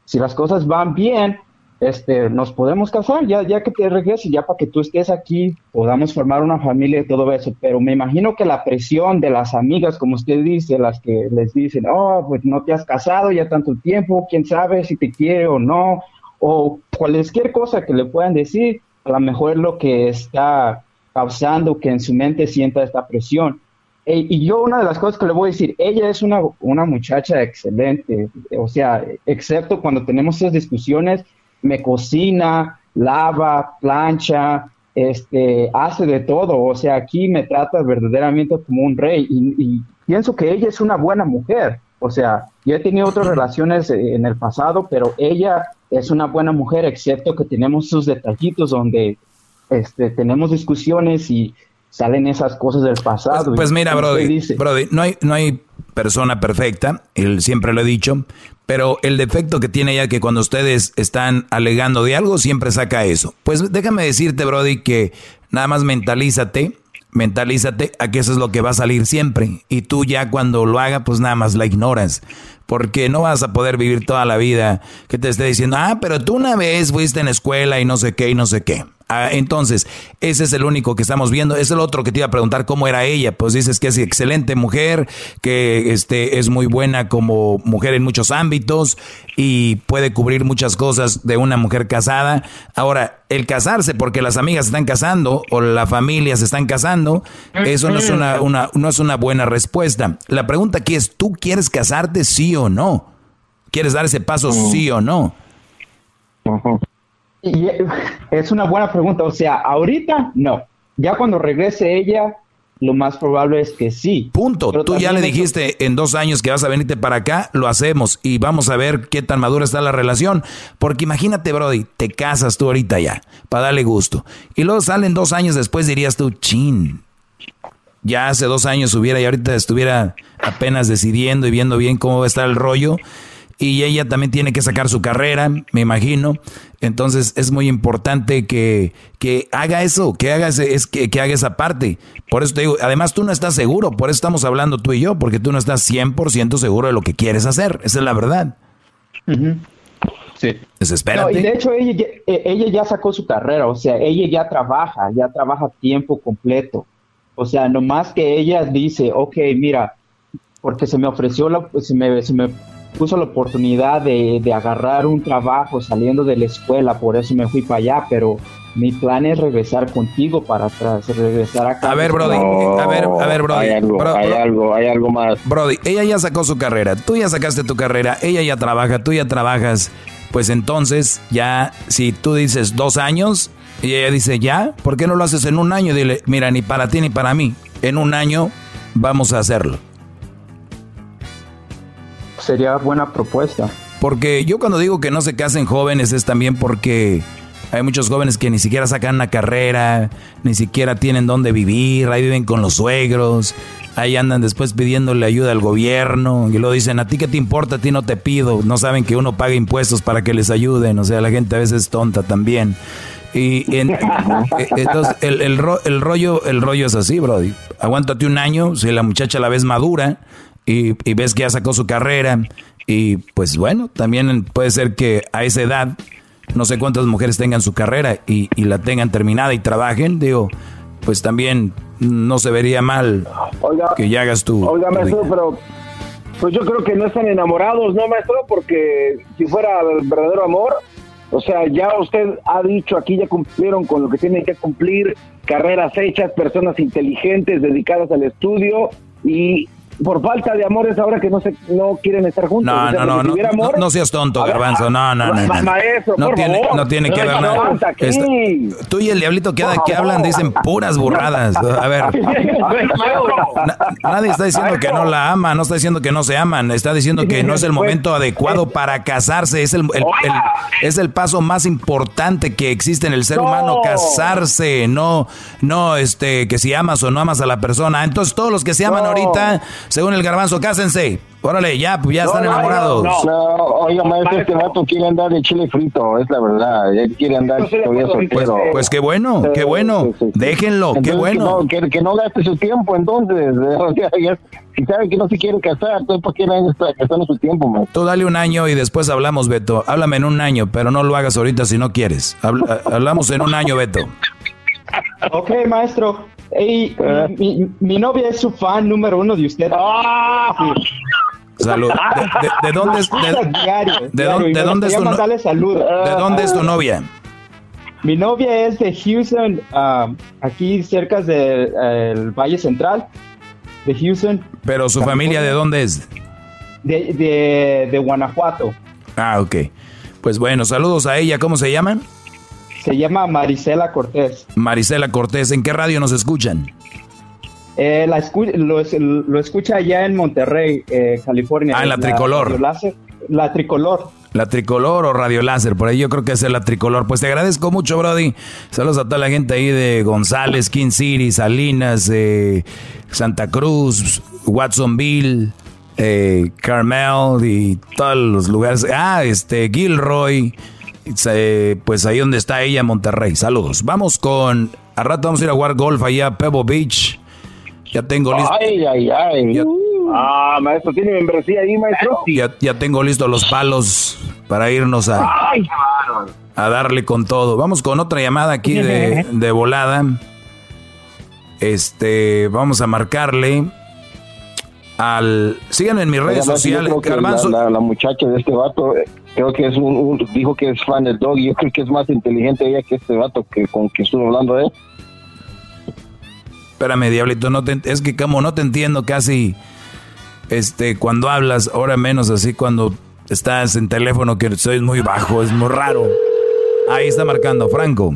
Si las cosas van bien, este, nos podemos casar, ya, ya que te regreses, ya para que tú estés aquí, podamos formar una familia y todo eso. Pero me imagino que la presión de las amigas, como usted dice, las que les dicen, oh, pues no te has casado ya tanto tiempo, quién sabe si te quiere o no, o cualquier cosa que le puedan decir, a lo mejor lo que está causando que en su mente sienta esta presión. eh, y yo una de las cosas que le voy a decir, ella es una, una muchacha excelente, o sea, excepto cuando tenemos esas discusiones, me cocina, lava, plancha, este, hace de todo, o sea, aquí me trata verdaderamente como un rey y, pienso que ella es una buena mujer, o sea, yo he tenido otras relaciones en el pasado, pero ella es una buena mujer, excepto que tenemos sus detallitos donde este, tenemos discusiones y salen esas cosas del pasado. Pues, pues mira, Brody, Brody, no hay, no hay persona perfecta, él siempre lo he dicho, pero el defecto que tiene ella que cuando ustedes están alegando de algo, siempre saca eso. Pues déjame decirte, Brody, que nada más mentalízate, mentalízate a que eso es lo que va a salir siempre. Y tú ya cuando lo haga, pues nada más la ignoras. Porque no vas a poder vivir toda la vida que te esté diciendo, ah, pero tú una vez fuiste en escuela y no sé qué y no sé qué. Ah, entonces, ese es el único que estamos viendo. Es el otro que te iba a preguntar cómo era ella. Pues dices que es excelente mujer, que este, es muy buena como mujer en muchos ámbitos y puede cubrir muchas cosas de una mujer casada. Ahora, el casarse porque las amigas se están casando o la familia se están casando, eso no es una, una, no es una buena respuesta. La pregunta aquí es, ¿tú quieres casarte sí o no? ¿Quieres dar ese paso sí o no? Y es una buena pregunta. O sea, ahorita no. Ya cuando regrese ella, lo más probable es que sí. Punto. Tú ya le dijiste en dos años que vas a venirte para acá, lo hacemos y vamos a ver qué tan madura está la relación. Porque imagínate, Brody, te casas tú ahorita ya, para darle gusto. Y luego salen dos años después, dirías tú, chin. Ya hace dos años hubiera y ahorita estuviera apenas decidiendo y viendo bien cómo va a estar el rollo y ella también tiene que sacar su carrera, me imagino. Entonces es muy importante que, que haga eso, que haga, es, que, que, haga esa parte. Por eso te digo, además tú no estás seguro, por eso estamos hablando tú y yo, porque tú no estás 100% seguro de lo que quieres hacer, esa es la verdad. Sí. Desespérate. y de hecho ella, eh, ella ya sacó su carrera, o sea, ella ya trabaja, ya trabaja tiempo completo. O sea, nomás que ella dice, ok, mira, porque se me ofreció, la, se me, se me puso la oportunidad de, de, agarrar un trabajo saliendo de la escuela, por eso me fui para allá, pero mi plan es regresar contigo para atrás, regresar acá. A ver, Brody, a ver, a ver, Brody. Hay algo, hay algo, hay algo más. Brody, ella ya sacó su carrera, tú ya sacaste tu carrera, ella ya trabaja, tú ya trabajas, pues entonces ya, si tú dices dos años y ella dice ya, ¿por qué no lo haces en un año? Dile, mira, ni para ti ni para mí, en un año vamos a hacerlo sería buena propuesta. Porque yo cuando digo que no se casen jóvenes es también porque hay muchos jóvenes que ni siquiera sacan una carrera, ni siquiera tienen dónde vivir, ahí viven con los suegros, ahí andan después pidiéndole ayuda al gobierno y lo dicen, a ti qué te importa, a ti no te pido, no saben que uno paga impuestos para que les ayuden, o sea, la gente a veces es tonta también. Y eh, entonces el, el, el, rollo el rollo es así, Brody. Aguántate un año, si la muchacha la ves madura, y, ves que ya sacó su carrera y pues bueno, también puede ser que a esa edad no sé cuántas mujeres tengan su carrera y, la tengan terminada y trabajen, digo, pues también no se vería mal que ya hagas tu... Oiga, maestro, pero pues yo creo que no están enamorados, ¿no, maestro? Porque si fuera el verdadero amor, o sea, ya usted ha dicho aquí, ya cumplieron con lo que tienen que cumplir, carreras hechas, personas inteligentes, dedicadas al estudio, y por falta de amor es ahora que no se no quieren estar juntos. No, no, no, no, no, seas tonto, Garbanzo. No, no, no. Maestro, no, por tiene, favor. no tiene que ver nada. tú y el diablito que, que hablan dicen puras burradas. A ver. nadie está diciendo que no la ama, no está diciendo que no se aman, está diciendo que no es el momento adecuado para casarse. Es el, el, es el paso más importante que existe en el ser humano, casarse. No, no, este, que si amas o no amas a la persona. Entonces, todos los que se aman ahorita según el garbanzo, cásense. Órale, ya, pues ya están enamorados. No, no, oiga, maestro, este vato quiere andar de chile frito, es la verdad. Él quiere andar todavía soltero. Pues, pues qué bueno, qué bueno. Déjenlo, qué bueno. Que no, que, no, gaste su tiempo, entonces. si sabe que no se quiere casar, entonces ¿por qué no está gastando su tiempo, maestro? Tú dale un año y después hablamos, Beto. Háblame en un año, pero no lo hagas ahorita si no quieres. hablamos en un año, Beto. Ok, maestro. Hey, mi, novia es su fan número uno de usted. ¡Ah! Salud. ¿De, dónde es? De, de, dónde es tu ¿De dónde es tu novia? Mi novia es de Houston, um, aquí cerca del Valle Central. de Houston. ¿Pero su familia de dónde es? De, de, de Guanajuato. Ah, ok. Pues bueno, saludos a ella. ¿Cómo se llama? Se llama Marisela Cortés. Marisela Cortés, ¿en qué radio nos escuchan? Eh, la lo, escucha allá en Monterrey, eh, California. Ah, en la, tricolor. la tricolor. La tricolor o radio láser, por ahí yo creo que es la tricolor. Pues te agradezco mucho, Brody. Saludos a toda la gente ahí de González, King City, Salinas, eh, Santa Cruz, Watsonville, eh, Carmel y todos los lugares. Ah, este, Gilroy. Pues ahí donde está ella, Monterrey. Saludos. Vamos con. A rato vamos a ir a jugar golf allá a Pebble Beach. Ya tengo listo. Ay, ay, ay. ah, maestro, ¿tiene membresía ahí, maestro? Ya, ya tengo listos los palos para irnos a, ay, a darle con todo. Vamos con otra llamada aquí de, de volada. Este, vamos a marcarle al... Síganme en mis redes sociales. La, la, muchacha de este vato, eh, creo que es un, dijo que es fan del dog y yo creo que es más inteligente ella que este vato que con que estuvo hablando él. Espérame, diablito, no te, es que como no te entiendo casi este cuando hablas, ahora menos así cuando estás en teléfono que soy muy bajo, es muy raro. Ahí está marcando, Franco.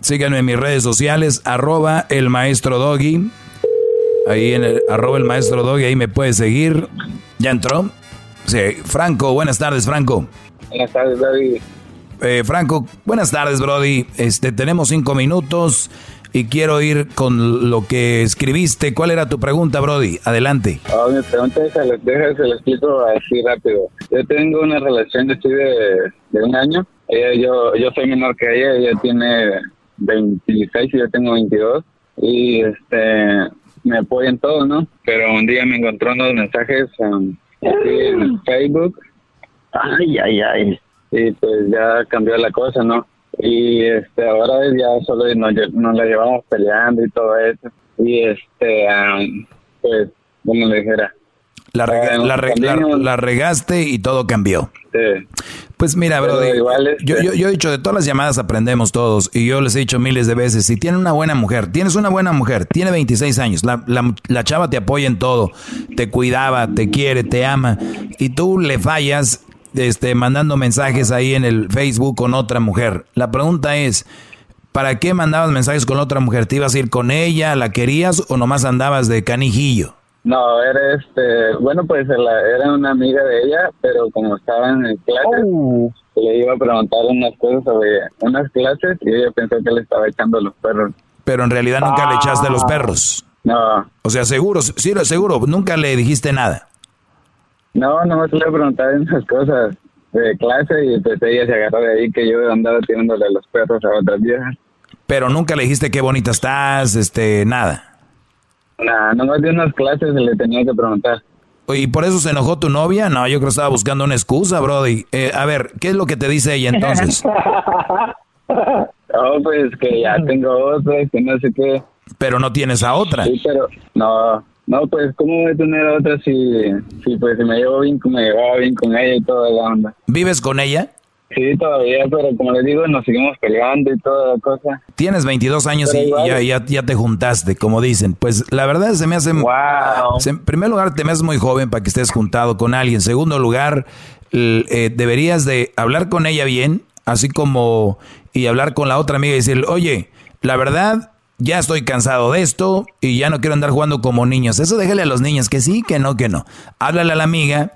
Síganme en mis redes sociales, arroba el maestro doggy. Ahí en el arroba el maestro doggy, ahí me puedes seguir. ¿Ya entró? Sí, Franco, buenas tardes, Franco. Buenas tardes, David. Eh, Franco, buenas tardes, Brody. Este, tenemos cinco minutos y quiero ir con lo que escribiste. ¿Cuál era tu pregunta, Brody? Adelante. Oh, mi pregunta es, se lo explico así rápido. Yo tengo una relación de, de un año. yo, yo soy menor que ella, ella tiene 26 y yo tengo 22 y este me apoya en todo, ¿no? Pero un día me encontró unos mensajes um, en Facebook. Ay, ay, ay. Y pues ya cambió la cosa, ¿no? Y este ahora ya solo nos, nos la llevamos peleando y todo eso. Y este, um, pues, como le dijera, la, la, regaste y todo cambió. Pues mira, Brody, yo, yo, yo, he dicho, de todas las llamadas aprendemos todos. Y yo les he dicho miles de veces, si tienes una buena mujer, tienes una buena mujer, tiene 26 años, la, la, chava te apoya en todo, te cuidaba, te quiere, te ama, y tú le fallas este, mandando mensajes ahí en el Facebook con otra mujer. La pregunta es, ¿para qué mandabas mensajes con otra mujer? ¿Te ibas a ir con ella, la querías o nomás andabas de canijillo? No, era este, bueno, pues era una amiga de ella, pero como estaba en clases, oh. le iba a preguntar unas cosas sobre unas clases y ella pensó que le estaba echando los perros. Pero en realidad nunca le echaste los perros. No. O sea, seguro, sí, seguro, nunca le dijiste nada. No, no me suele preguntar esas cosas de clase y pues ella se agarró de ahí que yo andaba tirándole los perros a otras viejas. Pero nunca le dijiste qué bonita estás, este, nada. Nah, nomás de unas clases le tenía que preguntar. ¿Y por eso se enojó tu novia? No, yo creo que estaba buscando una excusa, Brody. Eh, a ver, ¿qué es lo que te dice ella entonces? no, pues que ya tengo otra, que no sé qué. Pero no tienes a otra. Sí, pero no, no, pues ¿cómo voy a tener a otra si, si pues si me llevo bien, me llevaba bien con ella y toda la onda? ¿Vives con ella? Sí, todavía, pero como les digo, nos seguimos peleando y toda la cosa. Tienes 22 años y ya, ya, ya, te juntaste, como dicen. Pues la verdad se me hace... Wow. en primer lugar, te me haces muy joven para que estés juntado con alguien. En segundo lugar, eh, deberías de hablar con ella bien, así como... Y hablar con la otra amiga y decirle, oye, la verdad, ya estoy cansado de esto y ya no quiero andar jugando como niños. Eso déjale a los niños que sí, que no, que no. Háblale a la amiga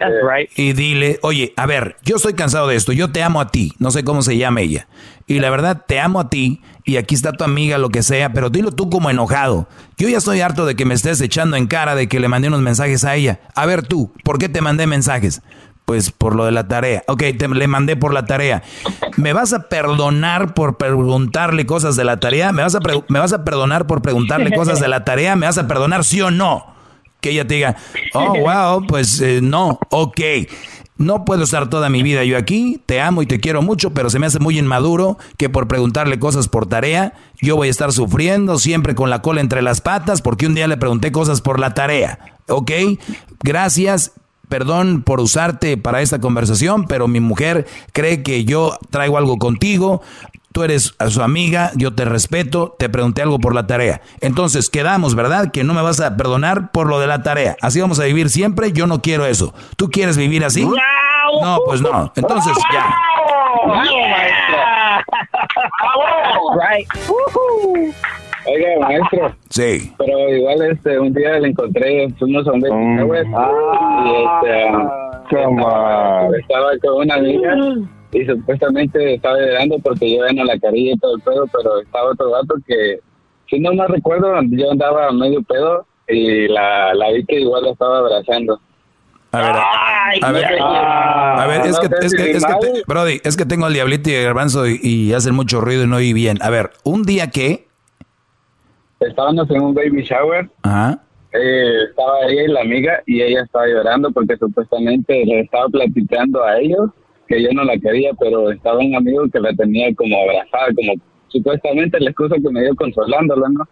y dile, oye, a ver, yo estoy cansado de esto, yo te amo a ti, no sé cómo se llama ella. Y la verdad, te amo a ti y aquí está tu amiga, lo que sea, pero dilo tú como enojado. Yo ya estoy harto de que me estés echando en cara de que le mandé unos mensajes a ella. A ver tú, ¿por qué te mandé mensajes? Pues por lo de la tarea. Ok, te, le mandé por la tarea. ¿Me vas a perdonar por preguntarle cosas de la tarea? ¿Me vas a, ¿me vas a perdonar por preguntarle cosas de la tarea? ¿Me vas a perdonar sí o no? Que ella te diga, oh, wow, pues eh, no, ok. No puedo estar toda mi vida yo aquí, te amo y te quiero mucho, pero se me hace muy inmaduro que por preguntarle cosas por tarea, yo voy a estar sufriendo siempre con la cola entre las patas porque un día le pregunté cosas por la tarea. ¿Ok? Gracias, perdón por usarte para esta conversación, pero mi mujer cree que yo traigo algo contigo, tú eres su amiga, yo te respeto, te pregunté algo por la tarea. Entonces, quedamos, ¿verdad? Que no me vas a perdonar por lo de la tarea. Así vamos a vivir siempre, yo no quiero eso. ¿Tú quieres vivir así? No, pues no. Entonces, ya. Oiga, maestro. Sí. Pero igual este un día le encontré, fuimos a un baby y este um, estaba con una amiga y supuestamente estaba llorando porque yo no la quería y todo el pedo, pero estaba otro gato que, si no me recuerdo, yo andaba medio pedo y la, la vi que igual la estaba abrazando. A ver, a ver, a ver, es que, es que, es que te- Brody, es que tengo al diablito y el garbanzo y, y hacen mucho ruido y no oí bien. A ver, un día que, Estábamos en un baby shower ajá, eh, estaba ella y la amiga y ella estaba llorando porque supuestamente le estaba platicando a ellos que yo no la quería, pero estaba un amigo que la tenía como abrazada, como supuestamente la excusa que me dio consolándola, ¿no?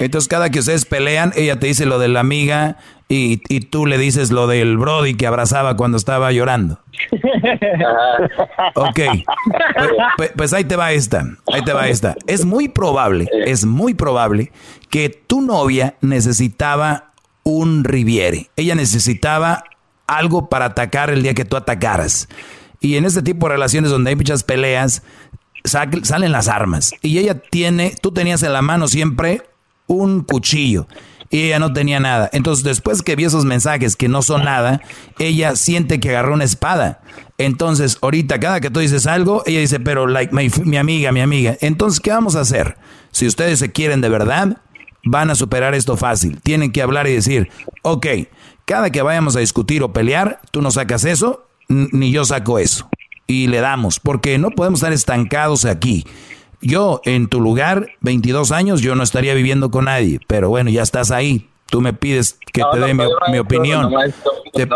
entonces cada que ustedes pelean, ella te dice lo de la amiga y, y tú le dices lo del Brody que abrazaba cuando estaba llorando. Ok, pues, pues- ahí te va esta, ahí te va esta. Es muy probable, es muy probable que tu novia necesitaba un Riviere. Ella necesitaba algo para atacar el día que tú atacaras. Y en este tipo de relaciones donde hay muchas peleas, sa- salen las armas. Y ella tiene, tú tenías en la mano siempre un cuchillo y ella no tenía nada. Entonces, después que vio esos mensajes que no son nada, ella siente que agarró una espada. Entonces, ahorita, cada que tú dices algo, ella dice, pero like, my- mi amiga, mi amiga. Entonces, ¿qué vamos a hacer? Si ustedes se quieren de verdad, van a superar esto fácil. Tienen que hablar y decir, ok, cada que vayamos a discutir o pelear, tú no sacas eso, ni yo saco eso. Y le damos, porque no podemos estar estancados aquí. Yo, en tu lugar, 22 años, yo no estaría viviendo con nadie, pero bueno, ya estás ahí. Tú me pides que te dé mi, mi opinión. Te-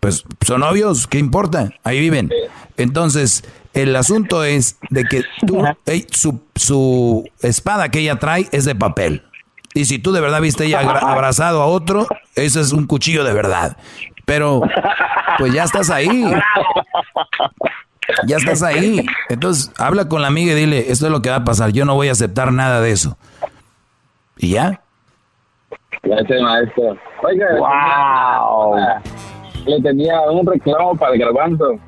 pues son novios, ¿qué importa? Ahí viven. Entonces, el asunto es de que tú, ey, su, su espada que ella trae es de papel. Y si tú de verdad viste ella abrazado a otro, ese es un cuchillo de verdad. Pero, pues ya estás ahí. Ya estás ahí. Entonces, habla con la amiga y dile, esto es lo que va a pasar. Yo no voy a aceptar nada de eso. ¿Y ya? Gracias, maestro. Oiga, Wow. le tenía un reclamo para el garbanzo.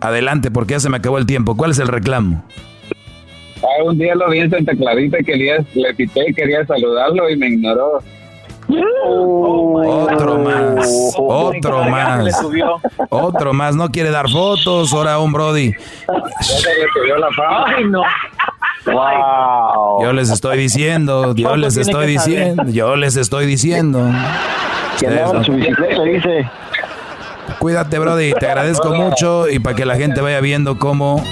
Adelante, porque ya se me acabó el tiempo. ¿Cuál es el reclamo? Ah, un día lo vi en Santa Clarita, quería, le pité, quería saludarlo y me ignoró. Otro más, otro más, otro más. No quiere dar fotos. Ahora un Brody. Ya se le subió la fama. Ay, no. Yo les estoy diciendo, yo les estoy diciendo, yo les estoy diciendo. Que andaba en su bicicleta, dice. Cuídate, Brody. Te agradezco mucho y para que la gente vaya viendo cómo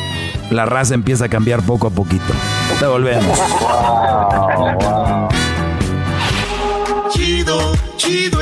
la raza empieza a cambiar poco a poquito. Te volvemos. Chido,